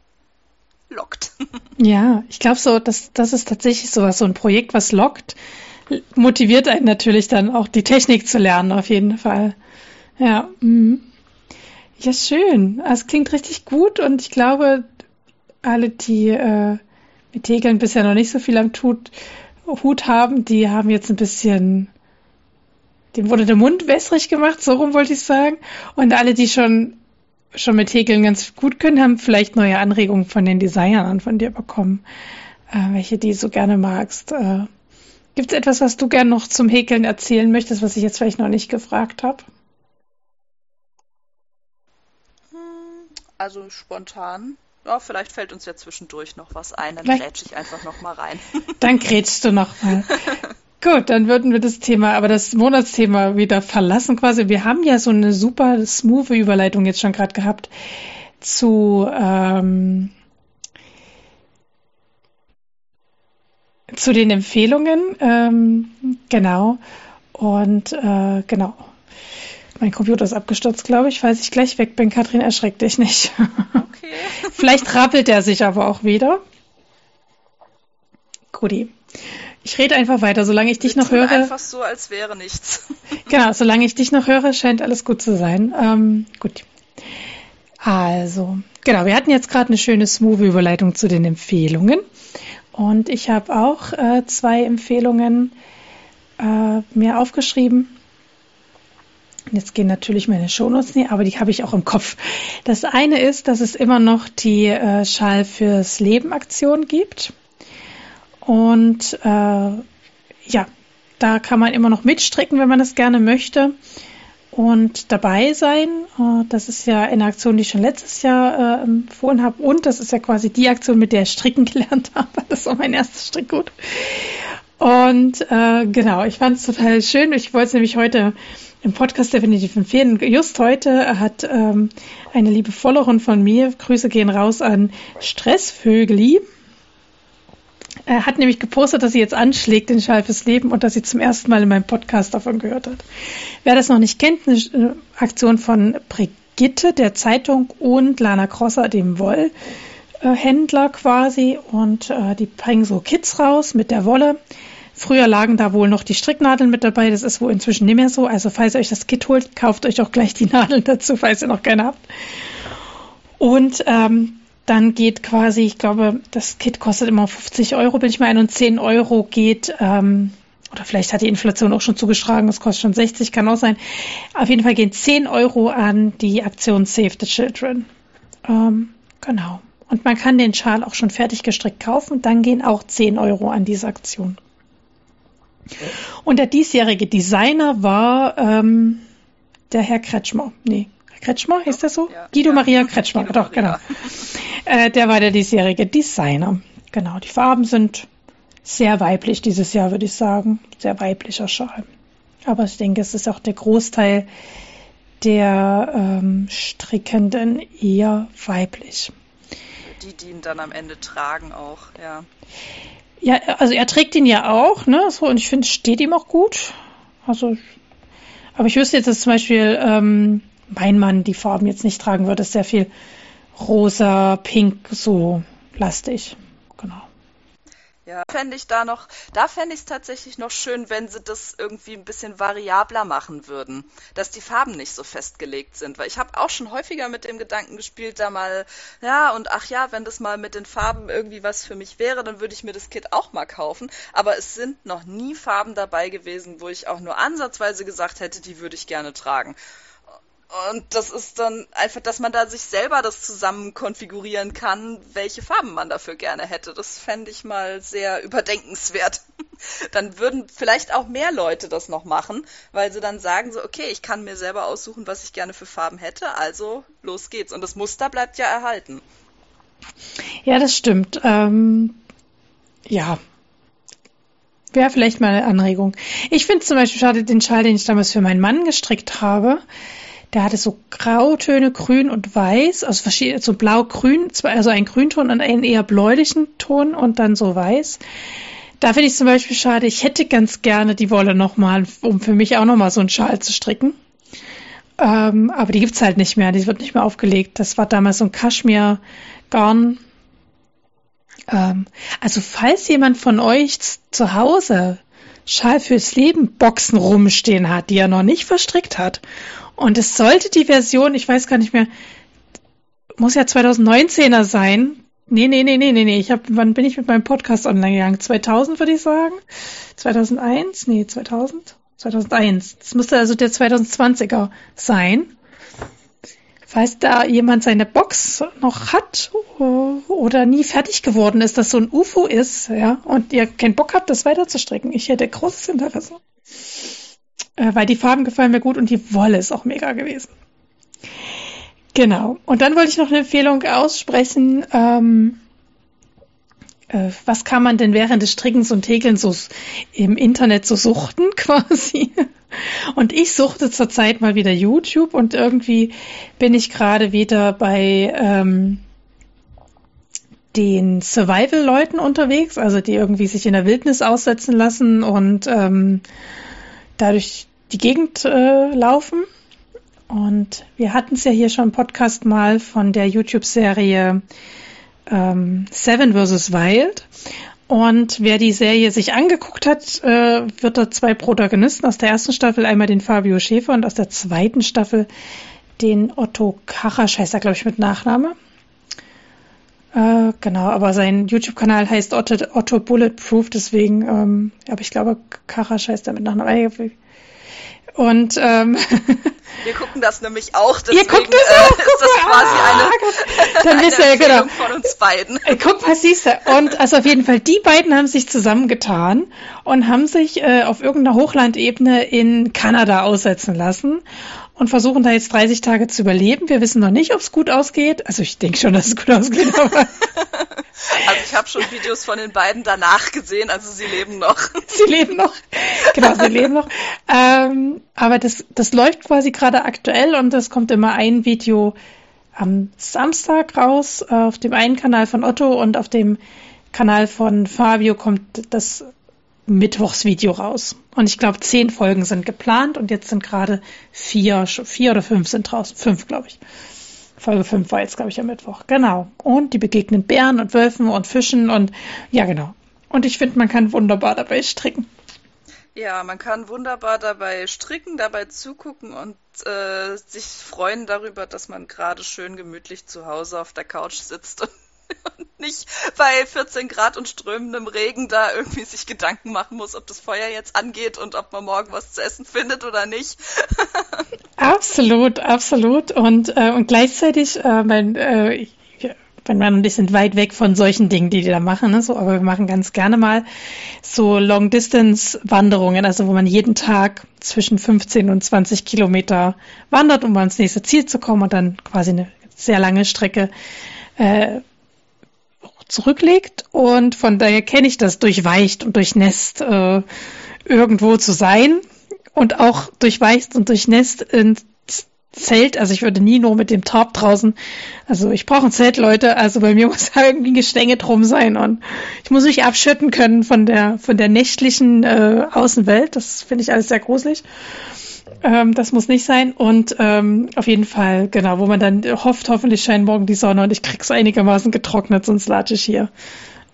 lockt. Ja, ich glaube so, dass das ist tatsächlich sowas, so ein Projekt, was lockt, motiviert einen natürlich dann auch die Technik zu lernen, auf jeden Fall. Ja. Mhm. Ja, schön. Ah, es klingt richtig gut und ich glaube, alle, die äh, mit Häkeln bisher noch nicht so viel am Tut, Hut haben, die haben jetzt ein bisschen, dem wurde der Mund wässrig gemacht, so rum wollte ich sagen. Und alle, die schon, schon mit Häkeln ganz gut können, haben vielleicht neue Anregungen von den Designern von dir bekommen, äh, welche die so gerne magst. Äh, Gibt es etwas, was du gerne noch zum Häkeln erzählen möchtest, was ich jetzt vielleicht noch nicht gefragt habe? Also spontan ja, vielleicht fällt uns ja zwischendurch noch was ein, dann grätsch ich einfach noch mal rein. Dann grätschst du noch mal. Gut, dann würden wir das Thema, aber das Monatsthema wieder verlassen quasi. Wir haben ja so eine super smooth Überleitung jetzt schon gerade gehabt zu ähm, zu den Empfehlungen, ähm, genau. Und äh, genau. Mein Computer ist abgestürzt, glaube ich. Falls ich gleich weg bin, Kathrin, erschreck dich nicht. Okay. Vielleicht rappelt er sich aber auch wieder. Guti. Ich rede einfach weiter, solange ich dich Wir noch höre. Einfach so, als wäre nichts. Genau, solange ich dich noch höre, scheint alles gut zu sein. Ähm, gut. Also, genau, wir hatten jetzt gerade eine schöne smooth Überleitung zu den Empfehlungen. Und ich habe auch äh, zwei Empfehlungen äh, mir aufgeschrieben. Jetzt gehen natürlich meine Shownotes nicht, aber die habe ich auch im Kopf. Das eine ist, dass es immer noch die äh, Schal fürs Leben Aktion gibt. Und äh, ja, da kann man immer noch mitstricken, wenn man das gerne möchte und dabei sein. Äh, das ist ja eine Aktion, die ich schon letztes Jahr äh, empfohlen habe. Und das ist ja quasi die Aktion, mit der ich stricken gelernt habe. Das war mein erstes Strickgut. Und äh, genau, ich fand es total schön. Ich wollte es nämlich heute im Podcast definitiv empfehlen. Just heute hat ähm, eine liebe Followerin von mir, Grüße gehen raus an Stressvögeli, er hat nämlich gepostet, dass sie jetzt anschlägt in Schal fürs Leben und dass sie zum ersten Mal in meinem Podcast davon gehört hat. Wer das noch nicht kennt, eine äh, Aktion von Brigitte, der Zeitung und Lana Crosser, dem Wollhändler quasi. Und äh, die bringen so Kits raus mit der Wolle. Früher lagen da wohl noch die Stricknadeln mit dabei. Das ist wohl inzwischen nicht mehr so. Also falls ihr euch das Kit holt, kauft euch auch gleich die Nadeln dazu, falls ihr noch keine habt. Und ähm, dann geht quasi, ich glaube, das Kit kostet immer 50 Euro, bin ich mal ein, und 10 Euro geht, ähm, oder vielleicht hat die Inflation auch schon zugeschlagen, es kostet schon 60, kann auch sein. Auf jeden Fall gehen 10 Euro an die Aktion Save the Children. Ähm, genau. Und man kann den Schal auch schon fertig gestrickt kaufen, dann gehen auch 10 Euro an diese Aktion. Und der diesjährige Designer war ähm, der Herr Kretschmer. Nee, Kretschmer, ist das so? Ja. Guido. Maria Kretschmer, Guido doch, Maria. genau. Äh, der war der diesjährige Designer. Genau, die Farben sind sehr weiblich dieses Jahr, würde ich sagen. Sehr weiblicher Schal. Aber ich denke, es ist auch der Großteil der ähm, Strickenden eher weiblich. Die, die ihn dann am Ende tragen auch, ja. Ja, also er trägt ihn ja auch, ne? So, und ich finde, es steht ihm auch gut. Also, aber ich wüsste jetzt, dass zum Beispiel ähm, mein Mann die Farben jetzt nicht tragen würde. Sehr viel rosa, pink, so lastig. Genau. Ja, fände ich da noch, da fände ich es tatsächlich noch schön, wenn sie das irgendwie ein bisschen variabler machen würden, dass die Farben nicht so festgelegt sind, weil ich habe auch schon häufiger mit dem Gedanken gespielt, da mal, ja, und ach ja, wenn das mal mit den Farben irgendwie was für mich wäre, dann würde ich mir das Kit auch mal kaufen, aber es sind noch nie Farben dabei gewesen, wo ich auch nur ansatzweise gesagt hätte, die würde ich gerne tragen. Und das ist dann einfach, dass man da sich selber das zusammen konfigurieren kann, welche Farben man dafür gerne hätte. Das fände ich mal sehr überdenkenswert. Dann würden vielleicht auch mehr Leute das noch machen, weil sie dann sagen so, okay, ich kann mir selber aussuchen, was ich gerne für Farben hätte, also los geht's. Und das Muster bleibt ja erhalten. Ja, das stimmt. Ähm, ja, Wäre vielleicht mal eine Anregung. Ich finde zum Beispiel schade den Schal, den ich damals für meinen Mann gestrickt habe. Der hatte so Grautöne, grün und weiß, also verschiedene, so blau-grün, also ein Grünton und einen eher bläulichen Ton und dann so weiß. Da finde ich zum Beispiel schade, ich hätte ganz gerne die Wolle nochmal, um für mich auch nochmal so einen Schal zu stricken. Ähm, aber die gibt's halt nicht mehr, die wird nicht mehr aufgelegt. Das war damals so ein Kaschmir-Garn. Ähm, also falls jemand von euch zu Hause Schal fürs Leben Boxen rumstehen hat, die er noch nicht verstrickt hat Und es sollte die Version, ich weiß gar nicht mehr, muss ja 2019er sein. Nee, nee, nee, nee, nee, nee. Ich hab, wann bin ich mit meinem Podcast online gegangen? 2000 würde ich sagen. 2001? Nee, 2000? 2001. Das müsste also der 2020er sein. Falls da jemand seine Box noch hat oder nie fertig geworden ist, dass so ein UFO ist, ja, und ihr keinen Bock habt, das weiterzustricken, ich hätte großes Interesse. Äh, weil die Farben gefallen mir gut und die Wolle ist auch mega gewesen. Genau. Und dann wollte ich noch eine Empfehlung aussprechen. Ähm, äh, was kann man denn während des Strickens und Häkelns so im Internet so suchten quasi? Und ich suchte zurzeit mal wieder YouTube und irgendwie bin ich gerade wieder bei ähm, den Survival-Leuten unterwegs, also die irgendwie sich in der Wildnis aussetzen lassen und ähm, dadurch die Gegend äh, laufen. Und wir hatten es ja hier schon im Podcast mal von der YouTube-Serie ähm, Seven vs. Wild. Und wer die Serie sich angeguckt hat, äh, wird da zwei Protagonisten aus der ersten Staffel, einmal den Fabio Schäfer und aus der zweiten Staffel den Otto Karasch, heißt glaube ich, mit Nachname. Äh, genau, aber sein YouTube-Kanal heißt Otto, Otto Bulletproof, deswegen, ähm, aber ich glaube, Karasch heißt er mit Nachname. Und ähm, wir gucken das nämlich auch, deswegen Ihr guckt das auch, äh, ist das quasi eine, ah, dann wisst ihr, genau. von uns beiden. Äh, guck, was siehst du. Und also auf jeden Fall, die beiden haben sich zusammengetan und haben sich äh, auf irgendeiner Hochlandebene in Kanada aussetzen lassen und versuchen da jetzt 30 Tage zu überleben. Wir wissen noch nicht, ob es gut ausgeht. Also ich denke schon, dass es gut ausgeht, aber Also ich habe schon Videos von den beiden danach gesehen, also sie leben noch. Sie leben noch. Genau, sie leben noch. Ähm, aber das, das läuft quasi gerade aktuell und es kommt immer ein Video am Samstag raus. Auf dem einen Kanal von Otto und auf dem Kanal von Fabio kommt das Mittwochsvideo raus. Und ich glaube, zehn Folgen sind geplant und jetzt sind gerade vier, vier oder fünf sind draußen. Fünf, glaube ich. Folge 5 war jetzt, glaube ich, am Mittwoch. Genau. Und die begegnen Bären und Wölfen und Fischen und ja, genau. Und ich finde, man kann wunderbar dabei stricken. Ja, man kann wunderbar dabei stricken, dabei zugucken und äh, sich freuen darüber, dass man gerade schön gemütlich zu Hause auf der Couch sitzt und und nicht bei 14 Grad und strömendem Regen da irgendwie sich Gedanken machen muss, ob das Feuer jetzt angeht und ob man morgen was zu essen findet oder nicht. absolut, absolut. Und, äh, und gleichzeitig, äh, mein, äh, wenn man ein bisschen weit weg von solchen Dingen, die die da machen, ne? so, aber wir machen ganz gerne mal so Long-Distance-Wanderungen, also wo man jeden Tag zwischen 15 und 20 Kilometer wandert, um ans nächste Ziel zu kommen und dann quasi eine sehr lange Strecke äh, zurücklegt und von daher kenne ich das durchweicht und durchnässt äh, irgendwo zu sein und auch durchweicht und durchnässt ins Zelt. Also ich würde nie nur mit dem Tarp draußen. Also ich brauche ein Zelt, Leute. Also bei mir muss da irgendwie ein Gestänge drum sein und ich muss mich abschütten können von der von der nächtlichen äh, Außenwelt. Das finde ich alles sehr gruselig. Ähm, das muss nicht sein. Und ähm, auf jeden Fall, genau, wo man dann hofft, hoffentlich scheint morgen die Sonne und ich krieg's einigermaßen getrocknet, sonst latsche ich hier.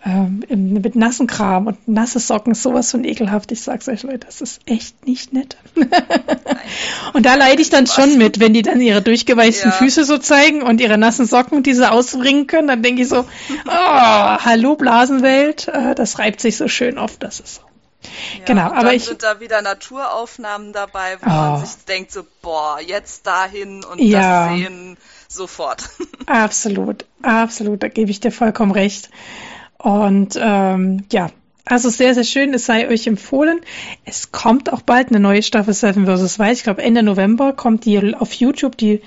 Ähm, mit nassen Kram und nasse Socken sowas von ekelhaft. Ich sag's euch, Leute, das ist echt nicht nett. und da leide ich dann schon mit, wenn die dann ihre durchgeweichten ja. Füße so zeigen und ihre nassen Socken, die sie ausbringen können, dann denke ich so, oh, hallo Blasenwelt, äh, das reibt sich so schön oft, das ist so. Ja, genau, aber dann ich sind da wieder Naturaufnahmen dabei, wo oh. man sich denkt so, boah, jetzt dahin und ja. das sehen sofort. Absolut, absolut, da gebe ich dir vollkommen recht. Und ähm, ja, also sehr, sehr schön, es sei euch empfohlen. Es kommt auch bald eine neue Staffel Seven vs. Wild. Ich glaube, Ende November kommt die auf YouTube. Die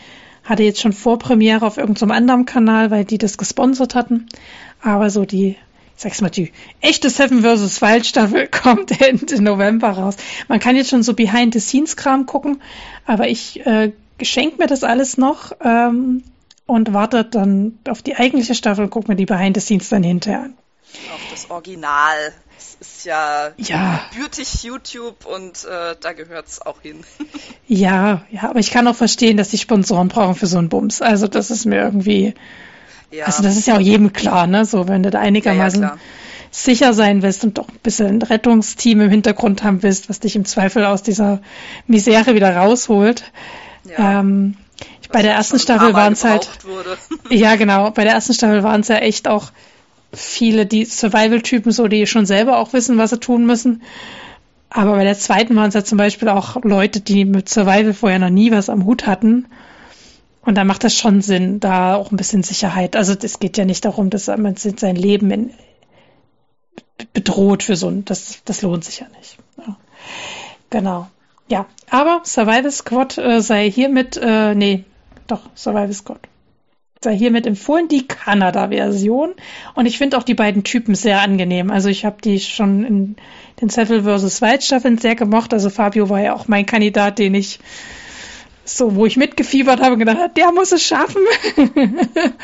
hatte jetzt schon Vorpremiere auf irgendeinem anderen Kanal, weil die das gesponsert hatten. Aber so die sag's mal, die echte Seven vs. Wild Staffel kommt Ende November raus. Man kann jetzt schon so Behind-the-Scenes-Kram gucken, aber ich äh, geschenke mir das alles noch ähm, und warte dann auf die eigentliche Staffel und gucke mir die Behind-the-Scenes dann hinterher an. Auf das Original. Das ist ja, ja. beautig YouTube und äh, da gehört's auch hin. ja, ja, aber ich kann auch verstehen, dass die Sponsoren brauchen für so einen Bums. Also das ist mir irgendwie ja. Also das ist ja auch jedem klar, ne? So, wenn du da einigermaßen ja, sicher sein willst und doch ein bisschen ein Rettungsteam im Hintergrund haben willst, was dich im Zweifel aus dieser Misere wieder rausholt. Ja. Ähm, bei der ersten Staffel waren es halt. Ja, genau. Bei der ersten Staffel waren es ja echt auch viele, die Survival-Typen, so die schon selber auch wissen, was sie tun müssen. Aber bei der zweiten waren es ja zum Beispiel auch Leute, die mit Survival vorher noch nie was am Hut hatten. Und da macht das schon Sinn, da auch ein bisschen Sicherheit. Also es geht ja nicht darum, dass man sein Leben in, bedroht für so ein, das, das lohnt sich ja nicht. Ja. Genau. Ja, aber Survival Squad äh, sei hiermit, äh, nee, doch, Survival Squad sei hiermit empfohlen, die Kanada-Version. Und ich finde auch die beiden Typen sehr angenehm. Also ich habe die schon in den Seville vs. Wild Staffeln sehr gemocht. Also Fabio war ja auch mein Kandidat, den ich so, wo ich mitgefiebert habe und gedacht habe, der muss es schaffen.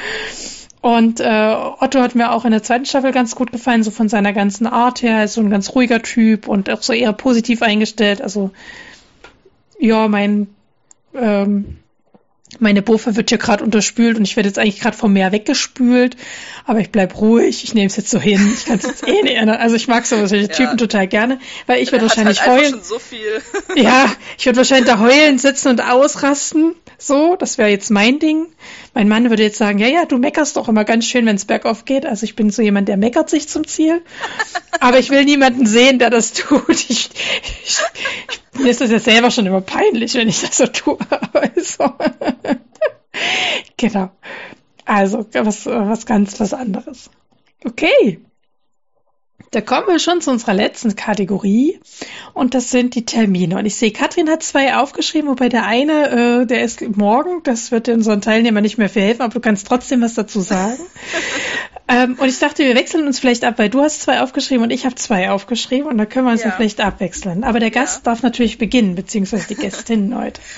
und äh, Otto hat mir auch in der zweiten Staffel ganz gut gefallen, so von seiner ganzen Art her. Er ist so ein ganz ruhiger Typ und auch so eher positiv eingestellt. Also ja, mein ähm, meine Buffer wird hier gerade unterspült und ich werde jetzt eigentlich gerade vom Meer weggespült, aber ich bleib ruhig, ich nehme es jetzt so hin, ich kann es jetzt eh nicht ändern. Also ich mag solche ja. Typen total gerne, weil ich würde wahrscheinlich halt heulen. So ja, ich würde wahrscheinlich da heulen, sitzen und ausrasten. So, das wäre jetzt mein Ding. Mein Mann würde jetzt sagen, ja, ja, du meckerst doch immer ganz schön, wenn es bergauf geht. Also ich bin so jemand, der meckert sich zum Ziel. Aber ich will niemanden sehen, der das tut. Ich, ich, ich, mir ist das ja selber schon immer peinlich, wenn ich das so tue. Also, genau. Also was, was ganz was anderes. Okay. Da kommen wir schon zu unserer letzten Kategorie und das sind die Termine. Und ich sehe, Katrin hat zwei aufgeschrieben, wobei der eine, äh, der ist morgen, das wird unseren Teilnehmern nicht mehr viel helfen, aber du kannst trotzdem was dazu sagen. ähm, und ich dachte, wir wechseln uns vielleicht ab, weil du hast zwei aufgeschrieben und ich habe zwei aufgeschrieben und da können wir uns ja. vielleicht abwechseln. Aber der Gast ja. darf natürlich beginnen, beziehungsweise die Gästin heute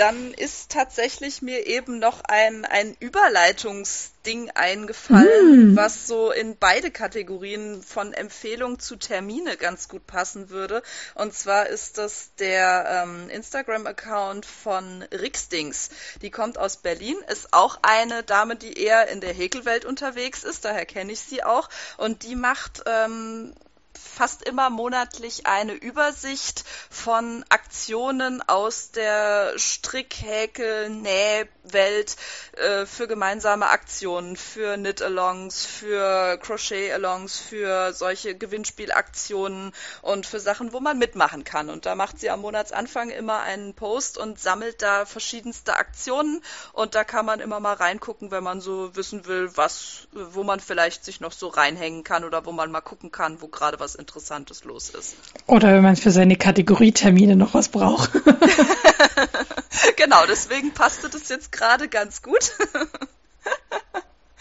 dann ist tatsächlich mir eben noch ein, ein Überleitungsding eingefallen, mm. was so in beide Kategorien von Empfehlung zu Termine ganz gut passen würde. Und zwar ist das der ähm, Instagram-Account von Rixdings. Die kommt aus Berlin, ist auch eine Dame, die eher in der Häkelwelt unterwegs ist, daher kenne ich sie auch. Und die macht ähm, fast immer monatlich eine Übersicht von Aktionen aus der Strick, Häkel, Nähwelt äh, für gemeinsame Aktionen, für Knit-Alongs, für Crochet-Alongs, für solche Gewinnspielaktionen und für Sachen, wo man mitmachen kann. Und da macht sie am Monatsanfang immer einen Post und sammelt da verschiedenste Aktionen und da kann man immer mal reingucken, wenn man so wissen will, was, wo man vielleicht sich noch so reinhängen kann oder wo man mal gucken kann, wo gerade was Interessantes los ist. Oder wenn man für seine Kategorietermine noch was braucht. genau, deswegen passte das jetzt gerade ganz gut.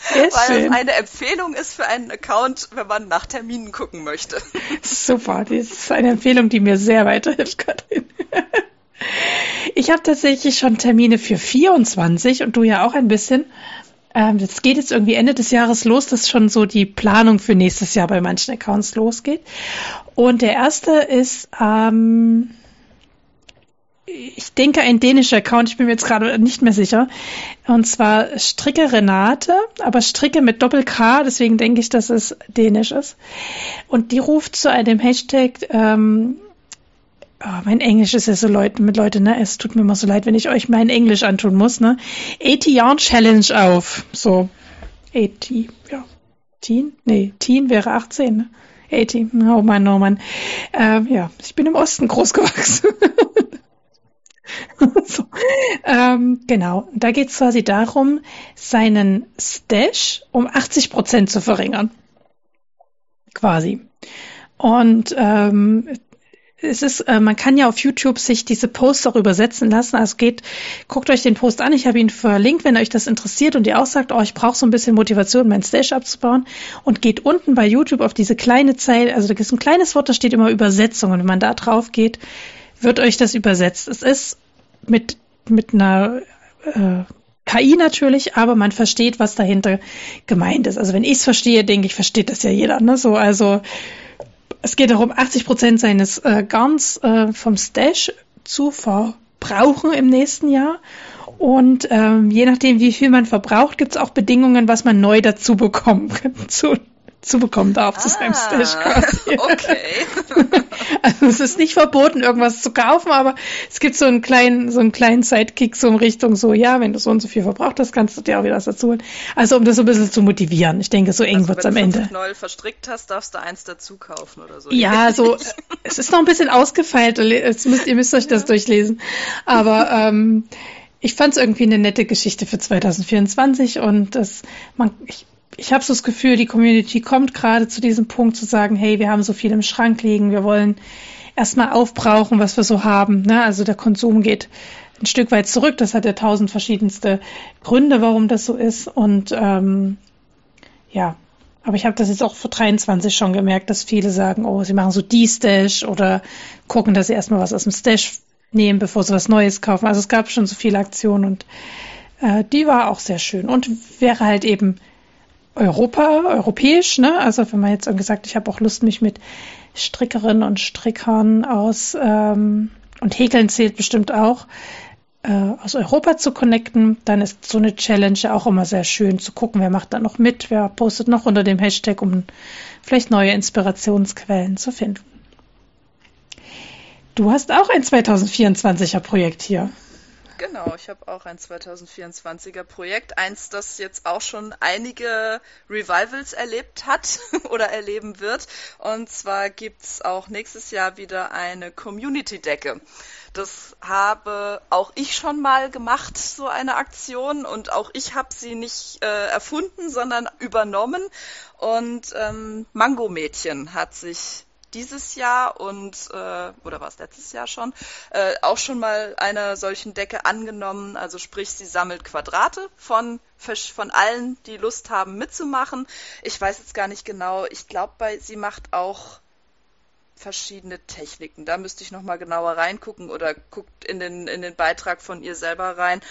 Sehr weil schön. es eine Empfehlung ist für einen Account, wenn man nach Terminen gucken möchte. Super, das ist eine Empfehlung, die mir sehr weiterhilft, Katrin. Ich habe tatsächlich schon Termine für 24 und du ja auch ein bisschen. Ähm, das geht jetzt irgendwie Ende des Jahres los, dass schon so die Planung für nächstes Jahr bei manchen Accounts losgeht. Und der erste ist, ähm, ich denke, ein dänischer Account, ich bin mir jetzt gerade nicht mehr sicher. Und zwar Stricke Renate, aber Stricke mit Doppel-K, deswegen denke ich, dass es dänisch ist. Und die ruft zu einem Hashtag ähm, Oh, mein Englisch ist ja so Leute mit Leute, ne? Es tut mir immer so leid, wenn ich euch mein Englisch antun muss, ne? 80 Jahren Challenge auf. So. 80, ja. Teen? Nee, Teen wäre 18, ne? 80. Oh Mann, oh Mann. Ähm, ja, ich bin im Osten groß gewachsen. so. ähm, genau. Da geht es quasi darum, seinen Stash um 80 Prozent zu verringern. Quasi. Und ähm, es ist, äh, man kann ja auf YouTube sich diese Posts auch übersetzen lassen. Also geht, guckt euch den Post an. Ich habe ihn verlinkt, wenn euch das interessiert und ihr auch sagt, oh, ich brauche so ein bisschen Motivation, mein Stash abzubauen. Und geht unten bei YouTube auf diese kleine Zeile, also da ist ein kleines Wort, da steht immer Übersetzung. Und wenn man da drauf geht, wird euch das übersetzt. Es ist mit, mit einer äh, KI natürlich, aber man versteht, was dahinter gemeint ist. Also wenn ich es verstehe, denke ich, versteht das ja jeder. Ne? So, also es geht darum, 80 Prozent seines äh, Garns äh, vom Stash zu verbrauchen im nächsten Jahr. Und ähm, je nachdem, wie viel man verbraucht, gibt es auch Bedingungen, was man neu dazu bekommen zu, zu bekommen darf ah, zu seinem Stash quasi. Okay. also es ist nicht verboten, irgendwas zu kaufen, aber es gibt so einen kleinen, so einen kleinen Sidekick so in Richtung so, ja, wenn du so und so viel verbraucht hast, kannst du dir auch wieder was dazu holen. Also um das so ein bisschen zu motivieren. Ich denke, so eng also, wird's am Ende. Wenn du Knoll verstrickt hast, darfst du eins dazu kaufen oder so. Ja, so, es ist noch ein bisschen ausgefeilt. Müsst, ihr müsst euch das ja. durchlesen. Aber ähm, ich fand es irgendwie eine nette Geschichte für 2024 und das, man, ich, ich habe so das Gefühl, die Community kommt gerade zu diesem Punkt zu sagen, hey, wir haben so viel im Schrank liegen, wir wollen erstmal aufbrauchen, was wir so haben. Ne? Also der Konsum geht ein Stück weit zurück. Das hat ja tausend verschiedenste Gründe, warum das so ist. Und ähm, ja, aber ich habe das jetzt auch für 23 schon gemerkt, dass viele sagen, oh, sie machen so die Stash oder gucken, dass sie erstmal was aus dem Stash nehmen, bevor sie was Neues kaufen. Also es gab schon so viele Aktionen und äh, die war auch sehr schön und wäre halt eben Europa, europäisch, ne? Also wenn man jetzt irgendwie sagt, ich habe auch Lust, mich mit Strickerinnen und Strickern aus ähm, und Häkeln zählt bestimmt auch, äh, aus Europa zu connecten, dann ist so eine Challenge auch immer sehr schön zu gucken, wer macht da noch mit, wer postet noch unter dem Hashtag, um vielleicht neue Inspirationsquellen zu finden. Du hast auch ein 2024er Projekt hier. Genau, ich habe auch ein 2024er Projekt, eins, das jetzt auch schon einige Revivals erlebt hat oder erleben wird. Und zwar gibt's auch nächstes Jahr wieder eine Community-Decke. Das habe auch ich schon mal gemacht, so eine Aktion. Und auch ich habe sie nicht äh, erfunden, sondern übernommen. Und ähm, Mango Mädchen hat sich dieses Jahr und äh, oder war es letztes Jahr schon äh, auch schon mal einer solchen Decke angenommen. Also sprich, sie sammelt Quadrate von von allen, die Lust haben mitzumachen. Ich weiß jetzt gar nicht genau. Ich glaube, bei sie macht auch verschiedene Techniken. Da müsste ich noch mal genauer reingucken oder guckt in den in den Beitrag von ihr selber rein.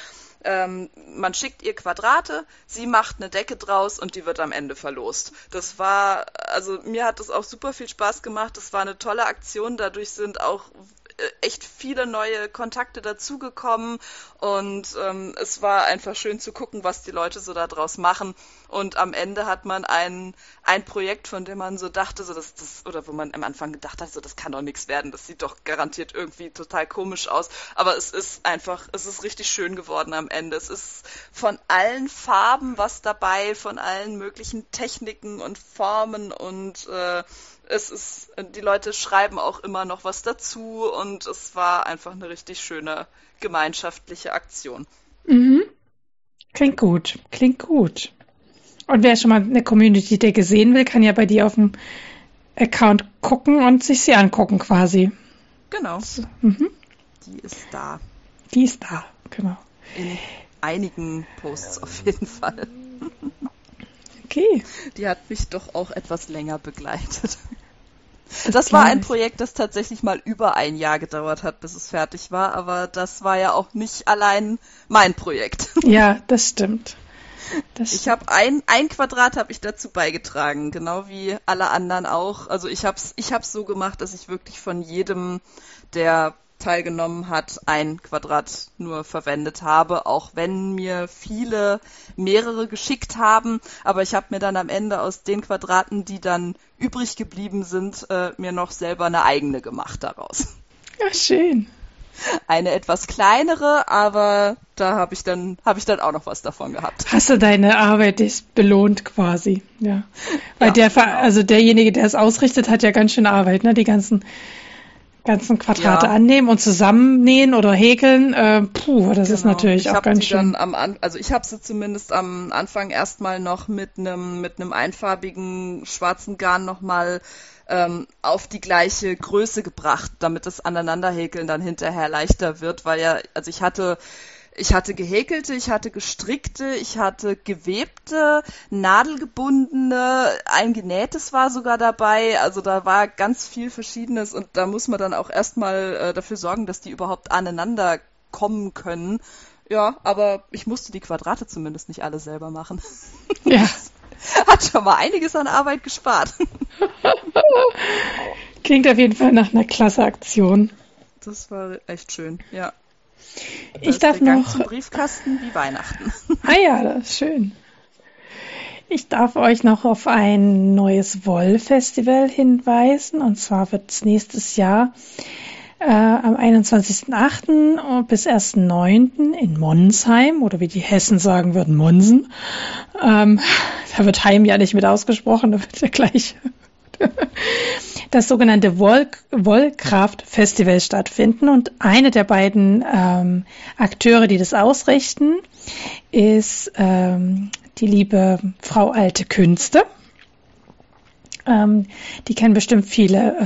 Ähm, man schickt ihr Quadrate, sie macht eine Decke draus und die wird am Ende verlost. Das war, also mir hat das auch super viel Spaß gemacht. Das war eine tolle Aktion. Dadurch sind auch äh, echt viele neue Kontakte dazugekommen und ähm, es war einfach schön zu gucken, was die Leute so daraus machen. Und am Ende hat man ein, ein Projekt, von dem man so dachte, so dass das, oder wo man am Anfang gedacht hat, so das kann doch nichts werden, das sieht doch garantiert irgendwie total komisch aus. Aber es ist einfach, es ist richtig schön geworden am Ende. Es ist von allen Farben was dabei, von allen möglichen Techniken und Formen und äh, es ist, die Leute schreiben auch immer noch was dazu und es war einfach eine richtig schöne gemeinschaftliche Aktion. Mhm. Klingt gut, klingt gut. Und wer schon mal eine Community-Decke sehen will, kann ja bei dir auf dem Account gucken und sich sie angucken quasi. Genau. So, mhm. Die ist da. Die ist da, genau. In einigen Posts auf jeden Fall. Okay. Die hat mich doch auch etwas länger begleitet. Das war ein Projekt, das tatsächlich mal über ein Jahr gedauert hat, bis es fertig war, aber das war ja auch nicht allein mein Projekt. Ja, das stimmt. Ich habe ein, ein Quadrat habe ich dazu beigetragen, genau wie alle anderen auch. Also ich habe es ich hab's so gemacht, dass ich wirklich von jedem der teilgenommen hat, ein Quadrat nur verwendet habe, auch wenn mir viele mehrere geschickt haben. Aber ich habe mir dann am Ende aus den Quadraten, die dann übrig geblieben sind, äh, mir noch selber eine eigene gemacht daraus. Ja, schön. Eine etwas kleinere, aber da habe ich dann habe ich dann auch noch was davon gehabt. Hast du deine Arbeit ist belohnt quasi, ja. Weil ja, der genau. also derjenige, der es ausrichtet, hat ja ganz schön Arbeit, ne? Die ganzen ganzen Quadrate ja. annehmen und zusammennähen oder häkeln, äh, puh, das genau. ist natürlich ich auch ganz schön. Am also ich habe sie zumindest am Anfang erstmal noch mit einem mit einem einfarbigen schwarzen Garn nochmal ähm, auf die gleiche Größe gebracht, damit das Aneinanderhäkeln dann hinterher leichter wird, weil ja, also ich hatte ich hatte gehäkelte, ich hatte gestrickte, ich hatte gewebte, nadelgebundene, ein genähtes war sogar dabei. Also da war ganz viel Verschiedenes und da muss man dann auch erstmal äh, dafür sorgen, dass die überhaupt aneinander kommen können. Ja, aber ich musste die Quadrate zumindest nicht alle selber machen. Ja. Hat schon mal einiges an Arbeit gespart. Klingt auf jeden Fall nach einer klasse Aktion. Das war echt schön, ja. Da ich darf der noch. Gang zum Briefkasten wie Weihnachten. Ah ja, das ist schön. Ich darf euch noch auf ein neues Woll-Festival hinweisen. Und zwar wird es nächstes Jahr äh, am 21.08. bis 1.09. in Monsheim oder wie die Hessen sagen würden, Monsen. Ähm, da wird Heim ja nicht mit ausgesprochen, da wird ja gleich das sogenannte Wollkraft Festival stattfinden und eine der beiden ähm, Akteure, die das ausrichten, ist ähm, die liebe Frau Alte Künste. Ähm, die kennen bestimmt viele.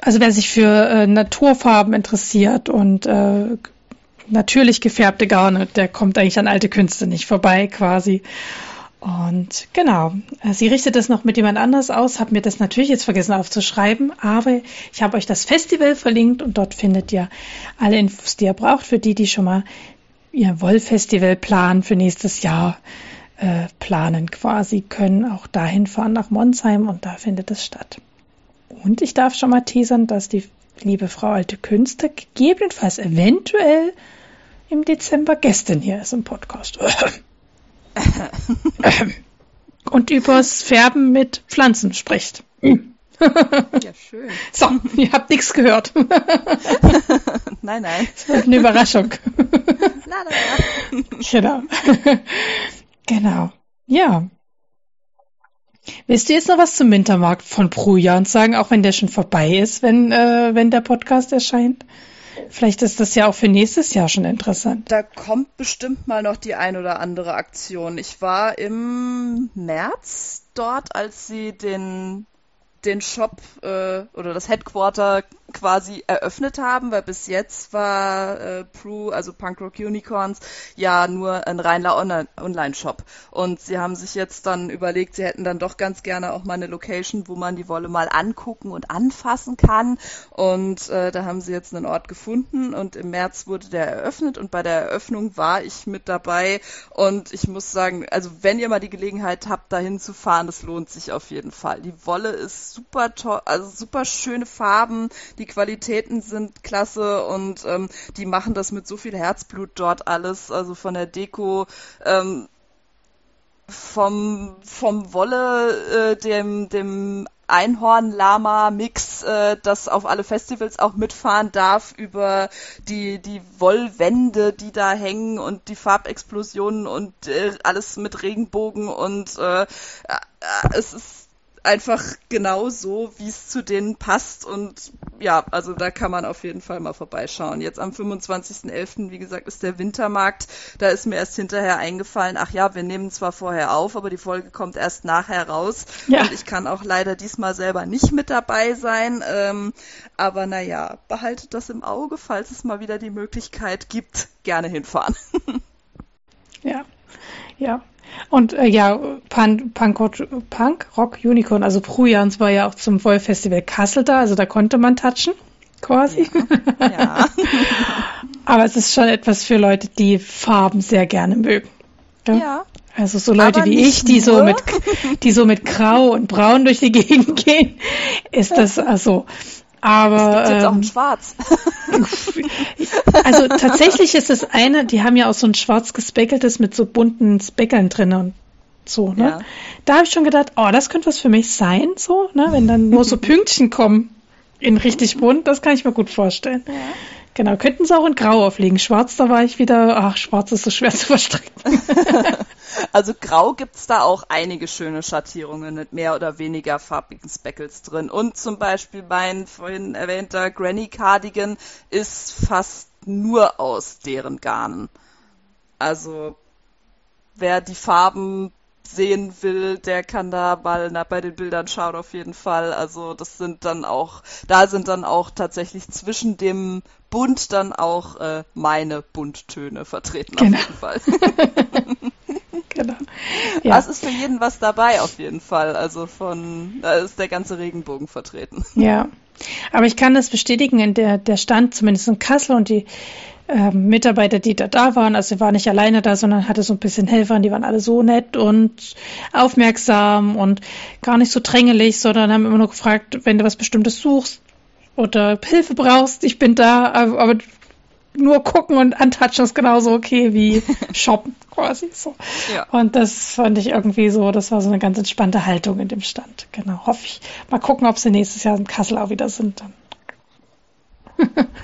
Also wer sich für äh, Naturfarben interessiert und äh, natürlich gefärbte Garne, der kommt eigentlich an alte Künste nicht vorbei quasi. Und genau, äh, sie richtet das noch mit jemand anders aus, habe mir das natürlich jetzt vergessen aufzuschreiben, aber ich habe euch das Festival verlinkt und dort findet ihr alle Infos, die ihr braucht, für die, die schon mal ihr Wollfestival planen für nächstes Jahr äh, planen quasi, können auch dahin fahren nach Monsheim und da findet es statt. Und ich darf schon mal teasern, dass die liebe Frau Alte Künste gegebenenfalls eventuell im Dezember Gästin hier ist im Podcast. Und übers Färben mit Pflanzen spricht. Ja, schön. So, ihr habt nichts gehört. nein, nein. Das wird eine Überraschung. Na, na, na. Genau. Genau. Ja. Willst du jetzt noch was zum Wintermarkt von Brujan sagen, auch wenn der schon vorbei ist, wenn, äh, wenn der Podcast erscheint? Vielleicht ist das ja auch für nächstes Jahr schon interessant. Da kommt bestimmt mal noch die ein oder andere Aktion. Ich war im März dort, als sie den den Shop äh, oder das Headquarter quasi eröffnet haben, weil bis jetzt war äh, Prue, also Punkrock Unicorns, ja nur ein reiner Online-Shop. Und sie haben sich jetzt dann überlegt, sie hätten dann doch ganz gerne auch mal eine Location, wo man die Wolle mal angucken und anfassen kann. Und äh, da haben sie jetzt einen Ort gefunden und im März wurde der eröffnet und bei der Eröffnung war ich mit dabei und ich muss sagen, also wenn ihr mal die Gelegenheit habt, dahin zu fahren, das lohnt sich auf jeden Fall. Die Wolle ist super toll, also super schöne Farben, die Qualitäten sind klasse und ähm, die machen das mit so viel Herzblut dort alles, also von der Deko, ähm, vom, vom Wolle, äh, dem, dem Einhorn-Lama-Mix, äh, das auf alle Festivals auch mitfahren darf, über die, die Wollwände, die da hängen und die Farbexplosionen und äh, alles mit Regenbogen und äh, äh, es ist einfach genau so, wie es zu denen passt. Und ja, also da kann man auf jeden Fall mal vorbeischauen. Jetzt am 25.11., wie gesagt, ist der Wintermarkt. Da ist mir erst hinterher eingefallen, ach ja, wir nehmen zwar vorher auf, aber die Folge kommt erst nachher raus. Ja. Und ich kann auch leider diesmal selber nicht mit dabei sein. Ähm, aber naja, behaltet das im Auge, falls es mal wieder die Möglichkeit gibt, gerne hinfahren. ja, ja. Und äh, ja, Punk, Punk, Punk Rock Unicorn, also Prujans war ja auch zum Vollfestival Kassel da, also da konnte man touchen, quasi. Ja. ja. Aber es ist schon etwas für Leute, die Farben sehr gerne mögen. Ja. ja. Also so Leute Aber wie ich, die nur. so mit, die so mit Grau und Braun durch die Gegend gehen, ist das also aber es gibt jetzt auch ein ähm, Schwarz. Tatsächlich ist es eine, die haben ja auch so ein schwarz gespeckeltes mit so bunten Speckeln drin und so, ne? Ja. Da habe ich schon gedacht, oh, das könnte was für mich sein, so, ne? Wenn dann nur so Pünktchen kommen in richtig bunt, das kann ich mir gut vorstellen. Ja. Genau, könnten sie auch in Grau auflegen. Schwarz, da war ich wieder, ach, schwarz ist so schwer zu verstricken. also Grau gibt's da auch einige schöne Schattierungen mit mehr oder weniger farbigen Speckles drin. Und zum Beispiel mein vorhin erwähnter Granny Cardigan ist fast nur aus deren Garnen. Also wer die Farben sehen will, der kann da mal na, bei den Bildern schauen auf jeden Fall. Also das sind dann auch, da sind dann auch tatsächlich zwischen dem Bunt dann auch äh, meine Bunttöne vertreten genau. auf jeden Fall. genau. Ja. Es ist für jeden was dabei auf jeden Fall. Also von, da ist der ganze Regenbogen vertreten. Ja. Aber ich kann das bestätigen, in der, der Stand, zumindest in Kassel und die äh, Mitarbeiter, die da da waren, also sie war nicht alleine da, sondern hatte so ein bisschen Helfer und die waren alle so nett und aufmerksam und gar nicht so drängelig, sondern haben immer nur gefragt, wenn du was Bestimmtes suchst oder Hilfe brauchst, ich bin da, aber nur gucken und antatschen ist genauso okay wie shoppen quasi so. Ja. Und das fand ich irgendwie so, das war so eine ganz entspannte Haltung in dem Stand. Genau, hoffe ich. Mal gucken, ob sie nächstes Jahr in Kassel auch wieder sind. Dann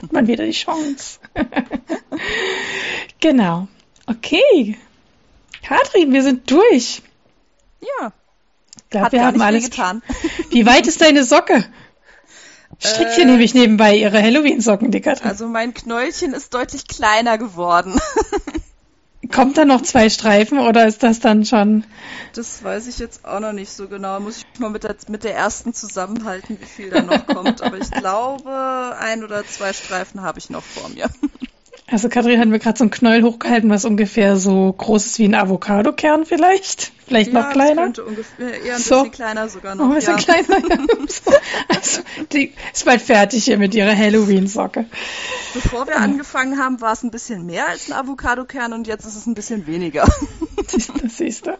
hat man wieder die Chance. genau. Okay. Katrin, wir sind durch. Ja. Ich glaube, wir haben alles getan. Wie weit ist deine Socke? Strickt hier äh, nämlich nebenbei ihre Halloween-Socken, Katrin. Also mein Knäulchen ist deutlich kleiner geworden. Kommt da noch zwei Streifen oder ist das dann schon? Das weiß ich jetzt auch noch nicht so genau. Muss ich mal mit der, mit der ersten zusammenhalten, wie viel da noch kommt. Aber ich glaube, ein oder zwei Streifen habe ich noch vor mir. Also Katrin hat mir gerade so ein Knäuel hochgehalten, was ungefähr so groß ist wie ein Avocadokern vielleicht. Vielleicht ja, noch kleiner. könnte ungefähr eher ein so. bisschen kleiner sogar noch. Ein bisschen ja. kleiner, ja. Also, die ist bald fertig hier mit ihrer Halloween-Socke. Bevor wir angefangen haben, war es ein bisschen mehr als ein Avocadokern und jetzt ist es ein bisschen weniger. Siehst du, siehst du.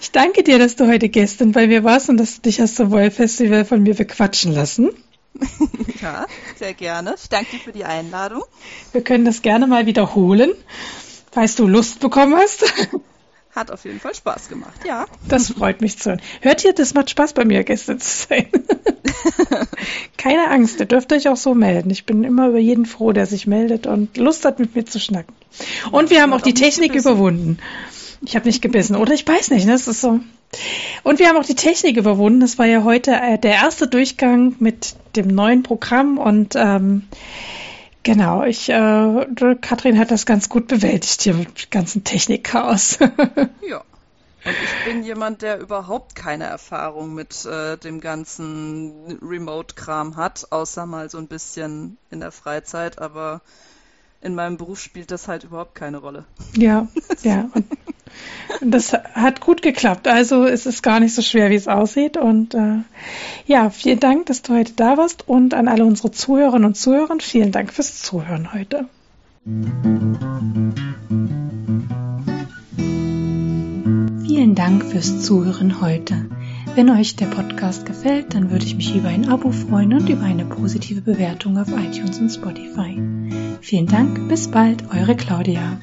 Ich danke dir, dass du heute gestern bei mir warst und dass du dich aus dem Woll-Festival von mir bequatschen lassen. ja, sehr gerne. Ich danke dir für die Einladung. Wir können das gerne mal wiederholen, falls du Lust bekommen hast. Hat auf jeden Fall Spaß gemacht, ja. Das freut mich zu hören. Hört ihr, das macht Spaß bei mir Gäste zu sein. Keine Angst, ihr dürft euch auch so melden. Ich bin immer über jeden froh, der sich meldet und Lust hat, mit mir zu schnacken. Und wir haben auch die Technik überwunden. Ich habe nicht gebissen, oder? Ich weiß nicht, ne? Das ist so. Und wir haben auch die Technik überwunden. Das war ja heute äh, der erste Durchgang mit dem neuen Programm und ähm, genau, ich, äh, Katrin hat das ganz gut bewältigt hier mit dem ganzen Technikchaos. ja. Und ich bin jemand, der überhaupt keine Erfahrung mit äh, dem ganzen Remote-Kram hat, außer mal so ein bisschen in der Freizeit, aber in meinem Beruf spielt das halt überhaupt keine Rolle. Ja, ja. Und das hat gut geklappt. Also es ist gar nicht so schwer, wie es aussieht. Und äh, ja, vielen Dank, dass du heute da warst. Und an alle unsere Zuhörerinnen und Zuhörer, vielen Dank fürs Zuhören heute. Vielen Dank fürs Zuhören heute. Wenn euch der Podcast gefällt, dann würde ich mich über ein Abo freuen und über eine positive Bewertung auf iTunes und Spotify. Vielen Dank, bis bald, eure Claudia.